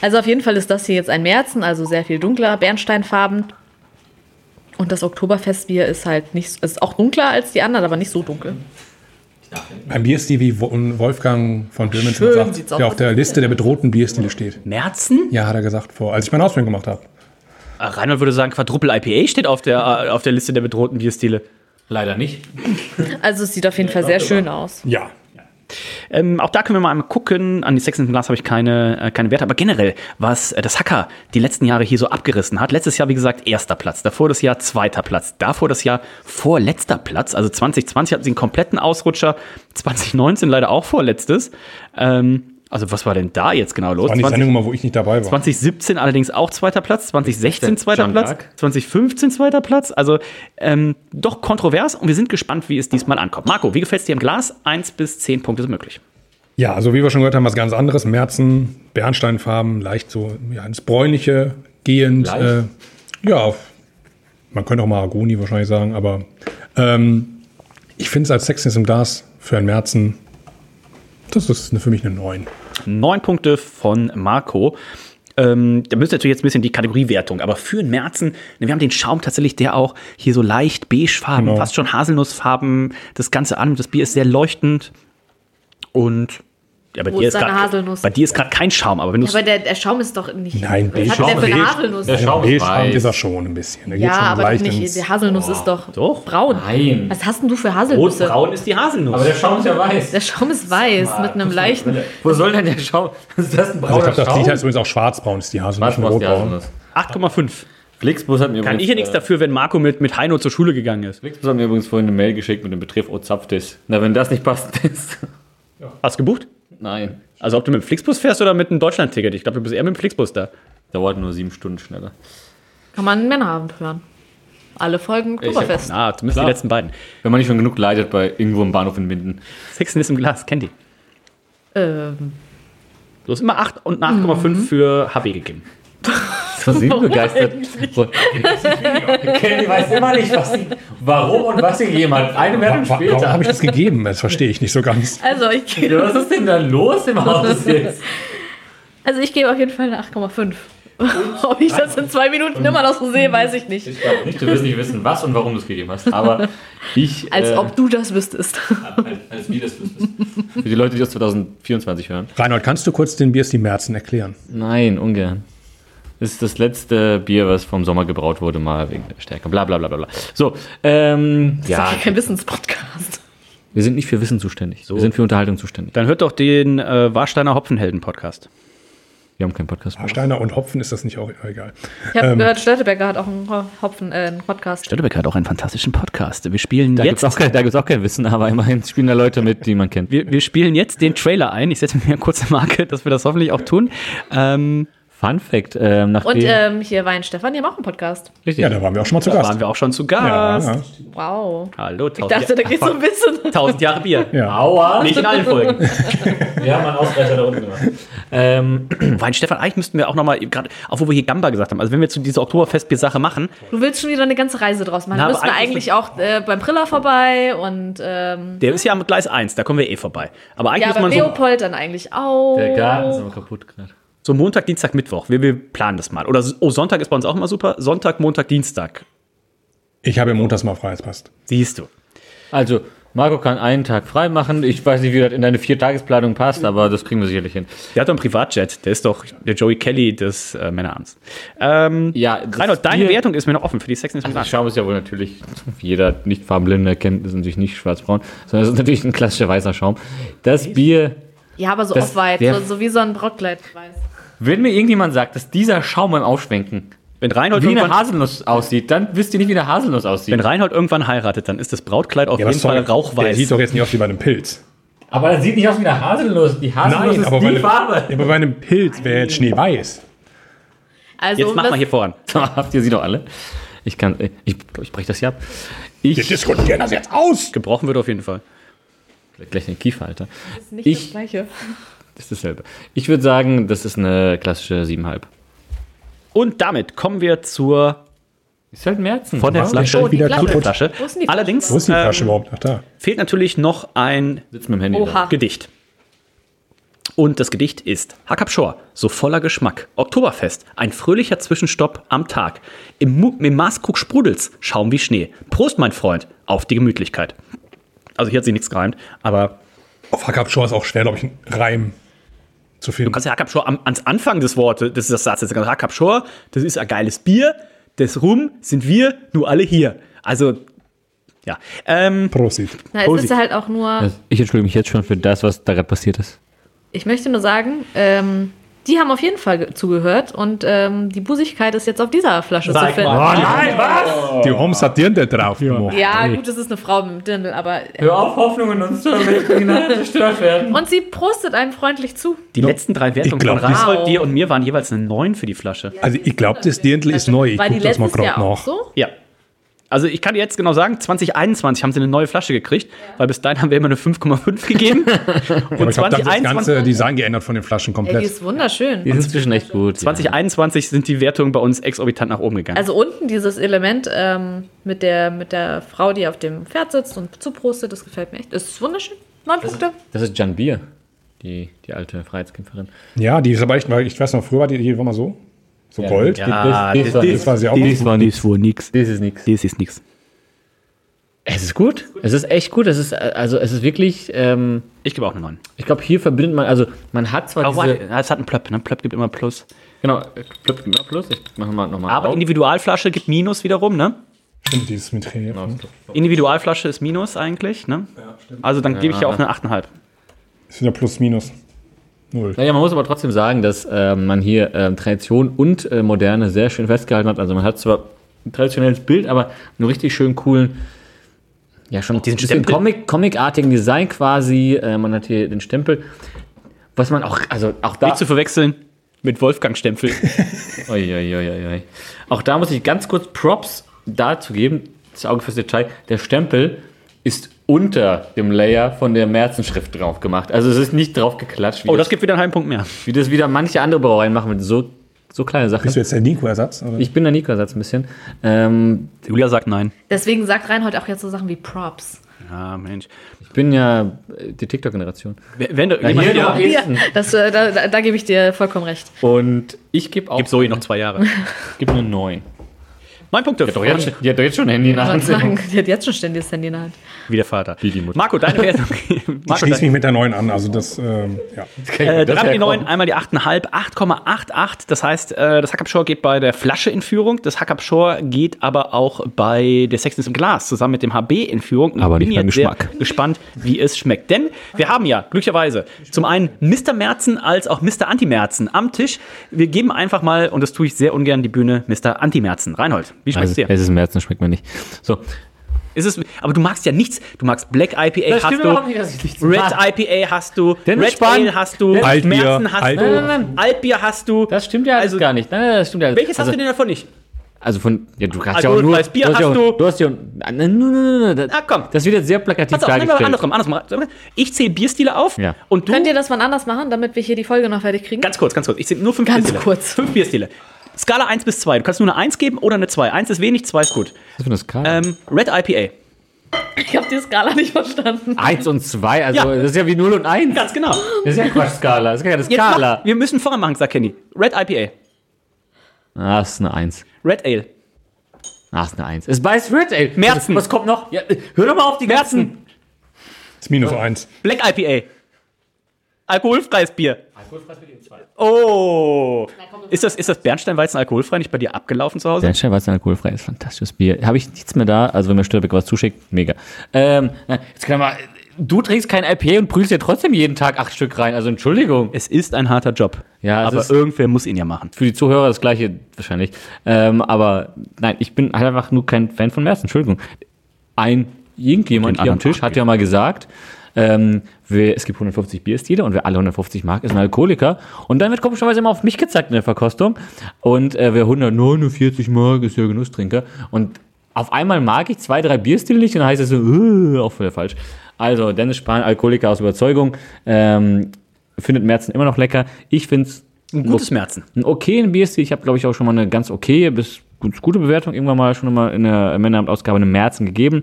S4: Also auf jeden Fall ist das hier jetzt ein Märzen, also sehr viel dunkler, bernsteinfarben. Und das Oktoberfestbier ist halt nicht, ist auch dunkler als die anderen, aber nicht so dunkel.
S5: Ein Bierstil, wie Wo- Wolfgang von Böhmen
S4: Schön
S5: sagt,
S4: sieht's aus.
S5: der auf der Liste der bedrohten Bierstile steht.
S3: Märzen?
S5: Ja, hat er gesagt, vor, als ich meine Ausbildung gemacht habe.
S3: Ah, Reinhold würde sagen, Quadruple IPA steht auf der, äh, auf der Liste der bedrohten Bierstile.
S1: Leider nicht.
S4: Also es sieht auf jeden Fall sehr schön aus.
S5: Ja.
S3: Ähm, auch da können wir mal einmal gucken. An die Sechs im Glas habe ich keine, äh, keine Werte. Aber generell, was äh, das Hacker die letzten Jahre hier so abgerissen hat. Letztes Jahr, wie gesagt, erster Platz. Davor das Jahr zweiter Platz. Davor das Jahr vorletzter Platz. Also 2020 hatten sie einen kompletten Ausrutscher. 2019 leider auch vorletztes. Ähm, also was war denn da jetzt genau los?
S5: War die
S3: 20
S5: Sendung mal, wo ich nicht dabei war.
S3: 2017 allerdings auch zweiter Platz, 2016 zweiter Platz,
S1: Darc?
S3: 2015 zweiter Platz. Also ähm, doch kontrovers und wir sind gespannt, wie es diesmal ankommt. Marco, wie gefällt es dir im Glas? 1 bis 10 Punkte sind möglich.
S5: Ja, also wie wir schon gehört haben, was ganz anderes. Märzen, Bernsteinfarben, leicht so ja, ins Bräunliche gehend. Äh, ja, auf, man könnte auch Mahagoni wahrscheinlich sagen, aber ähm, ich finde es als Sexiness im Glas für ein Märzen, das ist für mich eine 9.
S3: Neun Punkte von Marco. Ähm, da müsste natürlich jetzt ein bisschen die Kategoriewertung, aber für den Märzen, ne, wir haben den Schaum tatsächlich, der auch hier so leicht beigefarben,
S5: Genau.
S3: fast schon Haselnussfarben, das Ganze an. Das Bier ist sehr leuchtend und ja, bei dir
S4: ist
S3: ist grad-
S4: Haselnuss?
S3: Bei dir ist gerade kein Schaum, aber wenn du
S4: Ja, aber der, der Schaum ist doch nicht.
S5: Nein,
S4: Was hat der
S5: Schaum
S4: für eine
S5: ist-
S4: Haselnuss?
S1: Der Schaum ist
S5: ist er schon ein bisschen. Der geht
S4: Ja,
S5: schon
S4: aber
S5: leicht
S4: nicht.
S5: ins-
S4: Die Haselnuss ist doch,
S3: Doch.
S4: braun.
S1: Nein.
S4: Was hast denn du für Haselnüsse?
S3: Rotbraun ist die Haselnuss.
S1: Aber der Schaum ist ja weiß.
S4: Der Schaum ist weiß mit einem leichten.
S1: Wo soll denn der Schaum? Was ist das ein
S5: Also ich
S1: brauner
S5: glaube, das ist übrigens auch schwarzbraun, ist die Haselnuss,
S1: Was braucht die
S5: rotbraun.
S1: Haselnuss?
S3: 8,5.
S1: Flixbus hat mir
S3: Kann
S1: übrigens,
S3: ich ja nichts
S1: äh,
S3: dafür, wenn Marco mit, mit Heino zur Schule gegangen ist.
S1: Flixbus hat mir übrigens vorhin eine Mail geschickt mit dem Betreff Oh Zapftes. Na, wenn das nicht passend ist.
S3: Hast du gebucht?
S1: Nein.
S3: Also ob du mit dem Flixbus fährst oder mit einem Deutschland-Ticket. Ich glaube, du bist eher mit dem Flixbus da.
S1: Dauert nur sieben Stunden schneller.
S4: Kann man einen Männerabend hören. Alle Folgen Oktoberfest.
S3: Na, zumindest
S1: Klar.
S3: die letzten beiden.
S1: Wenn man nicht schon genug leidet bei irgendwo im Bahnhof in Minden.
S3: Sixten ist im Glas, kennt ihr.
S4: Ähm,
S3: Du hast immer 8 und eine 8,5 für HB gegeben.
S1: So sie begeistert. Kelly weiß immer nicht, was sie, warum und was sie gegeben hat. Eine Wertung
S5: Wa- Warum habe
S1: später.
S5: ich das gegeben? Das verstehe ich nicht so ganz.
S4: also, ich,
S1: Ja, was ist denn da los im Haus jetzt?
S4: also ich gebe auf jeden Fall eine 8,5. Ob ich das in zwei Minuten immer noch so sehe, weiß ich nicht.
S1: Ich glaube nicht, du wirst nicht wissen, was und warum du es gegeben hast. Aber ich.
S4: Als
S1: äh,
S4: ob du das wüsstest.
S1: Als, als wie das wüsstest. Für die Leute, die das 2024 hören.
S5: Reinhold, kannst du kurz den Bierstil Märzen erklären?
S1: Nein, ungern. Das ist das letzte Bier, was vom Sommer gebraut wurde, mal wegen der Stärke. Bla bla bla bla. So, ähm,
S4: Das
S1: ja,
S4: ist doch kein Wissenspodcast.
S1: wir sind nicht für Wissen zuständig. Wir sind für Unterhaltung zuständig.
S3: Dann hört doch den äh, Warsteiner Hopfenhelden-Podcast.
S1: Wir haben keinen Podcast.
S5: Steiner und Hopfen ist das nicht auch egal.
S4: Ich habe
S5: Ähm.
S4: gehört, Störtebecker hat auch einen Hopfen, äh, einen Podcast.
S3: Störtebeck hat auch einen fantastischen Podcast. Wir spielen
S1: Da gibt
S3: jetzt.
S1: es auch, kein- da gibt's auch kein Wissen, aber immerhin spielen da Leute mit, die man kennt.
S3: Wir, wir spielen jetzt den Trailer ein. Ich setze mir eine kurze Marke, dass wir das hoffentlich auch tun. Ähm,
S1: Fun Fact. Ähm, nachdem,
S4: Und ähm, hier Wein Stefan, die haben auch einen Podcast.
S1: richtig.
S5: Ja, da waren wir auch schon mal zu
S3: Da
S5: Gast.
S3: waren wir auch schon zu
S5: ja,
S3: Gast.
S5: ja.
S4: Wow.
S3: Hallo,
S4: Ich dachte, da geht so ein bisschen.
S3: 1000 Jahre Bier.
S5: ja.
S1: Aua.
S3: Nicht in allen Folgen.
S1: Wir haben einen Ausreißer da unten gemacht. Ähm,
S3: Wein Stefan, eigentlich müssten wir auch nochmal, gerade, auch wo wir hier Gamba gesagt haben, also wenn wir zu dieser Oktoberfestbier-Sache machen,
S4: Du willst schon wieder eine ganze Reise draus machen.
S3: Na,
S4: Da müssen wir
S3: eigentlich-
S4: auch äh, beim Priller vorbei und ähm,
S3: der ist ja am Gleis 1, da kommen wir eh vorbei. Aber eigentlich
S4: ja,
S3: muss
S4: beim
S3: man so,
S4: Leopold dann eigentlich auch.
S1: der Garten ist aber kaputt gerade.
S3: So Montag, Dienstag, Mittwoch, wir, wir planen das mal. Oder oh, Sonntag ist bei uns auch immer super. Sonntag, Montag, Dienstag.
S5: Ich habe montags mal frei, es passt.
S3: Siehst du.
S1: Also, Marco kann einen Tag frei machen. Ich weiß nicht, wie das in deine Viertagesplanung passt, aber das kriegen wir sicherlich hin.
S3: Der hat doch einen Privatjet, der ist doch der Joey Kelly des äh, Männerabends. Ähm,
S1: Ja, das
S3: Reinhold, deine Wertung ist mir noch offen für die Sex
S1: Also die Schaum ist ja wohl natürlich, jeder nicht farbenblinde kennt, ist natürlich nicht schwarzbraun, sondern es ist natürlich ein klassischer weißer Schaum. Das Bier,
S4: Ja, aber so
S1: Das-
S4: off-white, so, so wie so ein Brautkleid.
S1: Wenn mir irgendjemand sagt, dass dieser Schaum beim Aufschwenken
S3: Wenn Reinhold,
S1: wie eine Haselnuss aussieht, dann wisst ihr nicht, wie eine Haselnuss aussieht.
S3: wenn Reinhold irgendwann heiratet, dann ist das Brautkleid auf
S5: Ja,
S3: jeden Fall
S5: sorry, Der
S3: rauchweiß.
S5: sieht doch jetzt nicht aus wie bei einem Pilz.
S1: aber das sieht nicht aus wie eine Haselnuss. Die Haselnuss ist
S5: aber
S1: die
S5: bei, einem,
S1: Farbe.
S5: aber bei einem Pilz wäre jetzt Schneeweiß.
S4: Also,
S3: Jetzt mach
S4: das-
S3: mal hier voran.
S1: Habt ihr sie doch alle? Ich kann, ich, ich breche das hier ab. Ich,
S5: Wir diskutieren das jetzt aus.
S3: Gebrochen wird auf jeden Fall.
S1: gleich den Kiefer, Alter.
S4: ist nicht
S1: ich-
S4: das Gleiche.
S1: Ist dasselbe. Ich würde sagen, das ist eine klassische 7,5.
S3: Und damit kommen wir zur
S1: Ist halt Märzen.
S3: von der? Flasche
S5: Oh, die
S3: wieder
S5: Flasche.
S3: Flasche.
S4: Wo ist die Flasche?
S3: Allerdings
S5: Wo ist die Flasche
S3: ähm,
S5: überhaupt? Ach da.
S3: fehlt natürlich noch ein
S1: Sitzt mit dem Handy.
S4: Oha.
S3: Gedicht. Und das Gedicht ist Hackab Shore, so voller Geschmack. Oktoberfest, ein fröhlicher Zwischenstopp am Tag. Im, Mu im Maßkrug sprudelt's, Schaum wie Schnee. Prost, mein Freund, auf die Gemütlichkeit. Also hier hat sie nichts gereimt, aber
S5: Auf Hackab Shore ist auch schwer, glaube ich, ein Reim zu
S3: du
S5: finden.
S3: kannst ja Hackab Shore am, ans Anfang des Wortes, das ist das Satz, jetzt Hackab Shore, das ist ein geiles Bier, das Rum sind wir, nur alle hier. Also, ja. Ähm,
S5: Prosit.
S4: Na, es
S3: Prosit.
S4: ist halt auch nur.
S1: Also, ich entschuldige mich jetzt schon für das, was da gerade passiert ist.
S4: Ich möchte nur sagen, ähm, die haben auf jeden Fall ge- zugehört und ähm, die Busigkeit ist jetzt auf dieser Flasche zu finden.
S1: nein, was?
S5: Die Homs hat Dirndl drauf gemacht.
S4: Ja, gut, es ist eine Frau mit dem Dirndl, aber.
S1: Hör auf, Hoffnungen uns zu zerstört werden.
S4: Und sie prostet einem freundlich zu.
S3: die letzten drei Wertungen
S5: glaub,
S3: von
S5: die-
S3: Reinhold, dir und mir waren jeweils eine 9 für die Flasche.
S5: Also ich glaube, das Dirndl ist neu. Ich
S4: War die
S5: guck das mal gerade
S4: auch
S5: nach.
S4: so?
S3: Ja. Also ich kann dir jetzt genau sagen, 2021 haben sie eine neue Flasche gekriegt, weil bis dahin haben wir immer eine 5,5 gegeben.
S5: Aber
S3: Und
S5: ich glaube, das ganze
S3: 2021,
S5: Design geändert von den Flaschen
S4: Ja, die
S5: komplett.
S4: ist wunderschön.
S1: Die sind inzwischen echt gut.
S3: 2021 sind die Wertungen bei uns exorbitant nach oben gegangen.
S4: Also unten dieses Element ähm, mit, der, mit der Frau, die auf dem Pferd sitzt und zuprostet, das gefällt mir echt. Das ist wunderschön. Neun Punkte.
S1: Das ist Jan Bier, die, die alte Freiheitskämpferin.
S5: Ja, die ist aber echt, weil ich weiß noch, früher war die, die war mal so. So Gold.
S3: ja,
S1: das- das-
S5: Das war sie auch.
S1: Das war
S3: das war nix.
S1: Das ist nix.
S3: Das ist nix.
S1: Es ist gut. Es ist echt gut. Es ist, äh, also, es ist wirklich, ähm,
S3: Ich gebe auch eine 9.
S1: ich glaube, hier verbindet man, also, man hat zwar
S3: Oh,
S1: diese,
S3: warte, es hat einen Plöpp, ne? Plöpp gibt immer Plus.
S1: genau, Plöpp gibt immer Plus. Ich mache mal nochmal
S3: Aber
S1: auf.
S3: Individualflasche gibt Minus wiederum, ne?
S5: Stimmt, dieses mit Relief.
S1: Genau,
S5: ne?
S3: Individualflasche ist Minus eigentlich, ne? Also dann gebe ich ja auch eine 8,5.
S5: Ist wieder plus minus. Null.
S1: Naja, man muss aber trotzdem sagen, dass ähm, man hier ähm, Tradition und äh, Moderne sehr schön festgehalten hat. Also man hat zwar ein traditionelles Bild, aber einen richtig schön coolen, ja schon
S3: diesen
S1: bisschen? Comic, Comic-artigen Design quasi. Äh, man hat hier den Stempel, was man auch, also auch da,
S3: Nicht zu verwechseln mit Wolfgang Stempel.
S1: Ui, ui, ui. auch da muss ich ganz kurz Props dazu geben, das Auge fürs Detail. Der Stempel ist unter dem Layer von der Märzenschrift drauf gemacht. Also es ist nicht drauf geklatscht, wie,
S3: Oh, das
S1: das,
S3: gibt wieder einen halben Punkt mehr.
S1: wie das wieder manche andere Brauereien machen mit so, so kleine Sachen.
S5: Bist du jetzt der Nico-Ersatz?
S1: Ich bin der Nico-Ersatz ein bisschen. Ähm,
S3: Julia sagt nein.
S4: Deswegen sagt Reinhold auch jetzt so Sachen wie Props.
S3: Ja, Mensch.
S1: ich bin ja äh, die TikTok-Generation.
S3: Wenn du
S1: Ja, hier noch.
S4: Ja, das, äh, da, da, da gebe ich dir vollkommen recht.
S1: Und ich gebe auch.
S3: gibt Zoe noch zwei Jahre.
S1: gib eine 9.
S3: Neun Punkte.
S1: Doch jetzt, die hat doch jetzt schon ein Handy in der Hand.
S4: sagen, die hat jetzt schon ständig das Handy in der Hand.
S3: Wie der Vater.
S1: Wie die Mutter.
S3: Marco, deine Wertung.
S5: Ich
S3: Marco,
S5: schließe mich mit der neuen an. Also das, ähm, ja.
S3: Äh,
S1: Das
S3: dreimal die
S1: wär
S3: 9,
S1: kaum.
S3: einmal die 8,5, 8,88. Das heißt, äh, das Hackab Shore geht bei der Flasche in Führung. Das Hackab Shore geht aber auch bei der Sexness im Glas zusammen mit dem HB in Führung.
S1: Aber
S3: ich bin
S1: nicht beim
S3: jetzt sehr
S1: Geschmack.
S3: gespannt, wie es schmeckt. Denn wir haben ja glücklicherweise zum einen Mr. Merzen als auch Mr. Anti-Merzen am Tisch. Wir geben einfach mal, und das tue ich sehr ungern, die Bühne Mr. Anti-Merzen. Reinhold, wie schmeckt es
S1: Also,
S3: dir?
S1: es ist Märzen, schmeckt mir nicht. So.
S3: Ist es, aber du magst ja nichts. Du magst Black IPA
S1: Das
S3: hast du,
S1: nicht, dass ich nichts
S3: Red
S1: mag.
S3: IPA hast du,
S1: Dennis
S3: Red
S1: Spahn-
S3: Ale hast du,
S5: Altbier,
S3: hast
S5: Alt-
S3: du,
S1: Nein, nein, nein.
S3: Altbier hast du.
S1: Das stimmt ja alles
S3: Also-
S1: gar nicht. Nein, nein, das stimmt ja.
S3: Welches
S1: also,
S3: hast du denn davon nicht?
S1: Also von, ja, du hast ja auch nur,
S3: Bier
S1: hast ja
S3: hast
S1: auch,
S3: du.
S1: du hast ja, nein, nein, nein, nein,
S3: Ah, komm.
S1: das wird jetzt sehr plakativ
S3: Pass auf,
S1: dargestellt.
S3: andersrum, andersrum. Ich zähle Bierstile auf
S1: Ja.
S3: und du.
S4: Könnt ihr das wann anders machen, damit wir hier die Folge noch fertig kriegen?
S3: Ganz kurz, ganz kurz. Ich zähle nur fünf
S4: Ganz
S3: Bierstile.
S4: kurz.
S3: Fünf Bierstile. Skala 1 bis 2. Du kannst nur eine 1 geben oder eine 2. 1 ist wenig, 2 ist gut.
S1: Was ist für eine Skala?
S3: Ähm, Red IPA.
S4: Ich habe die Skala nicht verstanden.
S1: Eins und zwei, also
S3: Ja.
S1: das ist ja wie 0 und 1.
S3: Ganz genau.
S1: Das ist ja Quatsch-Skala, das ist keine
S3: Jetzt
S1: Skala.
S3: mach, wir müssen vorher machen, sagt Kenny. Red IPA.
S1: Ah, das ist eine 1.
S3: Red Ale.
S1: Ah, das ist eine 1. Es beißt Red, ey.
S3: Märzen.
S1: Was, was kommt noch? Ja, hör doch mal auf die.
S3: Märzen.
S5: Ist minus eins.
S3: Black IPA. Alkoholfreies Bier. Oh. Ist das, ist das Bernsteinweizen alkoholfrei nicht bei dir abgelaufen zu Hause?
S1: Bernstein Weizen alkoholfrei ist fantastisches Bier. Habe ich nichts mehr da, also wenn mir Störbeck was zuschickt, mega. Ähm, jetzt kann mal, du trinkst kein IPA und prügelst ja trotzdem jeden Tag acht Stück rein, also Entschuldigung.
S3: Es ist ein harter Job.
S1: Ja, es
S3: aber irgendwer muss ihn ja machen.
S1: Für die Zuhörer das gleiche wahrscheinlich. Ähm, aber nein, ich bin halt einfach nur kein Fan von Märzen, Entschuldigung. Ein irgendjemand hier am Tisch hat ja mal gesagt, ähm, wer, es gibt 150 Bierstile und wer alle 150 mag, ist ein Alkoholiker. Und dann wird komischerweise immer auf mich gezeigt in der Verkostung. Und äh, wer 149 mag, ist ja Genusstrinker. Und auf einmal mag ich zwei, drei Bierstile nicht und dann heißt es so, äh, auch voll falsch. Also Dennis Spahn, Alkoholiker aus Überzeugung, ähm, findet Märzen immer noch lecker. Ich finde es
S3: Ein gutes Märzen.
S1: einen okayen Bierstil. Ich habe, glaube ich, auch schon mal eine ganz okaye bis gut- gute Bewertung irgendwann mal schon mal in der Männeramt-Ausgabe eine Märzen gegeben.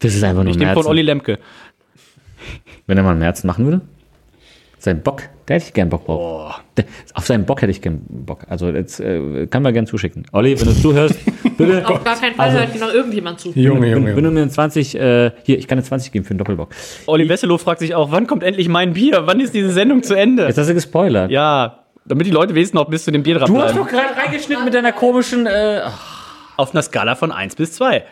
S1: Das ist einfach nur
S3: Ich nehme von. Olli Lemke.
S1: Wenn er mal einen Märzen machen würde. Sein Bock, da hätte ich gern Bock drauf. Der- Auf seinen Bock hätte ich gern Bock. Also jetzt äh, kann man gern zuschicken. Olli, wenn du zuhörst, bitte.
S4: Auf gar keinen Fall hört hier noch irgendjemand zu.
S5: Junge,
S1: wenn,
S5: Junge,
S1: wenn du
S5: Junge.
S1: mir eine 20, äh, hier, ich kann eine 20 geben für einen Doppelbock.
S3: Olli Wesselow fragt sich auch, wann kommt endlich mein Bier? Wann ist diese Sendung zu Ende?
S1: Jetzt hast du gespoilert.
S3: Ja, damit die Leute wenigstens noch bis zu dem Bier dran
S1: Du hast doch gerade reingeschnitten mit deiner komischen. Äh,
S3: Auf einer Skala von 1 bis 2.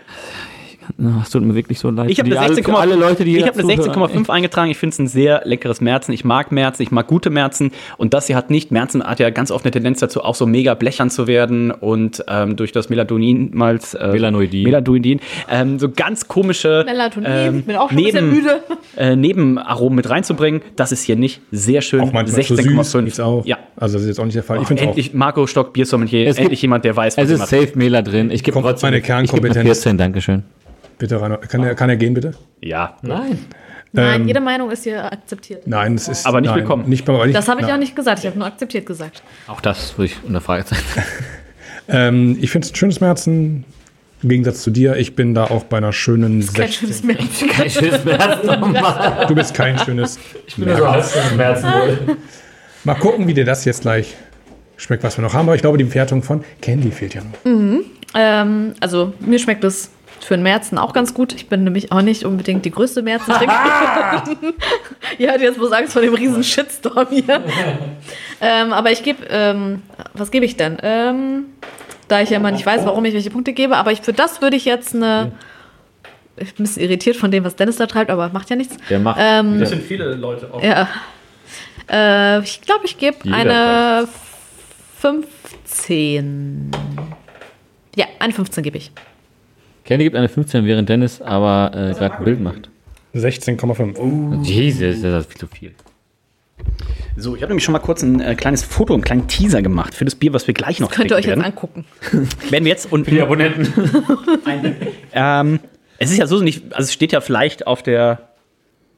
S1: es tut mir wirklich so leid.
S3: Ich habe eine
S1: die-
S3: 16,5
S1: für alle Leute, die
S3: ich
S1: hier
S3: habe eine
S1: zuhören.
S3: 16,5 eingetragen. Ich finde es ein sehr leckeres Märzen. Ich mag Märzen, ich mag gute Märzen. Und das hier hat nicht. Märzen hat ja ganz oft eine Tendenz dazu, auch so mega blechern zu werden und ähm, durch das Melatonin mal äh,
S1: Melanoidin.
S3: Melanoidin ähm, so ganz komische
S4: Melatonin,
S3: ähm,
S4: ich bin auch schon ein bisschen
S3: neben,
S4: müde.
S3: äh, Nebenaromen mit reinzubringen. Das ist hier nicht sehr schön.
S5: Auch manchmal zu süß, gibt's
S3: 16,5.
S5: auch.
S3: Ja.
S5: Also das ist jetzt auch nicht der Fall. Ich finde auch.
S3: Endlich Marco Stock Biersommelier.
S1: Es gibt-
S3: Endlich jemand, der weiß,
S1: Es
S3: er
S1: ist safe Mela drin. Ich gebe trotzdem
S5: meine
S1: ich gebe eine
S5: Kernkompetenz.
S1: 14, Dankeschön.
S5: Bitte, Rainer. Kann er, kann er gehen, bitte?
S3: Ja.
S1: Nein.
S4: Nein,
S5: Ähm,
S4: jede Meinung ist hier akzeptiert.
S5: Nein, es ist.
S3: Aber nicht
S5: nein,
S3: willkommen.
S5: Nicht, aber nicht,
S4: Das habe ich
S5: nein.
S4: auch nicht gesagt, ich habe nur akzeptiert gesagt.
S1: Auch das würde ich unter Frage sein.
S5: Ähm, ich finde es ein schönes Märzen. Im Gegensatz zu dir, ich bin da auch bei einer schönen
S4: Kein
S5: 16.
S4: schönes Märchen.
S1: Kein schönes Märzen nochmal.
S5: Du bist kein schönes.
S1: Ich bin Märzen wohl.
S5: Mal gucken, wie dir das jetzt gleich schmeckt, was wir noch haben. Aber ich glaube, die Bewertung von Candy fehlt ja noch.
S4: Ähm, also mir schmeckt es für den Märzen auch ganz gut. Ich bin nämlich auch nicht unbedingt die größte Märzen-Trinkerin. Ihr hattet jetzt bloß Angst vor dem riesen Shitstorm hier. ähm, aber ich gebe, ähm, was gebe ich denn? Ähm, da ich ja immer nicht weiß, warum ich welche Punkte gebe, aber ich, für das würde ich jetzt eine. Ich bin ein bisschen irritiert von dem, was Dennis da treibt, aber macht ja nichts.
S1: Der macht.
S4: Ähm,
S1: der,
S3: sind viele Leute auch.
S4: ja. Äh, ich glaube, ich gebe eine 15. Ja, eine 15 gebe ich.
S1: Candy gibt eine 15, während Dennis aber äh, gerade ein Bild macht.
S5: 16,5.
S1: Jesus, das ist viel zu viel.
S3: So, ich habe nämlich schon mal kurz ein äh, kleines Foto, einen kleinen Teaser gemacht für das Bier, was wir gleich noch
S4: Könnt ihr euch
S3: trinken
S4: jetzt
S3: werden.
S4: angucken.
S3: Werden wir jetzt und
S1: Die Abonnenten.
S3: ähm, es ist ja so nicht, also es steht ja vielleicht auf der.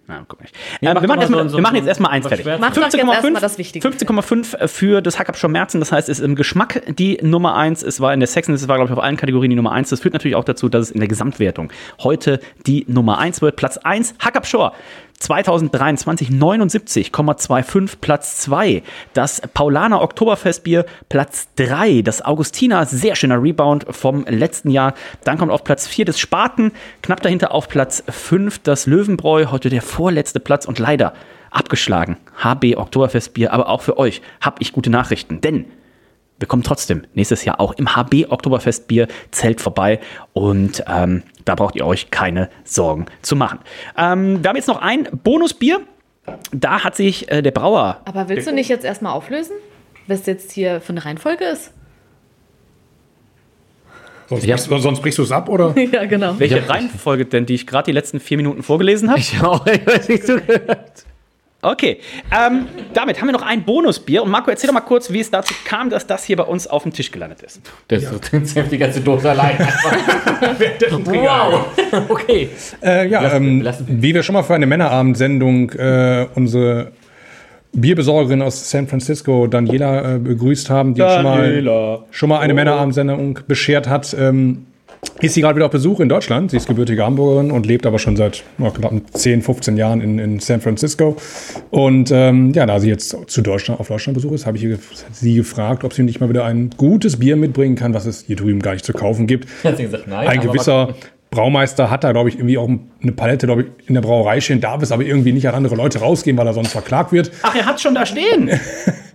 S3: Na, guck mal.
S1: Ja,
S3: ähm, wir, machen
S1: so- so-
S3: wir machen jetzt erstmal eins fertig.
S1: Schweres.
S4: Macht doch jetzt erstmal das Wichtige.
S3: 15,5 für das Hackabschau Märzen, das heißt, es ist im Geschmack die Nummer 1. Es war in der Sexen, es war, glaube ich, auf allen Kategorien die Nummer 1. Das führt natürlich auch dazu, dass es in der Gesamtwertung heute die Nummer 1 wird. Platz 1, Hackabschor. 2023 79,25 Platz 2. Das Paulaner Oktoberfestbier Platz 3. Das Augustiner, sehr schöner Rebound vom letzten Jahr. Dann kommt auf Platz 4 das Spaten. Knapp dahinter auf Platz 5 das Löwenbräu. Heute der vorletzte Platz und leider abgeschlagen. HB Oktoberfestbier, aber auch für euch habe ich gute Nachrichten. Denn wir kommen trotzdem nächstes Jahr auch im HB Oktoberfestbier Zelt vorbei und ähm, da braucht ihr euch keine Sorgen zu machen. Ähm, wir haben jetzt noch ein Bonusbier. Da hat sich äh, der Brauer.
S4: Aber willst du nicht jetzt erstmal auflösen? Was jetzt hier für eine Reihenfolge ist?
S5: Sonst, brichst, sonst brichst du es ab, oder?
S4: ja, genau.
S3: Welche Reihenfolge denn, die ich gerade die letzten vier Minuten vorgelesen habe?
S1: Ich auch, ich weiß nicht zugehört.
S3: Okay, ähm, damit haben wir noch ein Bonusbier. Und Marco, erzähl doch mal kurz, wie es dazu kam, dass das hier bei uns auf dem Tisch gelandet ist.
S1: Das ja. ist die ganze Dose allein. wow. Okay.
S5: Äh, ja, ähm, wie wir schon mal für eine Männerabendsendung äh, unsere Bierbesorgerin aus San Francisco, Daniela, äh, begrüßt haben, die schon mal, schon mal eine oh. Männerabendsendung beschert hat. Ähm, ist sie gerade wieder auf Besuch in Deutschland. Sie ist gebürtige Hamburgerin und lebt aber schon seit oh, knapp 10, 15 Jahren in, in San Francisco. Und ähm, ja, da sie jetzt zu Deutschland, auf Deutschland Besuch ist, habe ich sie gefragt, ob sie nicht mal wieder ein gutes Bier mitbringen kann, was es hier drüben gar nicht zu kaufen gibt.
S1: Hat sie gesagt, nein.
S5: Ein gewisser Braumeister hat da, glaube ich, irgendwie auch eine Palette, glaube ich, in der Brauerei stehen, darf es aber irgendwie nicht an andere Leute rausgehen, weil er sonst verklagt wird.
S3: Ach, er hat schon da stehen.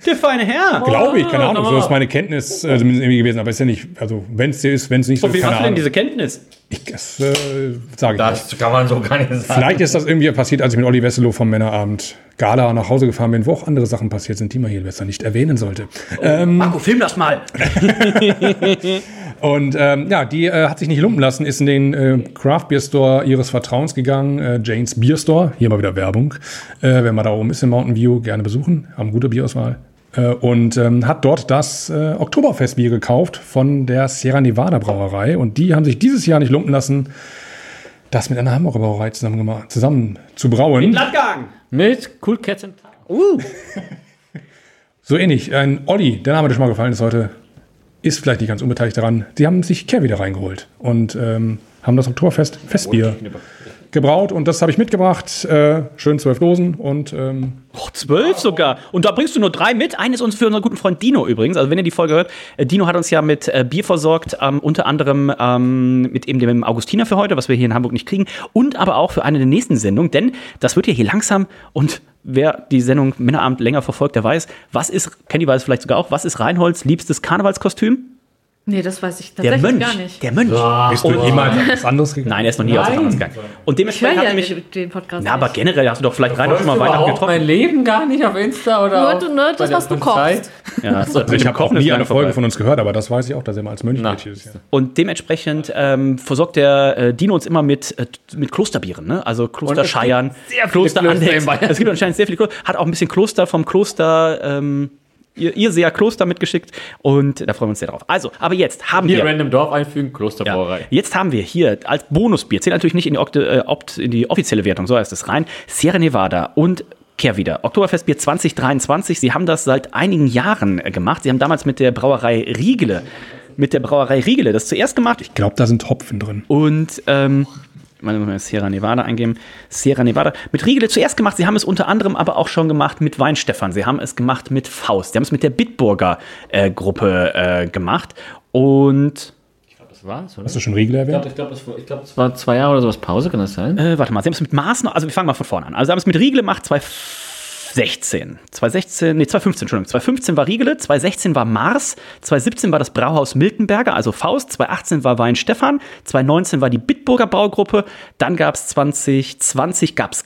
S3: Der feine Herr.
S5: Glaube ich, keine Ahnung. So ist meine Kenntnis äh, zumindest irgendwie gewesen. Aber ist ja nicht, also wenn es ist, wenn es nicht so
S3: ist. Wie hast du denn diese Kenntnis?
S5: Ich, das äh, sage ich
S1: Das nicht. kann man so gar nicht sagen.
S5: Vielleicht ist das irgendwie passiert, als ich mit Olli Wesselow vom Männerabend Gala nach Hause gefahren bin, wo auch andere Sachen passiert sind, die man hier besser nicht erwähnen sollte.
S3: Oh, ähm, Marco, film das mal.
S5: Und ähm, ja, die äh, hat sich nicht lumpen lassen, ist in den äh, Craft Beer Store ihres Vertrauens gegangen, äh, Janes Beer Store. Hier mal wieder Werbung. Äh, wenn man da oben ist in Mountain View, gerne besuchen. Haben gute Bierauswahl. Äh, und ähm, hat dort das äh, Oktoberfestbier gekauft von der Sierra Nevada Brauerei. Und die haben sich dieses Jahr nicht lumpen lassen, das mit einer Hamburger Brauerei zusammen, zusammen zu brauen.
S3: In Landgang!
S1: Mit Cool Cats and
S3: Uh!
S5: so ähnlich. Ein Olli, der Name, der schon mal gefallen ist heute, ist vielleicht nicht ganz unbeteiligt daran. Sie haben sich Care wieder reingeholt und ähm, haben das Oktoberfest Festbier gebraut und das habe ich mitgebracht. Äh, schön zwölf Dosen und. Ähm
S3: oh, zwölf sogar. Und da bringst du nur drei mit. Eines uns für unseren guten Freund Dino übrigens. Also, wenn ihr die Folge hört, äh, Dino hat uns ja mit äh, Bier versorgt, ähm, unter anderem ähm, mit eben dem Augustiner für heute, was wir hier in Hamburg nicht kriegen. Und aber auch für eine der nächsten Sendungen, denn das wird ja hier langsam und wer die Sendung Männerabend länger verfolgt, der weiß, was ist, Kenny weiß vielleicht sogar auch, was ist Reinholds liebstes Karnevalskostüm?
S4: Nee, das weiß ich tatsächlich
S3: der Mönch,
S4: gar nicht.
S3: Der Mönch.
S5: Ja, Bist du jemals auf was anderes gegangen?
S3: Nein, er ist noch nie Nein. auf was anderes gegangen. Und dementsprechend
S4: ich
S3: hat
S4: ja
S3: mich
S4: den Podcast
S3: Na, aber generell hast du doch vielleicht rein schon mal Weihnachten getroffen.
S1: mein Leben gar nicht auf Insta oder
S4: Nur, nur das, was du kochst.
S5: Ja, also ich habe auch nie eine Folge von uns gehört, aber das weiß ich auch, dass er mal als Mönch Na. ist. Ja.
S3: Und dementsprechend ähm, versorgt der äh, Dino uns immer mit, äh, mit Klosterbieren, ne? Also Klosterscheiern, Kloster Es gibt anscheinend sehr viele Kloster. Hat auch ein bisschen Kloster vom Kloster ähm, ihr, ihr sehr Kloster mitgeschickt und da freuen wir uns sehr drauf. Also, aber jetzt haben
S1: hier
S3: wir.
S1: Hier random Dorf einfügen, Klosterbrauerei.
S3: Ja, jetzt haben wir hier als Bonusbier, zählt natürlich nicht in die, Okte, äh, Opt, in die offizielle Wertung, so heißt es rein, Sierra Nevada und Kehr wieder. Oktoberfestbier 2023. Sie haben das seit einigen Jahren äh, gemacht. Sie haben damals mit der Brauerei Riegele, mit der Brauerei Riegele das zuerst gemacht.
S5: Ich glaube, da sind Hopfen drin.
S3: Und ähm, mal mal Sierra Nevada eingeben. Sierra Nevada. Mit Riegele zuerst gemacht. Sie haben es unter anderem aber auch schon gemacht mit Weinstefan. Sie haben es gemacht mit Faust. Sie haben es mit der Bitburger äh, Gruppe äh, gemacht. Und.
S1: Ich glaube, das war's, oder?
S5: Hast du schon Riegele erwähnt?
S1: Ich glaube, glaub, glaub, es war zwei Jahre oder sowas Pause, kann das sein?
S3: Äh, warte mal, Sie haben es mit Maßen. Also, wir fangen mal von vorne an. Also, Sie haben es mit Riegele gemacht, zwei 2016. 2016, nee, 2015, Entschuldigung. 2015 war Riegele, 2016 war Mars, 2017 war das Brauhaus Miltenberger, also Faust, 2018 war Wein Stefan, 2019 war die Bitburger Braugruppe, dann gab es 2020 gab's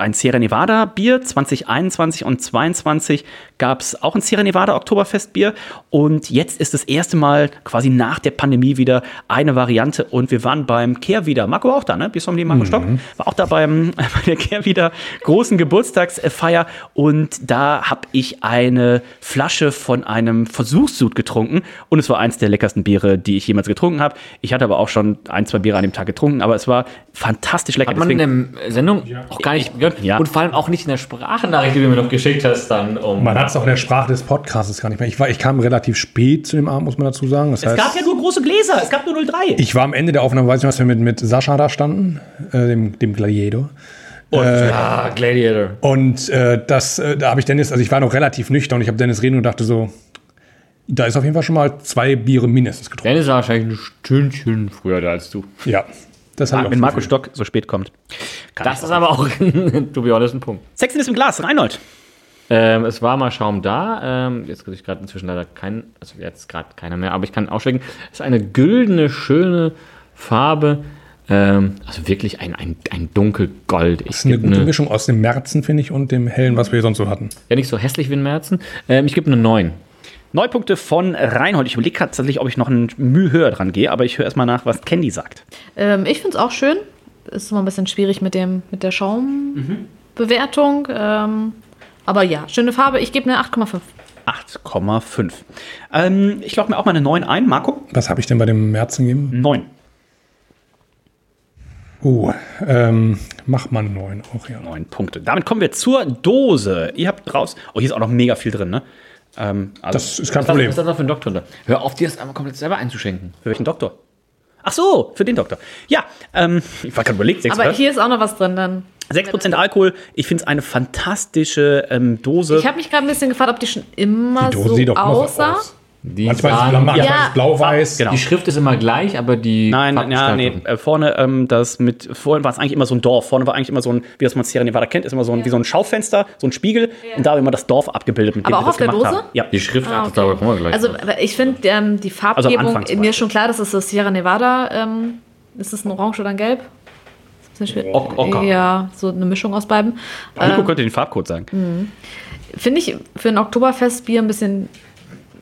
S3: ein Sierra Nevada Bier. 2021 und 2022 gab es auch ein Sierra Nevada Oktoberfestbier. Und jetzt ist das erste Mal quasi nach der Pandemie wieder eine Variante. Und wir waren beim Kehr wieder. Marco war auch da, ne? Biersommelier Marco mhm. Stock war auch da beim, bei der Kehr wieder großen Geburtstagsfeier. Und da habe ich eine Flasche von einem Versuchssud getrunken. Und es war eins der leckersten Biere, die ich jemals getrunken habe. Ich hatte aber auch schon ein, zwei Biere an dem Tag getrunken. Aber es war fantastisch lecker.
S1: Hat man Deswegen, in der Sendung auch gar nicht gehört. Ja. Und vor allem auch nicht in der Sprachnachricht, die du mir noch geschickt hast, dann um.
S5: Man hat es auch in der Sprache des Podcasts gar nicht mehr. Ich, war, ich kam relativ spät zu dem Abend, muss man dazu sagen. Das
S3: es heißt, gab ja nur große Gläser, es gab nur 03.
S5: Ich war am Ende der Aufnahme, weiß ich nicht, was wir mit, mit Sascha da standen, äh, dem, dem Gladiator.
S1: Und, äh, ja, Gladiator.
S5: Und äh, das, äh, da habe ich Dennis, also ich war noch relativ nüchtern und ich habe Dennis reden und dachte so, da ist auf jeden Fall schon mal zwei Biere mindestens getrunken.
S1: Dennis war wahrscheinlich ein Stündchen früher da als du.
S5: Ja.
S3: Das ah, wenn Marco Stock so spät kommt.
S1: das ist aber auch, to be honest, ein Punkt.
S3: Ist im Glas, Reinhold.
S1: Ähm, es war mal Schaum da. Ähm, jetzt kriege ich gerade inzwischen leider keinen, also jetzt gerade keiner mehr, aber ich kann ausschwenken. Es ist eine güldene, schöne Farbe. Ähm, also wirklich ein, ein, ein dunkelgold.
S5: Das ist eine gute eine, Mischung aus dem Märzen, finde ich, und dem hellen, was wir sonst so hatten.
S1: Ja, nicht so hässlich wie ein Märzen. Ähm, ich gebe eine 9.
S3: Neun Punkte von Reinhold. Ich überlege gerade tatsächlich, ob ich noch ein Mühe höher dran gehe, aber ich höre erstmal nach, was Candy sagt.
S4: Ähm, ich finde es auch schön. Ist immer ein bisschen schwierig mit, dem, mit der Schaumbewertung. Ähm, aber ja, schöne Farbe. Ich gebe eine 8,5.
S3: 8,5. Ähm, ich logge mir auch mal eine 9 ein. Marco?
S5: Was habe ich denn bei dem Märzen gegeben?
S3: 9.
S5: Uh, ähm, mach mal 9 auch, ja.
S3: 9 Punkte. Damit kommen wir zur Dose. Ihr habt raus. Oh, hier ist auch noch mega viel drin, ne? Ähm, also,
S5: Das ist kein
S1: Was
S5: Problem.
S1: ist das noch für ein Doktor da? Hör auf, dir das einmal komplett selber einzuschenken.
S3: für welchen Doktor? Ach so, für den Doktor. Ja, ähm, ich war gerade überlegt. 6,
S4: Aber hier ist auch noch was drin dann.
S3: 6% Alkohol. Ich finde es eine fantastische ähm, Dose.
S4: Ich habe mich gerade ein bisschen gefragt, ob die schon immer
S5: Die Dose
S4: so
S5: sieht doch immer so
S4: aussah.
S5: aus.
S1: Die
S5: Manchmal ist es manchmal
S4: Ja.
S5: blau-weiß.
S3: Genau.
S1: Die Schrift ist immer gleich, aber die.
S3: Nein, ja, nee, äh, vorne ähm, das mit, vorhin war es eigentlich immer so ein Dorf. Vorne war eigentlich immer so ein, wie das man Sierra Nevada kennt, ist immer so ein, wie so ein Schaufenster, so ein Spiegel. Und da war immer das Dorf abgebildet, mit dem
S4: Aber
S3: wir
S4: auch
S3: das
S4: auf der Dose?
S3: haben. Ja.
S1: Die Schrift
S4: Ah,
S1: achtet aber auch immer gleich.
S4: Also ich finde ähm, die Farbgebung,
S3: Anfang zum
S4: mir ist schon klar, dass es das Sierra Nevada, ähm, ist es ein Orange oder ein Gelb? Bisschen schwer-
S1: Ok- Ocker.
S4: Ja, so eine Mischung aus beiden.
S3: Nico
S4: Ähm,
S3: könnte den Farbcode sagen.
S4: Hm. Finde ich für ein Oktoberfestbier ein bisschen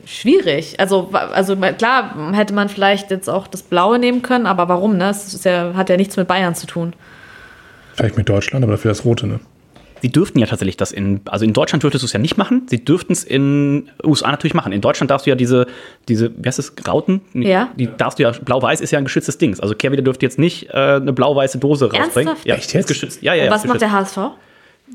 S4: schwierig. Also, also klar hätte man vielleicht jetzt auch das Blaue nehmen können, aber warum? Ne? Ist ja, hat ja nichts mit Bayern zu tun.
S5: Vielleicht mit Deutschland, aber dafür das Rote, ne?
S3: Sie dürften ja tatsächlich das in, also in Deutschland dürftest du es ja nicht machen. Sie dürften es in USA natürlich machen. In Deutschland darfst du ja diese, diese, wie heißt das, Rauten?
S4: Ja.
S3: Die darfst du ja, blau-weiß ist ja ein geschütztes Ding. Also Kehrwieder dürfte jetzt nicht äh, eine blau-weiße Dose rausbringen.
S4: Ernsthaft?
S3: Ja,
S5: Echt jetzt?
S3: Ist geschützt. Ja, ja, ja.
S4: Und was macht der. HSV?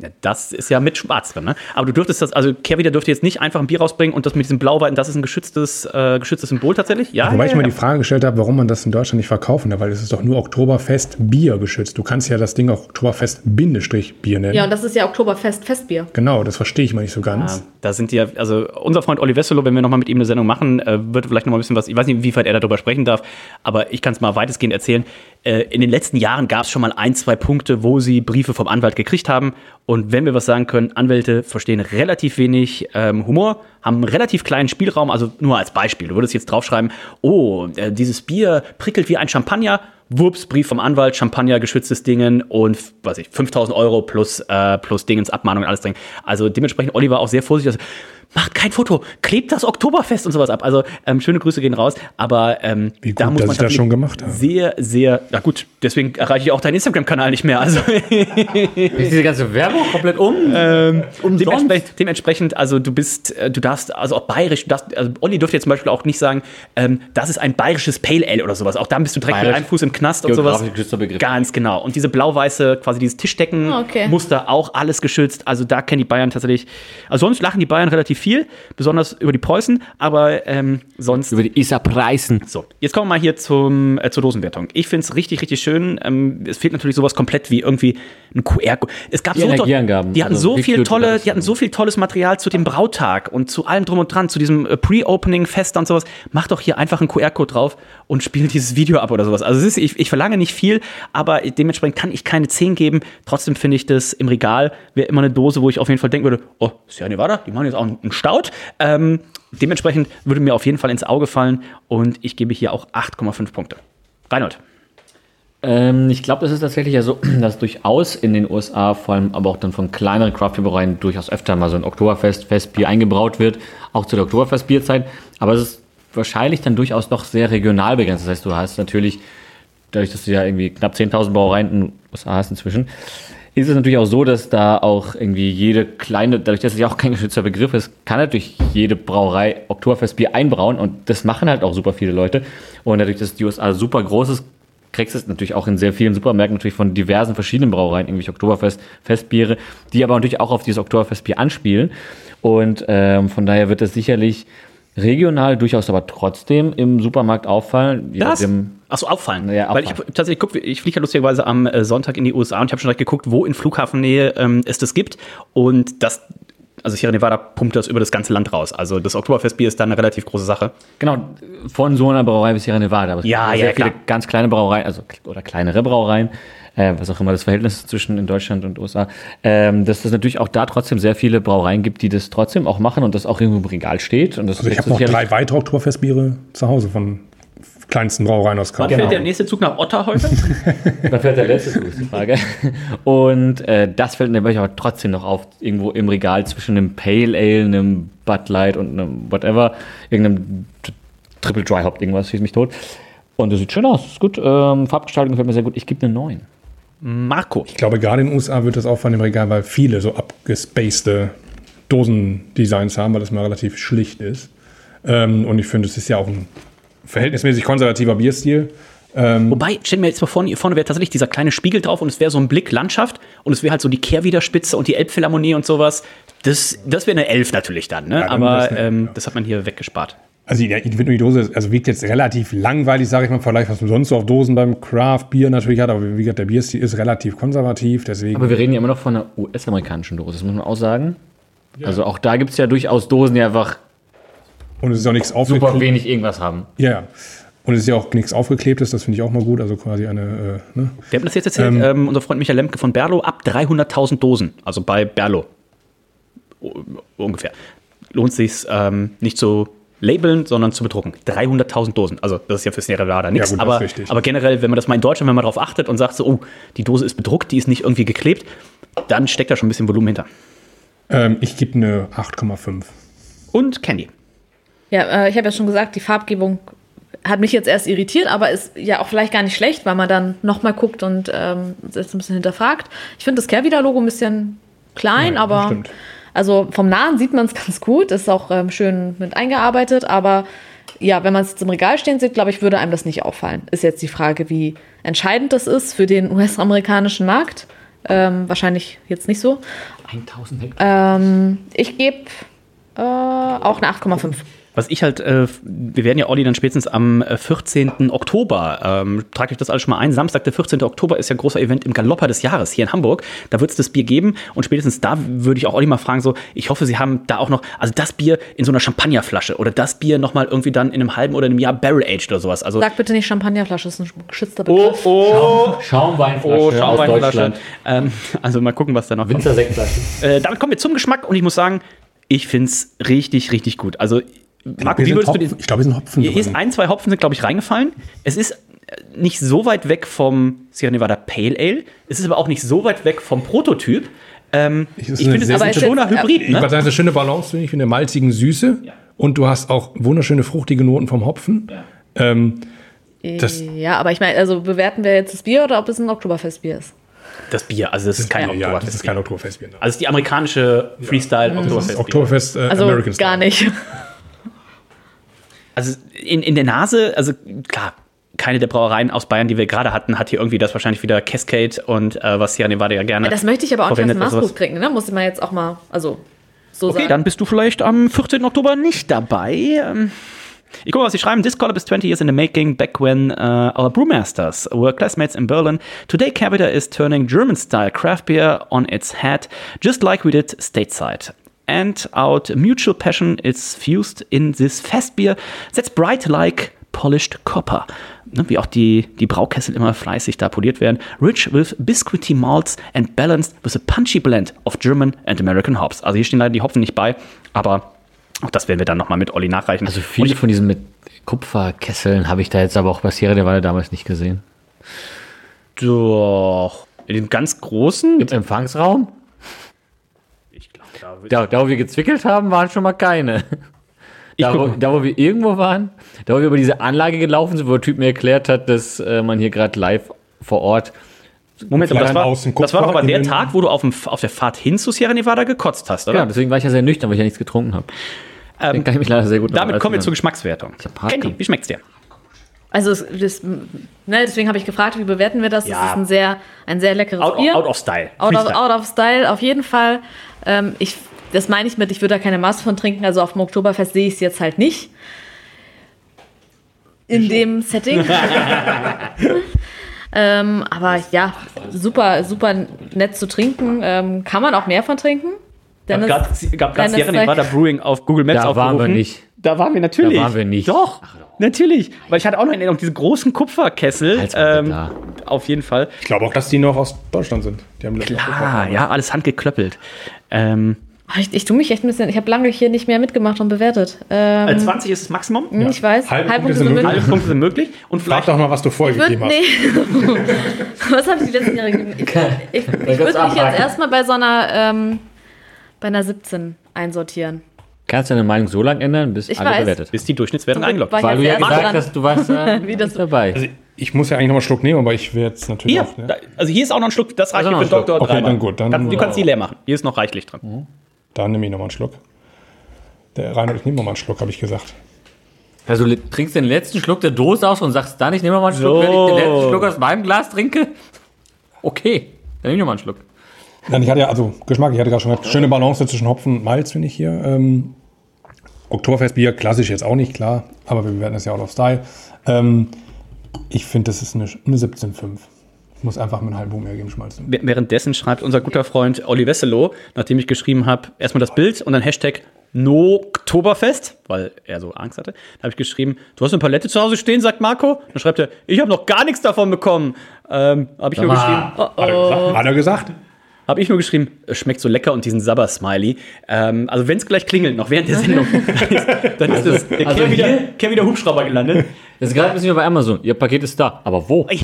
S3: Ja, das ist ja mit Schwarz drin, ne? Aber du dürftest das, also Kehrwieder dürfte jetzt nicht einfach ein Bier rausbringen und das mit diesem blau-weißen, das ist ein geschütztes, äh, geschütztes Symbol tatsächlich. Ja,
S5: Wobei
S3: ja,
S5: ich mir
S3: ja.
S5: die Frage gestellt habe, warum man das in Deutschland nicht verkaufen darf, weil es ist doch nur Oktoberfest Bier geschützt. Du kannst ja das Ding auch Oktoberfest Bindestrich Bier nennen.
S4: Ja, und das ist ja Oktoberfest Festbier.
S5: Genau, das verstehe ich mal nicht so ganz.
S3: Ja, da sind ja, also unser Freund Olli Wesselow, wenn wir nochmal mit ihm eine Sendung machen, äh, wird vielleicht nochmal ein bisschen was, ich weiß nicht, inwieweit er darüber sprechen darf, aber ich kann es mal weitestgehend erzählen. Äh, in den letzten Jahren gab es schon mal ein, zwei Punkte, wo sie Briefe vom Anwalt gekriegt haben. Und wenn wir was sagen können, Anwälte verstehen relativ wenig ähm, Humor, haben einen relativ kleinen Spielraum, also nur als Beispiel. Du würdest jetzt draufschreiben, oh, äh, dieses Bier prickelt wie ein Champagner. Wurps, Brief vom Anwalt, Champagner, geschütztes Dingen und, weiß ich, 5000 Euro plus, äh, plus Dingens, Abmahnung und alles drin. Also dementsprechend, Olli war auch sehr vorsichtig. Also, macht kein Foto, klebt das Oktoberfest und sowas ab. Also ähm, schöne Grüße gehen raus, aber ähm,
S5: Wie gut,
S3: da muss
S5: dass
S3: man
S5: ich das schon gemacht habe.
S3: Sehr, sehr, na gut, deswegen erreiche ich auch deinen Instagram-Kanal nicht mehr. Also
S1: ist diese ganze Werbung komplett um?
S3: dementsprechend, dementsprechend, also du bist, äh, du darfst, also auch bayerisch, du darfst, also Olli dürfte jetzt zum Beispiel auch nicht sagen, ähm, das ist ein bayerisches Pale Ale oder sowas. Auch da bist du direkt mit
S1: Bayerisch.
S3: einem Fuß im Knast und sowas.
S1: Begriff.
S3: Ganz genau. Und diese blau-weiße, quasi dieses Tischdecken-Muster,
S4: Okay.
S3: auch alles geschützt. Also da kennen die Bayern tatsächlich. Also sonst lachen die Bayern relativ viel, besonders über die Preußen, aber ähm, sonst.
S1: Über die Isar Preisen.
S3: So, jetzt kommen wir mal hier zum, äh, zur Dosenwertung. Ich finde es richtig, richtig schön. Ähm, es fehlt natürlich sowas komplett wie irgendwie ein QR-Code. Es gab
S1: Die
S3: so
S1: Energieangaben.
S3: Die hatten
S1: Also
S3: so viel tolle, die hatten so viel tolles Material zu dem Brautag und zu allem drum und dran, zu diesem äh, Pre-Opening-Fest und sowas. Mach doch hier einfach einen QR-Code drauf und spiel dieses Video ab oder sowas. Also ist, ich, ich verlange nicht viel, aber dementsprechend kann ich keine 10 geben. Trotzdem finde ich das im Regal wäre immer eine Dose, wo ich auf jeden Fall denken würde, oh, Sierra Nevada, die machen jetzt auch einen Stout. Ähm, dementsprechend würde mir auf jeden Fall ins Auge fallen und ich gebe hier auch 8,5 Punkte. Reinhold.
S1: Ähm, ich glaube, das ist tatsächlich ja so, dass durchaus in den USA, vor allem aber auch dann von kleineren Craft-Brauereien, durchaus öfter mal so ein Oktoberfest, Festbier eingebraut wird, auch zu der Oktoberfest-Bierzeit. Aber es ist wahrscheinlich dann durchaus noch sehr regional begrenzt. Das heißt, du hast natürlich, dadurch, dass du ja irgendwie knapp 10.000 Brauereien in den USA hast inzwischen, ist es natürlich auch so, dass da auch irgendwie jede kleine, dadurch, dass es ja auch kein geschützter Begriff ist, kann natürlich jede Brauerei Oktoberfestbier einbrauen und das machen halt auch super viele Leute. Und dadurch, dass die USA super groß ist, kriegst du es natürlich auch in sehr vielen Supermärkten natürlich von diversen verschiedenen Brauereien, irgendwelche Oktoberfest, Festbiere, die aber natürlich auch auf dieses Oktoberfestbier anspielen. Und ähm, von daher wird es sicherlich regional durchaus aber trotzdem im Supermarkt auffallen.
S3: Das?
S1: nachdem-
S3: Achso, auffallen.
S1: Ja,
S3: Weil ich
S1: auffallen.
S3: hab tatsächlich guck, ich fliege ja lustigerweise am äh, Sonntag in die USA und ich habe schon direkt geguckt, wo in Flughafennähe ähm, es das gibt. Und das, also Sierra Nevada pumpt das über das ganze Land raus. Also das Oktoberfestbier ist da eine relativ große Sache.
S1: Genau, von so einer Brauerei bis Sierra Nevada. Aber es
S3: Ja,
S1: gibt
S3: ja,
S1: sehr viele
S3: klar.
S1: ganz kleine Brauereien, also oder kleinere Brauereien, äh, was auch immer das Verhältnis ist zwischen in Deutschland und USA, ähm, dass es natürlich auch da trotzdem sehr viele Brauereien gibt, die das trotzdem auch machen und das auch irgendwo im Regal steht. Und das
S5: Also ich habe noch drei weitere Oktoberfestbiere zu Hause von kleinsten Brauereien aus
S3: Wann
S5: Kraft.
S3: fährt der nächste Zug nach Otter heute?
S1: Dann fährt der letzte Zug, ist die Frage. Und äh, das fällt nämlich aber trotzdem noch auf, irgendwo im Regal zwischen einem Pale Ale, einem Bud Light und einem whatever, irgendeinem Triple Dry Hop, irgendwas, schießt mich tot. Und das sieht schön aus, ist gut. Ähm, Farbgestaltung gefällt mir sehr gut. Ich gebe eine 9.
S3: Marco.
S5: Ich glaube, gerade in den USA wird das auffallen im Regal, weil viele so abgespacede Dosendesigns haben, weil das mal relativ schlicht ist. Ähm, und ich finde, es ist ja auch ein verhältnismäßig konservativer Bierstil. Ähm,
S3: Wobei, stell mir jetzt mal vor, hier vorne wäre tatsächlich dieser kleine Spiegel drauf und es wäre so ein Blick Landschaft und es wäre halt so die Kehrwiederspitze und die Elbphilharmonie und sowas. Das, das wäre eine Elf natürlich dann, ne?
S5: Ja, dann
S3: Aber
S5: wär's eine
S3: ähm, das hat man hier weggespart.
S5: Also die, die Dose, also wirkt jetzt relativ langweilig, sage ich mal, Vergleich, was man sonst so auf Dosen beim Craft Bier natürlich hat, aber wie gesagt, der Bierstil ist relativ konservativ, deswegen.
S1: Aber wir reden ja immer noch von einer US-amerikanischen Dose, das muss man auch sagen. Also auch da gibt es ja durchaus Dosen, die einfach
S5: und es ist auch nichts
S1: super
S5: aufgeklebt.
S1: wenig irgendwas haben.
S5: Ja, ja. Und es ist ja auch nichts aufgeklebtes, das finde ich auch mal gut, also quasi eine, äh, ne?
S3: Hat mir das jetzt erzählt?
S5: Ähm,
S3: Ähm, unser Freund Michael Lemke von Berlo ab 300.000 Dosen. Also bei Berlo. Ungefähr. Lohnt sich ähm, nicht zu labeln, sondern zu bedrucken. 300.000 Dosen. Also das ist ja für Sierra Nevada nichts.
S5: Ja,
S3: aber, aber generell, wenn man das mal in Deutschland, wenn man darauf achtet und sagt so, oh, die Dose ist bedruckt, die ist nicht irgendwie geklebt, dann steckt da schon ein bisschen Volumen hinter.
S5: Ähm, ich gebe eine 8,5.
S3: Und Candy.
S4: Ja, äh, ich habe ja schon gesagt, die Farbgebung hat mich jetzt erst irritiert, aber ist ja auch vielleicht gar nicht schlecht, weil man dann nochmal guckt und ähm, das ein bisschen hinterfragt. Ich finde das Kehrwieder-Logo ein bisschen klein,
S5: Ja,
S4: aber
S5: stimmt.
S4: also vom Nahen sieht man es ganz gut, ist auch ähm, schön mit eingearbeitet, aber ja, wenn man es jetzt im Regal stehen sieht, glaube ich, würde einem das nicht auffallen. Ist jetzt die Frage, wie entscheidend das ist für den US-amerikanischen Markt. Ähm, wahrscheinlich jetzt nicht so.
S1: 1000 Hektar.
S4: Ähm, ich gebe äh, auch eine 8,5.
S3: Was ich halt, äh, wir werden ja Olli dann spätestens am äh, 14. Oktober, ähm, tragt euch das alles schon mal ein. Samstag, der 14. Oktober ist ja ein großer Event im Galopper des Jahres hier in Hamburg. Da wird es das Bier geben und spätestens da würde ich auch Olli mal fragen, so, ich hoffe, Sie haben da auch noch, also das Bier in so einer Champagnerflasche oder das Bier nochmal irgendwie dann in einem halben oder einem Jahr Barrel-aged oder sowas. Also,
S4: Sag bitte nicht Champagnerflasche, das ist ein geschützter
S3: oh,
S4: Begriff.
S3: oh,
S1: Schaumweinflasche
S3: oh,
S1: aus
S3: Schaumweinflasche.
S1: Deutschland.
S3: Ähm, also mal gucken, was da noch kommt.
S1: Winzersektflasche.
S3: Äh, damit kommen wir zum Geschmack und ich muss sagen, ich finde es richtig, richtig gut. Also, Marco,
S5: Hier
S3: wie würdest du
S5: Hopfen-
S3: den,
S5: ich glaube, hier sind Hopfen
S3: Hier ist ein, zwei Hopfen sind, glaube ich, reingefallen. Es ist äh, nicht so weit weg vom Sierra Nevada Pale Ale. Es ist aber auch nicht so weit weg vom Prototyp. Ähm, ich finde, es
S5: sehr
S3: ist ein schöner
S4: Aber ist
S3: Hybrid.
S5: Ich
S3: Ne?
S5: würde sagen, eine schöne Balance, finde ich, für eine malzigen Süße. Und du hast auch wunderschöne fruchtige Noten vom Hopfen. Ähm, das-
S4: ja, aber ich meine, also bewerten wir jetzt das Bier oder ob es ein Oktoberfestbier ist?
S3: Das Bier, also das ist kein
S5: ja,
S3: Oktoberfest.
S5: das ist kein Oktoberfestbier.
S3: also es ist die amerikanische Freestyle
S5: Das ist
S3: Oktoberfest.
S5: Äh,
S4: Also
S5: American
S4: gar
S5: Style.
S4: nicht.
S3: Also in, in der Nase, also klar, keine der Brauereien aus Bayern, die wir gerade hatten, hat hier irgendwie das wahrscheinlich wieder Cascade und äh, was Sierra Nevada ja gerne.
S4: Das möchte ich aber auch nicht aus dem. Maßbuch trinken, ne? Muss man jetzt auch mal, also so
S3: Okay,
S4: sagen.
S3: dann bist du vielleicht am 14. Oktober nicht dabei. Ähm, Ich gucke, was sie schreiben. This collab is 20 years in the making, back when uh, our brewmasters were classmates in Berlin. Today, Cavita is turning German-style craft beer on its head, just like we did stateside. And out mutual passion is fused in this fast beer that's bright like polished copper. Ne, wie auch die, die Braukessel immer fleißig da poliert werden. Rich with biscuity malts and balanced with a punchy blend of German and American hops. Also hier stehen leider die Hopfen nicht bei, aber auch das werden wir dann nochmal mit Olli nachreichen.
S1: Also viele von diesen mit Kupferkesseln habe ich da jetzt aber auch bei Sierra Nevada damals nicht gesehen.
S3: Doch. In dem ganz großen?
S1: Im Empfangsraum?
S3: Da
S1: Da, da, wo wir gezwickelt haben, waren schon mal keine. Da wo, da, wo wir irgendwo waren, da, wo wir über diese Anlage gelaufen sind, wo der Typ mir erklärt hat, dass äh, man hier gerade live vor Ort.
S3: Moment, aber das war,
S5: außen
S3: das war doch aber der Tag, wo du auf, dem, auf der Fahrt hin zu Sierra Nevada gekotzt hast, oder?
S1: Ja, deswegen war ich ja sehr nüchtern, weil ich ja nichts getrunken habe.
S3: Ähm,
S1: Den kann ich mich leider sehr gut noch
S3: damit kommen wir zur Geschmackswertung. Candy, wie schmeckt's dir?
S4: Also es, das, ne, deswegen habe ich gefragt, wie bewerten wir das?
S3: Ja.
S4: Das ist ein sehr, ein sehr leckeres
S3: Out,
S4: Bier.
S3: out of style.
S4: Out of, out of Style, auf jeden Fall. Ähm, ich, das meine ich mit, ich würde da keine Masse von trinken. Also auf dem Oktoberfest sehe ich es jetzt halt nicht. In dem Setting. ähm, aber ja, super, super nett zu trinken. Ähm, kann man auch mehr von trinken? Dennis,
S3: gab gab gerade
S4: Dennis sagt-
S3: Nevada Brewing auf Google Maps
S1: Da waren
S3: aufgerufen.
S1: wir nicht.
S3: Da waren wir natürlich.
S1: Da waren wir nicht.
S3: Doch, natürlich. Weil ich hatte auch noch in Erinnerung diese großen Kupferkessel.
S1: Wir
S3: Ähm,
S1: da.
S3: auf jeden Fall.
S5: Ich glaube auch, dass die noch aus Deutschland sind. Die haben
S3: Klar, ja, alles handgeklöppelt. Ähm,
S4: Ah, Ich, ich tue mich echt ein bisschen. Ich habe lange hier nicht mehr mitgemacht und bewertet. Ähm,
S3: Äh, 20 ist das Maximum.
S4: hm, Ich weiß.
S5: Halbe
S4: Halbpunkte
S5: Punkte
S4: sind möglich.
S3: Alle Punkte sind möglich. Und
S5: Frag
S3: vielleicht
S5: doch mal, was du vorher
S4: Ich würd,
S5: gegeben hast.
S4: nee. Was habe ich die letzten Jahre gegeben? Ich, ich, ich würde mich jetzt erstmal bei so einer, ähm, bei einer 17 einsortieren.
S1: Kannst deine Meinung so lange ändern, bis
S4: Ich
S1: alle
S4: weiß.
S1: bewertet.
S3: ist die Durchschnittswertung eingeloggt.
S4: War ich
S1: Weil du ja gesagt hast, du warst äh,
S4: Wie das
S1: nicht dabei.
S5: Also ich muss ja eigentlich noch mal einen Schluck nehmen, aber ich werde jetzt natürlich
S3: Hier,
S5: auch, ne?
S3: da, also hier ist auch noch ein Schluck, das reicht
S1: Also
S3: hier
S1: noch
S3: für. Doktor
S5: Okay,
S3: dreimal.
S5: dann gut, dann-
S3: Kannst- du kannst die leer machen. Hier ist noch reichlich drin.
S5: Dann nehme ich noch mal einen Schluck. Der Reinhold, ich nehme noch mal einen Schluck, habe ich gesagt.
S1: Also du trinkst den letzten Schluck der Dose aus und sagst dann, ich nehme mal einen Schluck,
S3: So.
S1: wenn ich den letzten Schluck aus meinem Glas trinke. Okay, dann nehme ich noch mal einen Schluck.
S5: Nein, ich hatte ja, also Geschmack, ich hatte gerade schon gesagt, schöne Balance zwischen Hopfen und Malz, finde ich hier. Ähm, Oktoberfestbier, klassisch jetzt auch nicht, klar, aber wir bewerten das ja auch auf Style. Ähm, ich finde, das ist eine, eine 17,5. Ich muss einfach mit einem halben Punkt mehr geben, Schmalz.
S3: Währenddessen schreibt unser guter Freund Olli Wesselow, nachdem ich geschrieben habe, erstmal das Bild und dann Hashtag No-Oktoberfest, weil er so Angst hatte. Da habe ich geschrieben, du hast eine Palette zu Hause stehen, sagt Marco. Dann schreibt er, ich habe noch gar nichts davon bekommen. Ähm, habe ich nur geschrieben,
S4: Oh,
S5: Hat, er gesagt? Hat er gesagt?
S3: Habe ich nur geschrieben, es schmeckt so lecker und diesen Sabber-Smiley. Ähm, also wenn es gleich klingelt, noch während der Sendung, dann ist, dann ist das, der
S1: also
S3: Kehr wieder, Kehr wieder Hubschrauber gelandet.
S1: Das ist gerade ein bisschen wie bei Amazon. Ihr Paket ist da, aber wo?
S5: Wie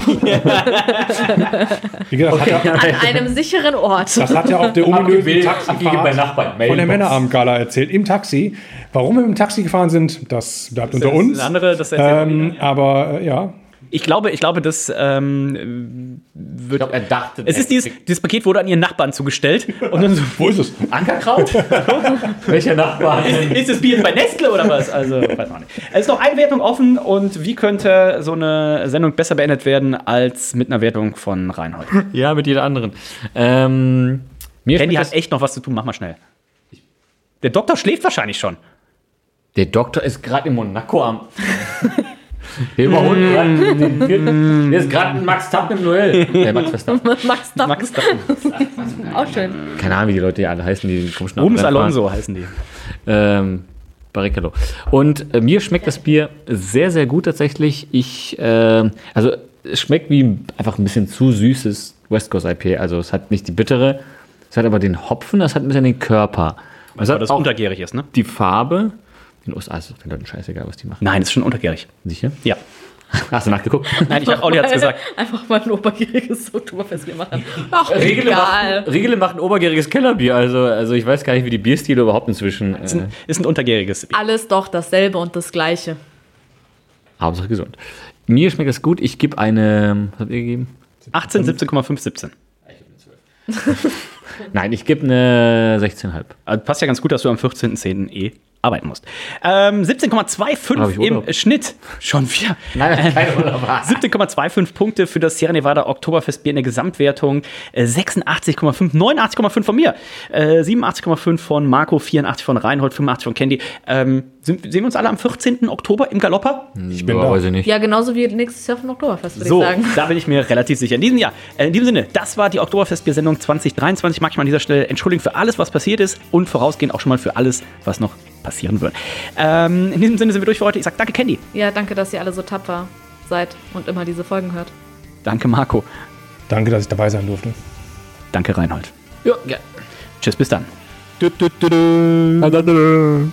S5: gesagt, hat er,
S4: An einem sicheren Ort.
S5: das hat ja auch der ominöse Taxifahrt
S1: Nachbarn.
S5: von der Männerabendgala erzählt, im Taxi. Warum wir im Taxi gefahren sind, das bleibt unter
S3: Das ist
S5: uns.
S3: eine andere, das erzählt Olli
S5: ähm, aber äh, ja,
S3: Ich glaube, ich glaube, das ähm, wird.
S1: Ich glaube, er dachte,
S3: es ist dieses, dieses Paket wurde an ihren Nachbarn zugestellt und dann so,
S5: wo ist es?
S3: Ankerkraut?
S1: welcher Nachbar?
S3: ist, ist das Bier bei Nestle oder was? Also, weiß man nicht. Es ist noch eine Wertung offen und wie könnte so eine Sendung besser beendet werden als mit einer Wertung von Reinhold?
S1: ja, mit jeder anderen. Ähm, mir
S3: Randy hat echt noch was zu tun, mach mal schnell. Der Doktor schläft wahrscheinlich schon.
S1: der Doktor ist gerade in Monaco am. Der überholt gerade den vierten. Der ist gerade ein Max Tappen im Duell. Der Max Verstappen.
S4: Max Tappen.
S3: Max Tappen.
S4: Auch schön.
S1: Keine Ahnung, wie die Leute hier alle heißen, die komischen
S3: Rubens
S1: fahren.
S3: Alonso heißen die.
S1: Ähm, Barrichello. Und äh, mir schmeckt das Bier sehr, sehr gut tatsächlich. Ich, äh, also es schmeckt wie einfach ein bisschen zu süßes West Coast IPA. Also es hat nicht die bittere, es hat aber den Hopfen, es hat ein bisschen den Körper. Es
S3: Weil
S1: hat
S3: das
S1: auch
S3: untergärig ist, ne?
S1: die Farbe. In den USA ist es den Leuten scheißegal, was die machen.
S3: Nein, ist schon untergärig.
S1: Sicher?
S3: Ja.
S1: Hast du nachgeguckt?
S3: Nein, ich, Olli hat's gesagt.
S4: Einfach mal ein obergieriges Oktoberfestbier machen. Ach,
S1: Riegele
S4: egal.
S1: macht, Riegele macht ein obergäriges Kellerbier. Also, also ich weiß gar nicht, wie die Bierstile überhaupt inzwischen. Äh,
S3: Ist ein untergäriges Bier.
S4: Alles doch dasselbe und das Gleiche.
S1: Hauptsache gesund. Mir schmeckt das gut. Ich gebe eine. Was habt ihr gegeben?
S3: 18, 17,5, 17.
S1: Nein, ich gebe eine 16,5.
S3: Also passt ja ganz gut, dass du am 14.10. eh arbeiten musst. Ähm,
S1: Hab
S3: 17,25
S1: ich
S3: im? Schnitt. Schon wieder.
S1: Nein, keine Urlaub.
S3: 17,25 Punkte für das Sierra Nevada Oktoberfestbier in der Gesamtwertung. Äh, 86,5, 89,5 von mir. Äh, 87,5 von Marco, 84 von Reinhold, 85 von Candy. Ähm, sind, sehen wir uns alle am 14. Oktober im Galopper?
S5: Ich bin
S1: Ja,
S5: da.
S1: weiß ich nicht.
S4: Ja, genauso wie nächstes Jahr vom Oktoberfest, würde
S3: So,
S4: ich sagen.
S3: da bin ich mir relativ sicher. In diesem Jahr, äh, in diesem Sinne, das war die Oktoberfestbier-Sendung 2023. Mag ich mal an dieser Stelle entschuldigen für alles, was passiert ist und vorausgehend auch schon mal für alles, was noch passieren wird. Ähm, in diesem Sinne sind wir durch für heute. Ich sage danke, Candy.
S4: Ja, danke, dass ihr alle so tapfer seid und immer diese Folgen hört.
S3: Danke, Marco.
S5: Danke, dass ich dabei sein durfte.
S3: Danke, Reinhold.
S1: Ja, ja.
S3: Tschüss, bis dann.
S1: Du, du, du, du.